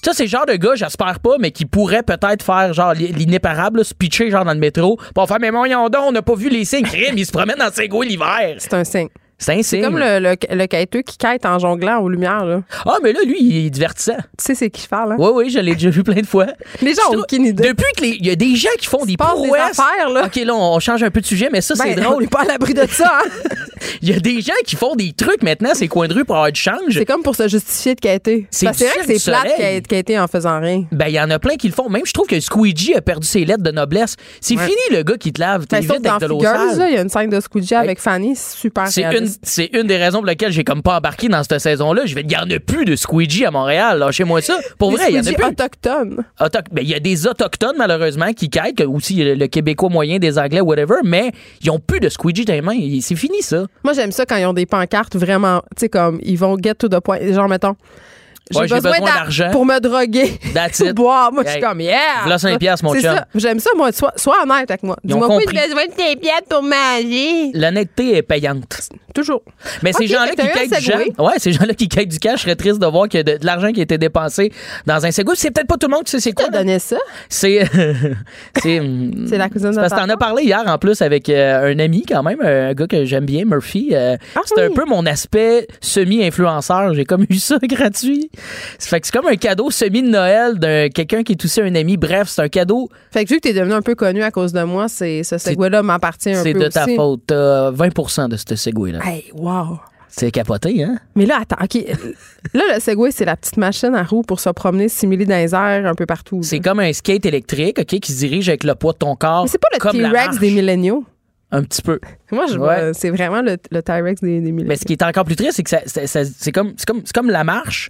Ça, c'est le genre de gars, j'espère pas, mais qui pourrait peut-être faire genre l'i- l'inéparable, se pitcher genre dans le métro, pour faire, mais voyons donc, on n'a pas vu les signes. Crime, il se promène dans ses l'hiver. C'est un signe. C'est un C'est signe. comme le, le, le quêteux qui quête en jonglant aux lumières. Là. Ah, mais là, lui, il est divertissant. Tu sais, c'est qui je parle. Hein? Oui, oui, je l'ai déjà vu plein de fois. Les gens Je ont trouve- aucune idée. Depuis que les- il y a des gens qui font des passe des prouesses. affaires, là. OK, là, on change un peu de sujet, mais ça, c'est Ben, drôle. On n'est pas à l'abri de ça. hein? Il y a des gens qui font des trucs maintenant, ces coins de rue pour avoir du change. c'est comme pour se justifier de quêter. C'est Parce que c'est vrai que du c'est plate soleil. quête- quêter en faisant rien. Ben, il y en a plein qui le font. Même, je trouve que Squeegee a perdu ses lettres de noblesse. C'est fini, le gars qui te lave tes Ben, sauf dans avec de l'eau Figures, là, sale. il y a une scène de Squeegee avec Fanny, c'est super C'est une, réaliste. C'est une des raisons pour lesquelles j'ai comme pas embarqué dans cette saison-là. Je vais il en a plus de Squeegee à Montréal. Lâchez-moi ça. Pour vrai, il y en a plus. autochtones. Autoc- ben, il y a des autochtones, malheureusement, qui quittent, aussi le, québécois moyen, des anglais, whatever, mais ils ont plus de squeegee dans les mains. Il- C'est fini, ça. Moi, j'aime ça quand ils ont des pancartes vraiment, tu sais, comme ils vont get to the point. Genre, mettons, j'ai Ouais, besoin, besoin d'a- d'argent. pour me droguer. Pour boire. Moi, je suis comme, yeah! voilà cinq piastres, mon chum. J'aime ça, moi. Sois, sois honnête avec moi. Dis-moi pas, compris. j'ai besoin de tes pièces pour manger. L'honnêteté est payante. Toujours. Mais ces gens-là qui que quittent du gens, ouais, ces gens-là qui quittent du cash, je serais triste de voir qu'il y a de, de l'argent qui a été dépensé dans un Segway. C'est peut-être pas tout le monde qui sait c'est quoi. Qui donné ça? C'est c'est C'est la cousine de parce que t'en as parlé hier en plus avec euh, un ami quand même, un gars que j'aime bien, Murphy. Euh, Ah c'est un peu mon aspect semi-influenceur. J'ai comme eu ça gratuit. Ça fait que c'est comme un cadeau semi de Noël d'un quelqu'un qui est aussi un ami. Bref, c'est un cadeau. Fait que vu que t'es devenu un peu connu à cause de moi, c'est ce Segway-là m'appartient un peu C'est de ta aussi. faute. T'as 20 de ce Segway là. Hey, wow. C'est capoté, hein? Mais là, attends, OK. Là, le Segway, c'est la petite machine à roues pour se promener, simuler dans les airs un peu partout. C'est comme un skate électrique, OK, qui se dirige avec le poids de ton corps. Mais c'est pas le T-Rex des milléniaux. Un petit peu. Moi, je Ouais. vois, c'est vraiment le, le T-Rex des, des milléniaux. Mais ce qui est encore plus triste, c'est que ça- ça- ça- c'est comme, comme la marche,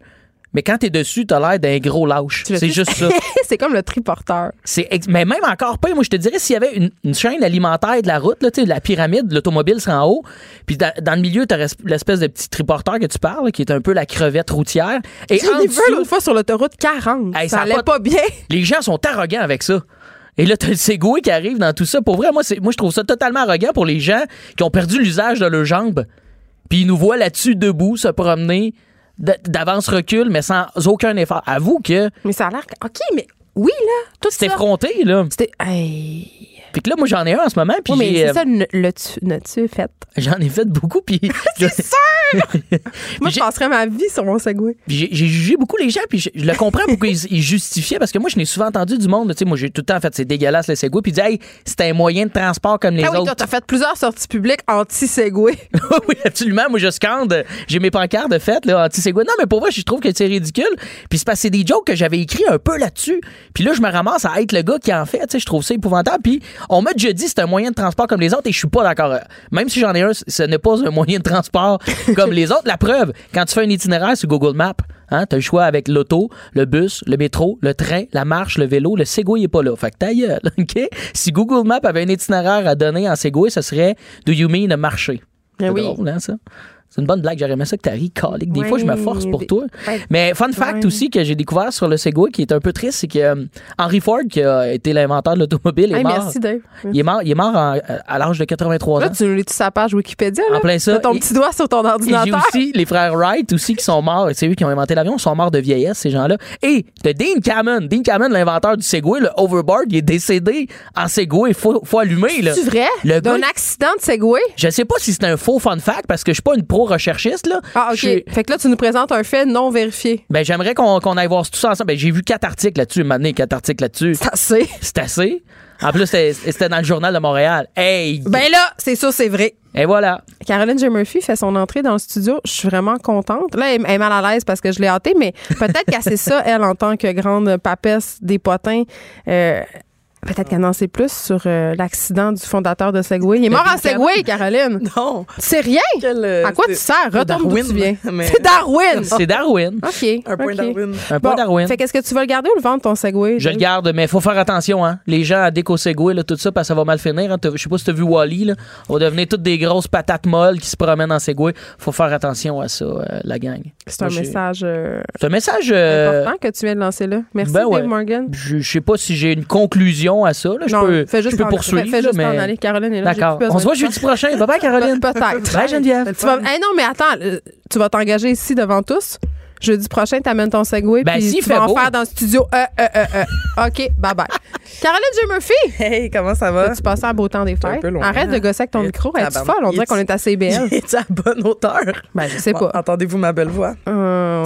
mais quand t'es dessus, t'as l'air d'un gros lâche. C'est juste ça. c'est comme le triporteur. C'est mais même encore pas, moi je te dirais s'il y avait une, une chaîne alimentaire de la route, là, la pyramide, l'automobile serait en haut, puis dans, dans le milieu, t'as l'espèce de petit triporteur que tu parles, là, qui est un peu la crevette routière. Et J'en en ai vu l'autre fois sur l'autoroute 40. Hey, ça, ça allait pas- pas... bien. les gens sont arrogants avec ça. Et là, t'as le Segway qui arrive dans tout ça. Pour vrai, moi, moi je trouve ça totalement arrogant pour les gens qui ont perdu l'usage de leurs jambes. Puis ils nous voient là-dessus debout, se promener, d'avance-recul, mais sans aucun effort. Avoue que Mais ça a l'air. OK, mais oui, là. Tout c'est ça. effronté, là. C'était. Hey. Puis que là, moi, j'en ai un en ce moment, puis Oui, mais c'est euh, ça, le, le tu, tu fait? j'en ai fait beaucoup, puis C'est sûr! Moi, je passerais ma vie sur mon Segway. J'ai jugé beaucoup les gens, puis je, je le comprends pourquoi ils, ils justifiaient, parce que moi, je n'ai souvent entendu du monde, tu sais, moi, j'ai tout le temps fait, c'est dégueulasse le Segway, puis disaient, hey, c'était un moyen de transport comme les ah oui, autres. toi, t'as fait plusieurs sorties publiques anti-Segway. oui, absolument. Moi, je scande. J'ai mes pancartes de fête, là, anti-Segway. Non, mais pour moi, je trouve que c'est ridicule. Puis c'est parce que c'est des jokes que j'avais écrits un peu là-dessus. Puis là, je me ramasse à être le gars qui en fait. Tu sais, je trouve ça épouvantable. Puis on m'a déjà dit que c'est un moyen de transport comme les autres et je suis pas d'accord. Même si j'en ai un, ce n'est pas un moyen de transport comme les autres. La preuve, quand tu fais un itinéraire sur Google Maps, hein, tu as le choix avec l'auto, le bus, le métro, le train, la marche, le vélo. Le Segway est pas là. Fait que ta gueule, OK? Si Google Maps avait un itinéraire à donner en Segway, ce serait Do you mean marcher? Eh C'est oui. drôle, hein, ça? C'est une bonne blague. J'aurais aimé ça que t'arrives, calique. Des Ouais, fois, je me force pour toi. Mais fun fact Ouais. aussi que j'ai découvert sur le Segway qui est un peu triste, c'est que euh, Henry Ford, qui a été l'inventeur de l'automobile, est Hey, mort. Il est mort, il est mort en- à l'âge de 83 Là, ans. tu lis sa page Wikipédia. Là? En plein ça. T'as ton Et- petit doigt sur ton Et j'ai ordinateur. aussi les frères Wright aussi qui sont morts. C'est eux qui ont inventé l'avion. Ils sont morts de vieillesse, ces gens-là. Et t'as Dean Cameron. Dean Cameron, l'inventeur du Segway, le overboard, il est décédé en Segway. Faut, faut allumer, là. C'est vrai? D'un accident de Segway? Je sais pas si c'est un faux fun fact parce que je suis pas une pro-recherchiste, là. Ah, OK. Fait que là, tu nous présentes un fait non vérifié. Ben, j'aimerais qu'on aille voir tout ça ensemble. Ben, j'ai vu quatre articles là-dessus, maintenant, quatre articles là-dessus. C'est assez. C'est assez. En plus, c'était dans le journal de Montréal. Hey! Ben là, c'est sûr, c'est vrai. Et voilà. Caroline J. Murphy fait son entrée dans le studio. Je suis vraiment contente. Là, elle est mal à l'aise parce que je l'ai hâtée, mais peut-être qu'elle sait ça, elle, en tant que grande papesse des potins. Euh, Peut-être qu'elle en sait plus sur euh, l'accident du fondateur de Segway. Il est mort en Segway, Caroline. Non. C'est rien? euh, à quoi tu sers? c'est Retourne d'où Darwin, tu viens. mais- C'est Darwin. C'est Darwin. OK. Un point. Darwin. Un point Bon, Darwin. Fait qu'est-ce que tu vas le garder ou le vendre, ton Segway? Je le garde, mais il faut faire attention, hein. Les gens à déco Segway, là, tout ça, parce que ça va mal finir. hein. Je sais pas si t'as vu Wally, là. On va devenir toutes des grosses patates molles qui se promènent en Segway. Faut faire attention à ça, euh, la gang. C'est un message C'est un message. important que tu viens de lancer là. Merci, ben ouais. Dave Morgan. Je, je sais pas si j'ai une conclusion à ça. Là. Je Non, peux, fais juste je peux poursuivre. fais- fais juste là, mais... aller. Caroline est là, D'accord. On se voit de jeudi prochain. Bye bye, Caroline. Pe- Peut-être. Bye, Geneviève. Tu vas... Hey, non, mais attends, euh, tu vas t'engager ici devant tous. Jeudi prochain, t'amènes ton Segway. Ben, puis tu vas beau. en faire dans le studio. Euh, euh, euh, euh. OK, bye bye. Caroline J. Murphy. Hey, comment ça va? Tu passes un beau temps des fêtes? Arrête de hein? gosser avec ton micro. Es-tu tabarnak. folle? On dirait qu'on est à CBL. Est à bonne hauteur? Ben, je sais pas. Entendez-vous ma belle voix?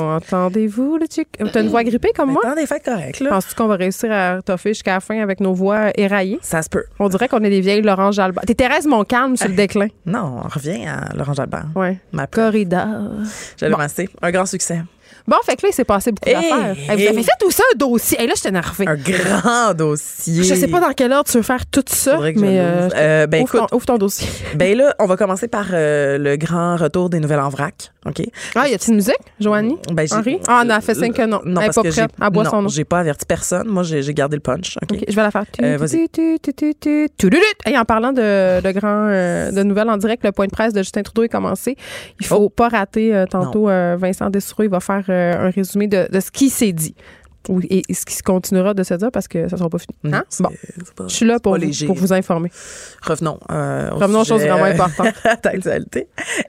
Euh, Entendez-vous, le chick? T'as une voix grippée comme moi? Temps des fêtes correct, là. Penses-tu qu'on va réussir à toffer jusqu'à la fin avec nos voix éraillées? Ça se peut. On dirait qu'on est des vieilles Laurent Jalbert. T'es Thérèse Montcalm sur le déclin. Non, on revient à Laurent Jalbert. Ouais. Ma. Corridor. J'allais Bon. Un grand succès. Bon, fait que là, il s'est passé beaucoup Hey, d'affaires. Hey, vous avez fait aussi un dossier. Hey, là, je suis énervée. Un grand dossier. Je sais pas dans quelle ordre tu veux faire tout ça, que mais euh, Euh, ben, ouvre, écoute, ton, ouvre ton dossier. ben là, on va commencer par euh, le grand retour des nouvelles en vrac. OK? Ah, y a-t-il une musique, Joanie? Ben, Henri? Ah, on a fait cinq que non. Non, Elle parce pas que prête. son nom. j'ai pas averti personne. Moi, j'ai gardé le punch. OK? Je vais la faire. Hey, en parlant de, de grand de nouvelles en direct, le point de presse de Justin Trudeau est commencé. Il faut pas rater tantôt Vincent Dessureau. Il va faire un résumé de, de ce qui s'est dit. Et ce qui continuera de se dire parce que ça sera pas fini. Non, Hein? c'est- Bon, pas- je suis là pour, vous, léger. pour vous informer. Revenons. euh, au Revenons aux choses vraiment euh, importantes. d'actualité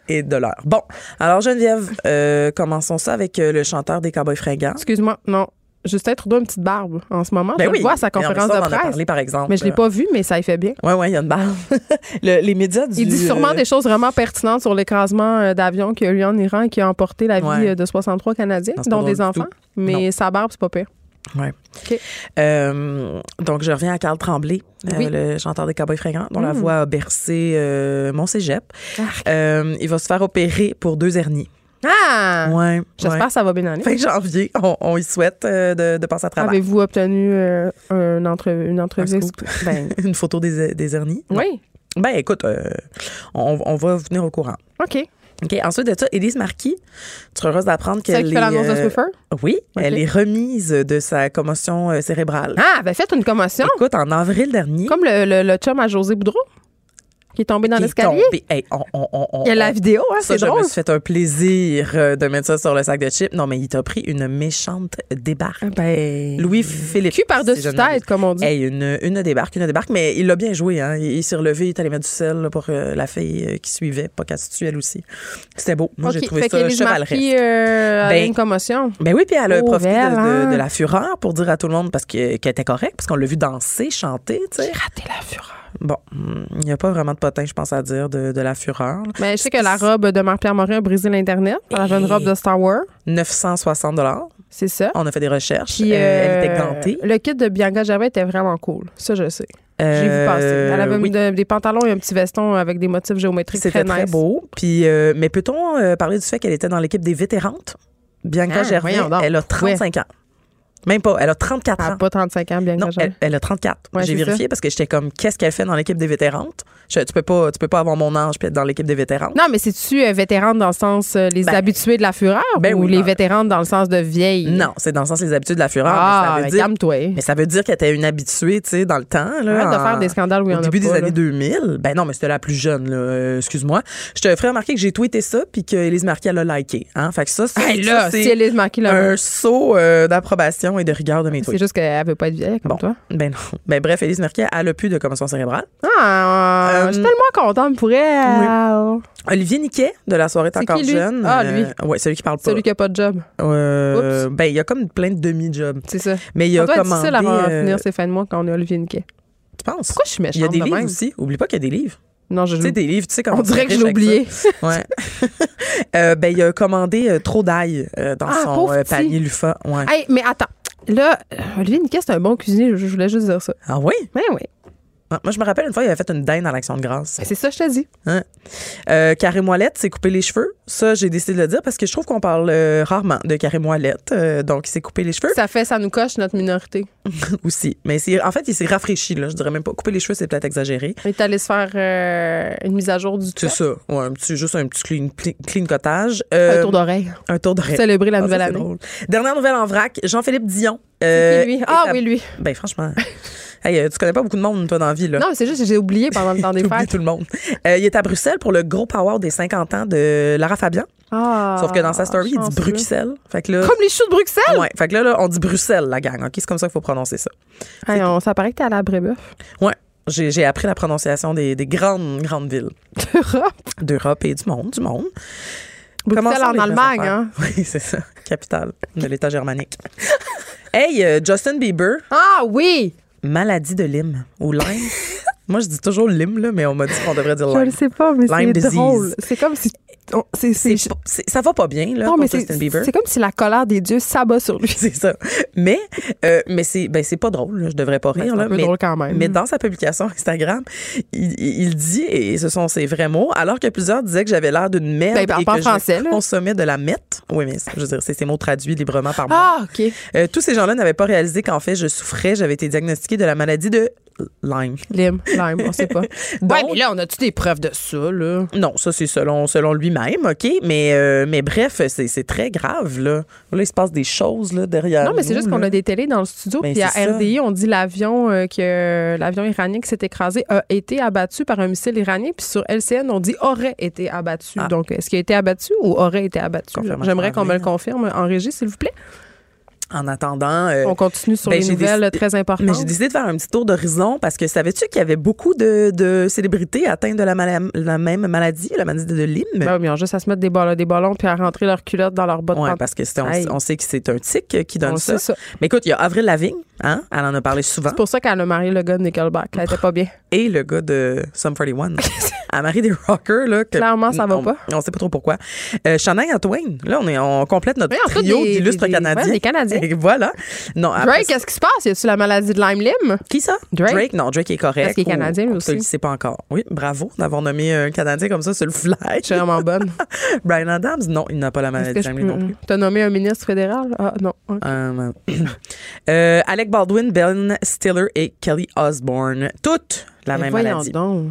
et de l'heure. Bon, alors Geneviève, euh, commençons ça avec euh, le chanteur des Cowboys fringants. Excuse-moi, non. Justin Trudeau a une petite barbe en ce moment. Ben je oui. le vois à sa conférence de presse. parlé, par exemple. Mais je l'ai pas vu, mais ça y fait bien. Oui, oui, il y a une barbe. Le- les médias du... Il dit sûrement euh, des choses vraiment pertinentes sur l'écrasement euh, d'avion qui a eu lieu en Iran et qui a emporté la vie Ouais. euh, de 63 Canadiens, dont des enfants. Mais sa barbe, c'est pas pire. Euh, donc, je reviens à Carl Tremblay, euh, Oui. le chanteur des Cowboys fringants, dont la Mm. voix a bercé euh, mon cégep. Euh, il va se faire opérer pour deux hernies. Ah! Ouais. J'espère ouais. que ça va bien aller. Fin janvier, on, on y souhaite euh, de, de passer à travers. Avez-vous obtenu euh, un entre- une entrevue? Un. Ben, Une photo des, des hernies? Non. oui. Ben, écoute, euh, on, on va vous tenir au courant. OK. OK. Ensuite de ça, Élise Marquis, tu seras heureuse d'apprendre qu'elle Celle qui fait l'annonce de Swiffer? Oui, elle est remise de sa commotion cérébrale. Ah, ben faites une commotion. Écoute, en avril dernier. Comme le, le, le chum à José Boudreau, qui est tombé dans l'escalier? tombé. Hey, on- on- on- on- Il y a la vidéo, hein, Ça, c'est je drôle. me suis fait un plaisir euh, de mettre ça sur le sac de chips. Non, mais il t'a pris une méchante débarque. Ben, Louis-Philippe. cul par-dessus je tête, comme on dit. Hey, une, une débarque, une débarque, mais il l'a bien joué. Hein. Il, il s'est relevé, il est allé mettre du sel là, pour euh, la fille euh, qui suivait, pas qu'elle se tue elle aussi. C'était beau. Moi, j'ai trouvé fait ça chevaleresque. Euh, Ben, une commotion. Ben oui, puis elle a Oh, profité de, belle, de- hein? de la fureur pour dire à tout le monde parce que- qu'elle était correcte, parce qu'on l'a vu danser, chanter, tu sais. raté la fureur. Bon, il n'y a pas vraiment de potin, je pense, à dire de, de la fureur. là. Mais je sais que la robe de Marc-Pierre Morin a brisé l'Internet. Elle avait une robe de Star Wars. 960 dollars. C'est ça. On a fait des recherches. Puis, Euh, elle euh, était gantée. Le kit de Bianca Gervais était vraiment cool. Ça, je sais. J'ai Euh, vu passer. Elle avait oui. de- des pantalons et un petit veston avec des motifs géométriques C'était très très nice. beau. Puis, euh, mais peut-on euh, parler du fait qu'elle était dans l'équipe des vétérantes? Bianca Ah, Gervais, elle a 35 ans. Même pas, elle a 34 Elle ans. n'a pas 35 ans, Bianca Non, elle, elle a 34. Ouais, J'ai vérifié ça. parce que j'étais comme, qu'est-ce qu'elle fait dans l'équipe des vétérantes? Je- tu peux pas, tu peux pas avoir mon âge puis être dans l'équipe des vétérantes. Non, mais c'est-tu euh, vétérane dans le sens euh, les Ben, habitués de la fureur ben ou oui, les ben- vétéranes dans le sens de vieille? Non, c'est dans le sens des habitudes de la fureur. Ah, mais ça ben, dire, calme-toi. mais ça veut dire qu'elle était une habituée, tu sais, dans le temps. Là, Arrête de faire des scandales où il y en Au a début des années là. 2000. Ben non, mais c'était la plus jeune, là. Euh, excuse-moi. Je te ferai remarquer que j'ai tweeté ça puis qu'Élise Marquis, elle a liké. Hein? Fait que ça, c'est Hey, là, ça, c'est si Élise Marquis l'a un saut euh, d'approbation et de rigueur de mes C'est tweets. juste qu'elle veut pas être vieille comme Bon. toi. Ben non. Ben bref, Élise Marquis, elle a plus de commotion cérébrale. Ah, Euh, je suis tellement contente pour elle. Olivier Niquet, de la soirée est C'est encore qui, lui? jeune. Ah, lui. oui, celui qui parle pas. Celui qui a pas de job. Euh, ben, il y a comme plein de demi-jobs. C'est ça. Mais il Ça a difficile à euh, finir fins de mois quand on est Olivier Niquet. Tu penses? Pourquoi je suis méchante Il y a des de livres même? aussi. Oublie pas qu'il y a des livres. Non, je Tu sais, des livres, tu sais, quand On dirait que je l'ai oublié. Ouais. Euh, ben, il a commandé euh, trop d'ail euh, dans Ah, son euh, panier Lufa. Ouais. Hey, mais attends. Là, euh, Olivier Niquet, c'est un bon cuisinier. Je je voulais juste dire ça. Ah oui? Ben oui. Ah, Moi, je me rappelle une fois, il avait fait une dinde à l'Action de grâce. Ben, c'est ça, je te dis. Hein? Euh, Carré Moellette s'est coupé les cheveux. Ça, j'ai décidé de le dire parce que je trouve qu'on parle euh, rarement de Carré Moellette. Euh, donc, il s'est coupé les cheveux Ça fait, ça nous coche notre minorité. aussi. Mais c'est, en fait, il s'est rafraîchi. Là. Je dirais même pas. Couper les cheveux, c'est peut-être exagéré. On est allé se faire une mise à jour du C'est top. ça. Ouais, un petit, juste un petit clean, clean cottage. Un tour d'oreille. Un tour d'oreille. Célébrer la Ah, ça, nouvelle c'est année. drôle. Dernière nouvelle en vrac, Jean-Philippe Dion. C'est lui? est Ah oui, lui. Ben franchement, hey, euh, tu connais pas beaucoup de monde toi dans la vie là. Non, c'est juste que j'ai oublié pendant le temps des fêtes. tout le monde. Euh, il est à Bruxelles pour le gros power des 50 ans de Lara Fabian. Ah, Sauf que dans sa story, il dit. Bruxelles. Fait que là, Comme les choux de Bruxelles? ouais, fait que là, là, on dit Bruxelles la gang. OK, c'est comme ça qu'il faut prononcer ça. Hey, on, ça paraît que t'es à la Brébeuf. Ouais. J'ai, j'ai appris la prononciation des, des grandes, grandes villes Europe. d'Europe et du monde, du monde. Bruxelles en Allemagne, hein? Oui, c'est ça. Capitale de l'État germanique. hey, euh, Justin Bieber, Ah oui! Maladie de Lyme ou Lyme. Moi, je dis toujours Lyme, là, mais on m'a dit qu'on devrait dire Je Lyme. le sais pas, mais c'est disease. drôle. C'est comme si. on- c'est- ça va pas bien, là, non, pour mais c'est Justin Bieber. c'est comme si la colère des dieux s'abat sur lui. C'est ça. Mais, euh, mais c'est ben, pas drôle, là. je devrais pas Ben, rire. c'est un là, mais, drôle quand même. mais dans sa publication Instagram, il, dit, et ce sont ses vrais mots, alors que plusieurs disaient que j'avais l'air d'une merde Ben, et que français, je là. consommais de la mette. Oui, mais je veux dire, c'est ces mots traduits librement par moi. Ah, OK. Euh, tous ces gens-là n'avaient pas réalisé qu'en fait, je souffrais, j'avais été diagnostiquée de la maladie de Lyme. Lyme, Lyme, on sait pas. Donc- ouais, mais là, on a-tu des preuves de ça, là? Non, ça c'est selon selon lui-même, ok, mais euh, mais bref, c'est très grave là. Là, il se passe des choses là derrière. Non, mais c'est juste qu'on a des télés dans le studio. Ben, puis à ça. RDI, on dit l'avion euh, que l'avion iranien qui s'est écrasé a été abattu par un missile iranien. Puis sur LCN, on dit aurait été abattu. Ah. Donc, est-ce qu'il a été abattu ou aurait été abattu? J'aimerais qu'on me le confirme en régie, s'il vous plaît. En attendant. euh, On continue sur ben, les nouvelles décidé- très importantes. Mais j'ai décidé de faire un petit tour d'horizon parce que savais-tu qu'il y avait beaucoup de, de célébrités atteintes de la, même maladie, la maladie de Lyme? Ben, ils ont juste à se mettre des ballons, des ballons puis à rentrer leurs culottes dans leurs bottes. Oui, parce que on, on sait que c'est un tic qui donne On ça. ça. Mais écoute, il y a Avril Lavigne, hein? Elle en a parlé souvent. C'est pour ça qu'elle a marié le gars de Nickelback. Elle était pas bien. Et le gars de Sum 41. elle marie des rockers, là. que- Clairement, ça va on- pas. On sait pas trop pourquoi. Euh, Shania Twain. Là, on, est, on complète notre Oui, trio d'illustres des- Canadiens. ouais, des Canadiens. Voilà. Non, après Drake, qu'est-ce qui se passe? Y a-tu la maladie de Lyme Lim? Qui ça? Drake. non, Drake est correct. Parce qu'il est Canadien, ou tu le aussi. sais pas encore. Oui, bravo d'avoir nommé un Canadien comme ça sur le fly. Je suis vraiment bonne. Brian Adams, non, il n'a pas la maladie de Lyme non plus. T'as nommé un ministre fédéral? Ah, non. Ok. Euh, euh, Alec Baldwin, Ben Stiller et Kelly Osbourne. Toutes la Mais même voyons maladie. donc.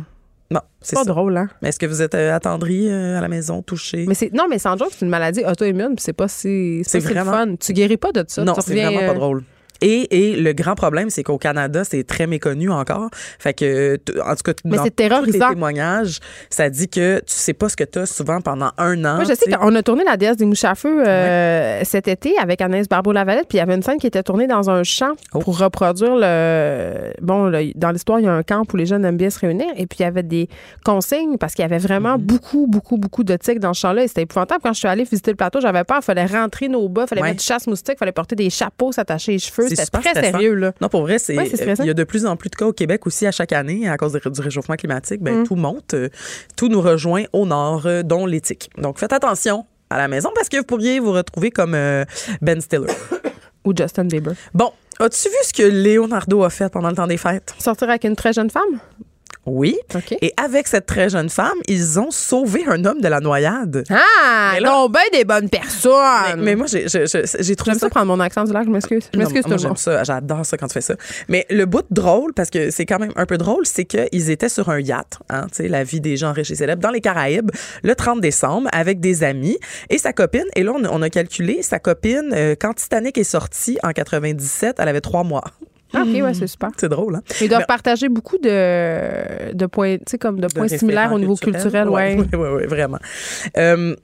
C'est Pas ça. drôle, hein? Mais est-ce que vous êtes euh, attendri euh, à la maison, touché? Mais c'est non, mais sans joke, c'est une maladie auto-immune, puis c'est pas si C'est si fun. Tu guéris pas de ça. non, c'est vraiment pas euh, drôle. Et, et le grand problème, c'est qu'au Canada, c'est très méconnu encore. Fait que, en tout cas, Mais dans tous les témoignages, ça dit que tu sais pas ce que tu as souvent pendant un an. Moi, je sais qu'on a tourné La déesse des mouches à feu euh, cet été avec Anaïs Barbeau-Lavalette, puis il y avait une scène qui était tournée dans un champ Oh. pour reproduire le. Bon, le- dans l'histoire, il y a un camp où les jeunes aiment bien se réunir, et puis il y avait des consignes parce qu'il y avait vraiment Mm-hmm. beaucoup, beaucoup, beaucoup de tiques dans ce champ-là, et c'était épouvantable. Quand je suis allée visiter le plateau, j'avais peur. Il fallait rentrer nos bas, il fallait Ouais. mettre du chasse-moustique, il fallait porter des chapeaux, s'attacher les cheveux. C'est C'était super très stressant. sérieux, là. Non, pour vrai, c'est Ouais, il y a de plus en plus de cas au Québec aussi à chaque année à cause du réchauffement climatique. Ben, Mm. tout monte, euh, tout nous rejoint au nord, euh, dont l'éthique. Donc faites attention à la maison parce que vous pourriez vous retrouver comme euh, Ben Stiller. Ou Justin Bieber. Bon, as-tu vu ce que Leonardo a fait pendant le temps des fêtes? Sortir avec une très jeune femme? Oui. Et avec cette très jeune femme, ils ont sauvé un homme de la noyade. Ah! Mais là- non, ben des bonnes personnes! Mais, mais moi, j'ai trouvé J'aime ça ça prendre mon accent du lac, je m'excuse. Je m'excuse tout j'aime ça. J'adore ça quand tu fais ça. Mais le bout drôle, parce que c'est quand même un peu drôle, c'est qu'ils étaient sur un yacht, hein, tu sais, la vie des gens riches et célèbres, dans les Caraïbes, le 30 décembre, avec des amis et sa copine. Et là, on a, on a calculé, sa copine, euh, quand Titanic est sorti en 97, elle avait trois mois. Ah, OK, ouais, c'est super. C'est drôle, hein? Ils doivent Mais- partager beaucoup de, de points, comme de points similaires au niveau culturel, ouais. Oui, oui, oui, vraiment. Euh,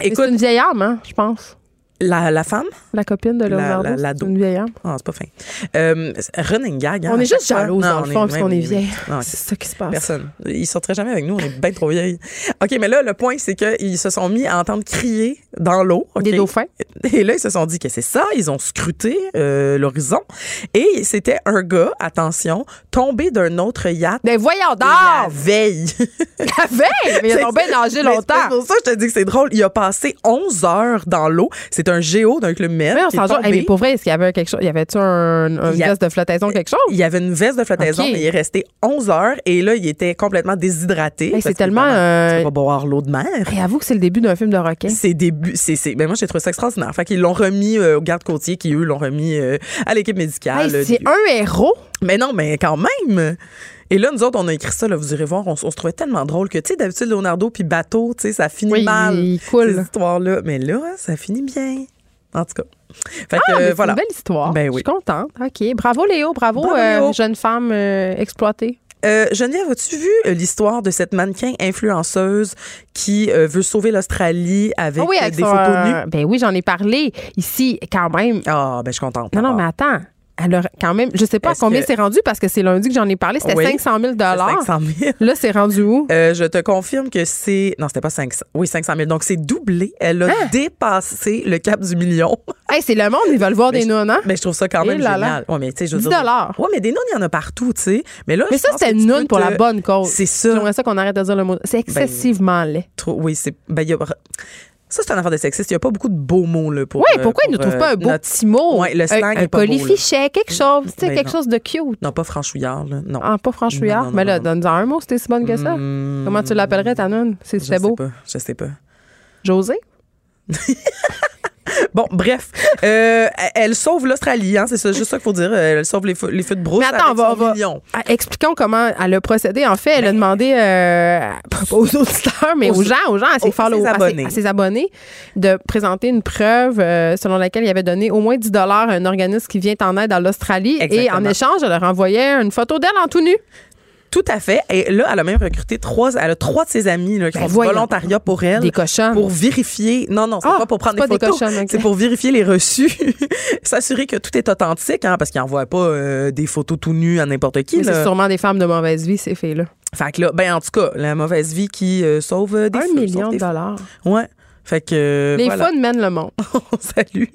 écoute, C'est une vieille âme, hein, je pense. La, la femme, La copine de La- Leonardo, la- une vieille âme. ah, c'est pas fin. Euh, running gag. hein, On est juste Non, dans le on fond, parce qu'on est. Non, C'est ça qui se passe. Personne. Ils sortiraient jamais avec nous, on est bien trop vieilles. OK, mais là, le point, c'est qu'ils se sont mis à entendre crier dans l'eau. OK? Des dauphins. Et là, ils se sont dit que c'est ça. Ils ont scruté euh, l'horizon. Et c'était un gars, attention, tombé d'un autre yacht. Ben voyons la d'or! veille. La veille! Mais ils ont bien nagé Mais longtemps. C'est pour ça que je te dis que c'est drôle. Il a passé 11 heures dans l'eau. C'est un géo d'un club med. Mais on s'en. Hey, mais pour vrai, est-ce qu'il y avait quelque chose? Y avait-tu un, un Il y a- veste de flottaison, quelque chose? Il y avait une veste de flottaison, mais il est resté 11 heures et là, il était complètement déshydraté. Hey, c'est tellement, euh, Tu vas boire l'eau de mer. Et avoue que c'est le début d'un film de requin. C'est début, c'est, c'est, ben moi j'ai trouvé ça extraordinaire. Fait qu'ils l'ont remis euh, aux gardes côtiers qui eux l'ont remis euh, à l'équipe médicale. Hey, c'est un héros. Mais non, mais quand même. Et là, nous autres, on a écrit ça, là, vous irez voir, on, se trouvait tellement drôle que, tu sais, d'habitude, Leonardo puis bateau, tu sais, ça finit Oui, mal. il. Ces histoires-là. Mais là, ça finit bien. En tout cas. Fait Ah, que, mais euh, c'est voilà. une belle histoire. Ben Je oui. suis contente. OK. Bravo, Léo. Bravo, Bravo, euh, jeune femme euh, exploitée. Euh, Geneviève, as-tu vu euh, l'histoire de cette mannequin influenceuse qui euh, veut sauver l'Australie avec, Ah oui, avec des son, photos nues? Ben oui, j'en ai parlé ici quand même. Ah, ben je suis contente. Non, non, mais attends. Elle a quand même, je sais pas à combien que- c'est rendu parce que c'est lundi que j'en ai parlé. C'était Oui. 500 000 C'est 500 000. Là, c'est rendu où? Euh, je te confirme que c'est. Non, c'était pas 500. Oui, 500 000. Donc, c'est doublé. Elle a Hein? dépassé le cap du million. Hey, c'est le monde, ils veulent voir Mais des nounes, hein? Mais je trouve ça quand Eh même là là. génial. Ouais, mais tu sais, je veux 10 dire- dollars. Ouais, mais des nounes, il y en a partout, tu sais. Mais là, Mais je ça, c'était que une peux pour te- la bonne cause. C'est ça. J'aimerais ça qu'on arrête de dire le mot. C'est excessivement laid. Trop- Oui, c'est. Ben, y a- Ça, c'est une affaire de sexiste. Il n'y a pas beaucoup de beaux mots, là, pour. Oui, euh, pourquoi ils ne trouvent euh, pas un beau notre- petit mot? Ouais, le Un- slang un, beau, colifichet, quelque chose, tu sais, Ben quelque non. chose de cute. Non, pas franchouillard, là. Non. Ah, pas franchouillard? Non, non, Mais là, donne-en un mot, c'était si bonne que ça. Hmm, Comment tu l'appellerais, ta noune, si Je c'était sais beau? pas. Je sais pas. José? Bon, bref, euh, elle sauve l'Australie, hein, c'est ça, juste ça qu'il faut dire. Elle sauve les, feux- les feux de brousse Mais attends, avec va- son. Ah, Expliquons comment elle a procédé. En fait, elle a demandé euh, pas aux auditeurs, mais Aux- aux, gens, aux gens, à ses, aux- à follow- ses à ses- abonnés. à ses abonnés, de présenter une preuve euh, selon laquelle il avait donné au moins 10 dollars à un organisme qui vient en aide à l'Australie. Et en échange, elle leur envoyait une photo d'elle en tout nu. Tout à fait. Et là, elle a même recruté trois, elle a trois de ses amis là, qui Ben font du volontariat pour elle. Des cochons. Pour vérifier. Non, non, c'est Ah, pas pour prendre des photos. C'est pour vérifier les reçus. S'assurer que tout est authentique, hein, parce qu'ils n'envoient pas euh, des photos tout nus à n'importe qui. C'est sûrement des femmes de mauvaise vie, ces filles-là. Fait que là, ben en tout cas, la mauvaise vie qui euh, sauve euh, des Un feux, million de dollars. Ouais. Fait que euh, Les voilà. fun mènent le monde. Salut.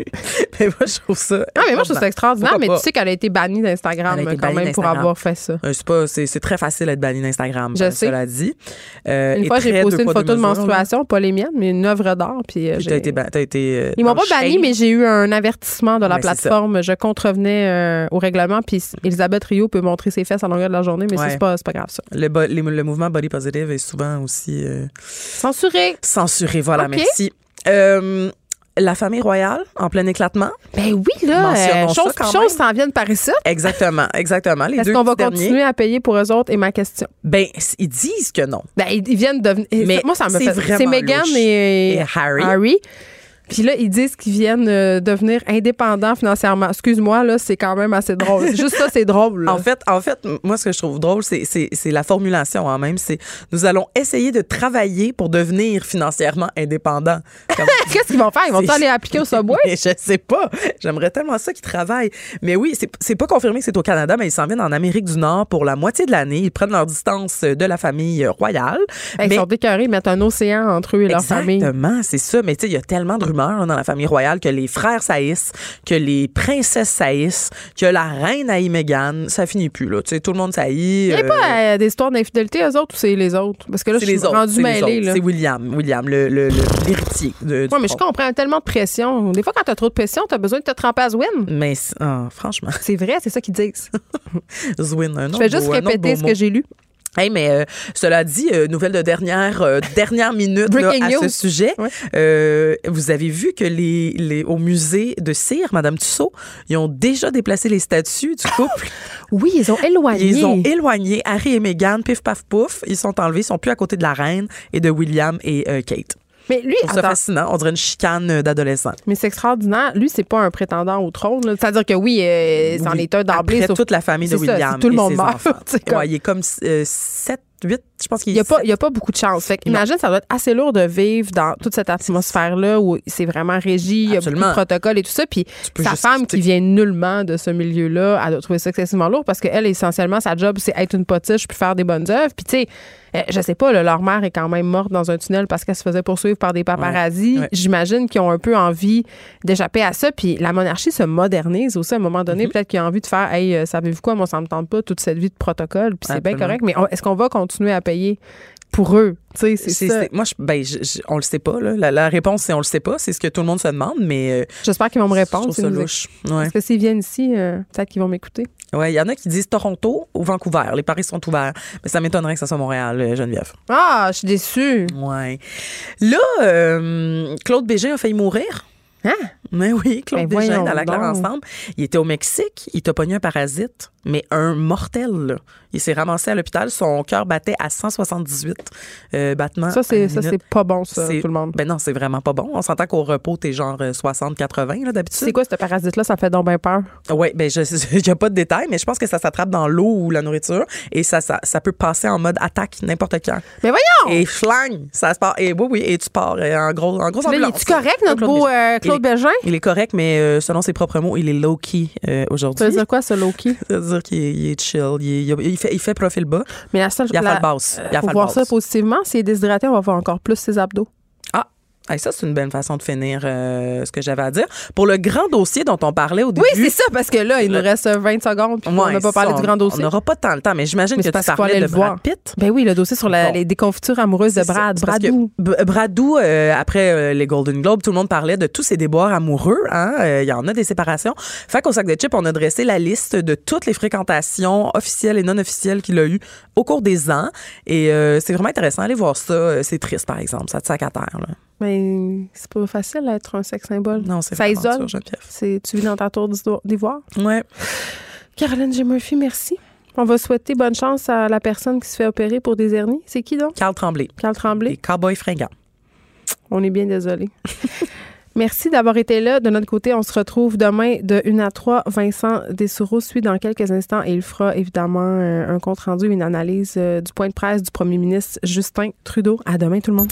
mais moi je trouve ça. Ah, mais moi, je trouve ça extraordinaire, Pourquoi mais pas? tu sais qu'elle a été bannie d'Instagram quand bannie même pour avoir fait ça. Euh, c'est pas c'est, très facile d'être banni d'Instagram. Je euh, sais. Cela dit. Euh, Une fois, j'ai posté une photo de mesures, là. menstruation, pas les miennes, mais une œuvre d'art. Puis, euh, Puis t'as été, t'as été euh, Ils m'ont pas banni, mais j'ai eu un avertissement de la plateforme. Je contrevenais euh, au règlement, puis Elisabeth Rio peut montrer ses fesses à longueur de la journée, mais Ouais. c'est pas, grave, ça. Le, le mouvement body positive est souvent aussi euh, Censuré. censuré. Voilà, merci. Euh, la famille royale en plein éclatement. Ben oui, là, euh, ça chose quand chose s'en viennent par ici. Exactement, exactement. Est-ce qu'on va derniers. continuer à payer pour eux autres? Et ma question. Ben, ils disent que non. Ben, ils, viennent devenir. Mais moi, ça me fait. vraiment C'est Meghan et, Et Harry. Puis là, ils disent qu'ils viennent euh, devenir indépendants financièrement. Excuse-moi, là, c'est quand même assez drôle. Juste ça, c'est drôle. là. En fait, en fait, moi, ce que je trouve drôle, c'est, c'est, c'est la formulation en même. C'est nous allons essayer de travailler pour devenir financièrement indépendants. Qu'est-ce qu'ils vont faire? Ils vont aller appliquer au Subway? Mais je sais pas. J'aimerais tellement ça qu'ils travaillent. Mais oui, c'est, c'est pas confirmé que c'est au Canada, mais ils s'en viennent en Amérique du Nord pour la moitié de l'année. Ils prennent leur distance de la famille royale. Ben, mais Ils sont décœurés, ils mettent un océan entre eux et leur famille. Exactement, c'est ça. Mais tu sais, il y a tellement de là, dans la famille royale que les frères saillissent, que les princesses saillissent, que la reine haït Meghan. Ça finit plus, là. Tu sais, tout le monde saillit. Il n'y a euh, pas euh, des histoires d'infidélité, eux autres, ou c'est les autres? Parce que là, je c'est suis les autres. rendue c'est William, William, le, le- le- l'héritier. du Ouais, mais je comprends tellement de pression. Des fois, quand t'as trop de pression, t'as besoin de te tremper à Zwin. Mais ah, franchement, C'est vrai, c'est ça qu'ils disent. Zwin, un Je autre vais juste répéter ce que j'ai lu. Hey, mais euh, cela dit, euh, nouvelle de dernière euh, dernière minute là, à ce sujet. Ouais. Vous avez vu que les, les au musée de cire, Madame Tussaud, ils ont déjà déplacé les statues du couple. Oui, ils ont éloigné. Ils ont éloigné Harry et Meghan, pif paf pouf. Ils sont enlevés, ils sont plus à côté de la reine et de William et Kate. Mais lui, ça attends, fascinant. On dirait une chicane euh, d'adolescent. mais c'est extraordinaire. Lui, c'est pas un prétendant au trône. C'est-à-dire que oui, euh, c'en Oui. est un d'emblée. Après sauf- toute la famille de C'est ça, William si tout le et monde ses meurt, enfants. c'est comme- Ouais, il est comme 7, 8, je pense qu'il Il n'y a, pas- il y a pas beaucoup de chance. Fait imagine, ça doit être assez lourd de vivre dans toute cette atmosphère-là où c'est vraiment régi, il y a beaucoup de protocoles et tout ça. Puis sa femme qui vient nullement de ce milieu-là, elle doit trouver ça excessivement lourd parce qu'elle, essentiellement, sa job, c'est être une potiche puis faire des bonnes œuvres. Puis tu sais, euh, je sais pas, là, leur mère est quand même morte dans un tunnel parce qu'elle se faisait poursuivre par des paparazzis. Ouais, ouais. J'imagine qu'ils ont un peu envie d'échapper à ça. Puis la monarchie se modernise aussi à un moment donné. Mm-hmm. Peut-être qu'ils ont envie de faire, hey, euh, savez-vous quoi, moi, ça me tente pas toute cette vie de protocole. Puis c'est bien correct. Mais est-ce qu'on va continuer à payer pour eux? Tu sais, c'est ça. moi, je, ben, je- je- on le sait pas. Là. La, la réponse, c'est on le sait pas. C'est ce que tout le monde se demande, mais euh, J'espère qu'ils vont me je répondre. s'ils ça louche. Ouais. Parce que s'ils viennent ici, euh, peut-être qu'ils vont m'écouter. Ouais, il y en a qui disent Toronto ou Vancouver. Les paris sont ouverts. Mais ça m'étonnerait que ça soit Montréal, euh, Geneviève. Ah, je suis déçue. Ouais. Là, euh, Claude Bégin a failli mourir. Hein? Mais oui, Claude Ben Bégin, à la claire ensemble. Il était au Mexique, il t'a pogné un parasite, mais un mortel. là. Il s'est ramassé à l'hôpital, son cœur battait à 178 euh, battements. Ça, c'est ça, c'est pas bon, ça, C'est- tout le monde. Ben non, c'est vraiment pas bon. On s'entend qu'au repos, t'es genre 60-80 là, d'habitude. C'est quoi ce parasite-là? Ça fait donc bien peur. Oui, ben je il y a pas de détails, mais je pense que ça s'attrape dans l'eau ou la nourriture et ça, ça, ça peut passer en mode attaque n'importe quand. Mais voyons! Et flang, ça se part. Et oui, oui, et tu pars euh, en gros, en Là, il ambulance. est-tu correct, notre Claude beau euh, Claude il est, Bégin? il est correct, mais euh, selon ses propres mots, il est low-key euh, Ça aujourd'hui. veut dire quoi, ce Loki? Ça veut dire qu'il est, il est chill. Il, est- il fait, il fait profil bas. Mais la seule Il a la- fait le basse. Il a faut fait voir ça positivement. S'il est déshydraté, on va voir encore plus ses abdos. Hey, ça, c'est une belle façon de finir euh, ce que j'avais à dire. Pour le grand dossier dont on parlait au début. Oui, c'est ça, parce que là, il nous reste 20 secondes, puis on Ouais, n'a pas parlé on- du grand dossier. On n'aura pas tant le temps, mais j'imagine que tu parlais de. Brad Pitt. Ben oui, le dossier sur la- Bon. les déconfitures amoureuses de. Brad. Bradou. Bradou, euh, après euh, les Golden Globes, tout le monde parlait de tous ses déboires amoureux. hein. Il y en a des séparations. Fait qu'au sac de chips, on a dressé la liste de toutes les fréquentations officielles et non officielles qu'il a eues au cours des ans. Et c'est vraiment intéressant. Allez voir ça. C'est triste, par exemple. Ça te sac à terre. Là. Mais c'est pas facile d'être un sexe symbole. Non, c'est Ça isole. C'est, tu vis dans ta tour d'ivo- d'ivoire. Ouais. Caroline J. Murphy, merci. On va souhaiter bonne chance à la personne qui se fait opérer pour des hernies. C'est qui donc? Carl Tremblay. Carl Tremblay. Les cowboys fringants. On est bien désolé. Merci d'avoir été là. De notre côté, on se retrouve demain de 1 à 3. Vincent Dessoureau suit dans quelques instants et il fera évidemment euh, un compte rendu, une analyse euh, du point de presse du premier ministre Justin Trudeau. À demain tout le monde.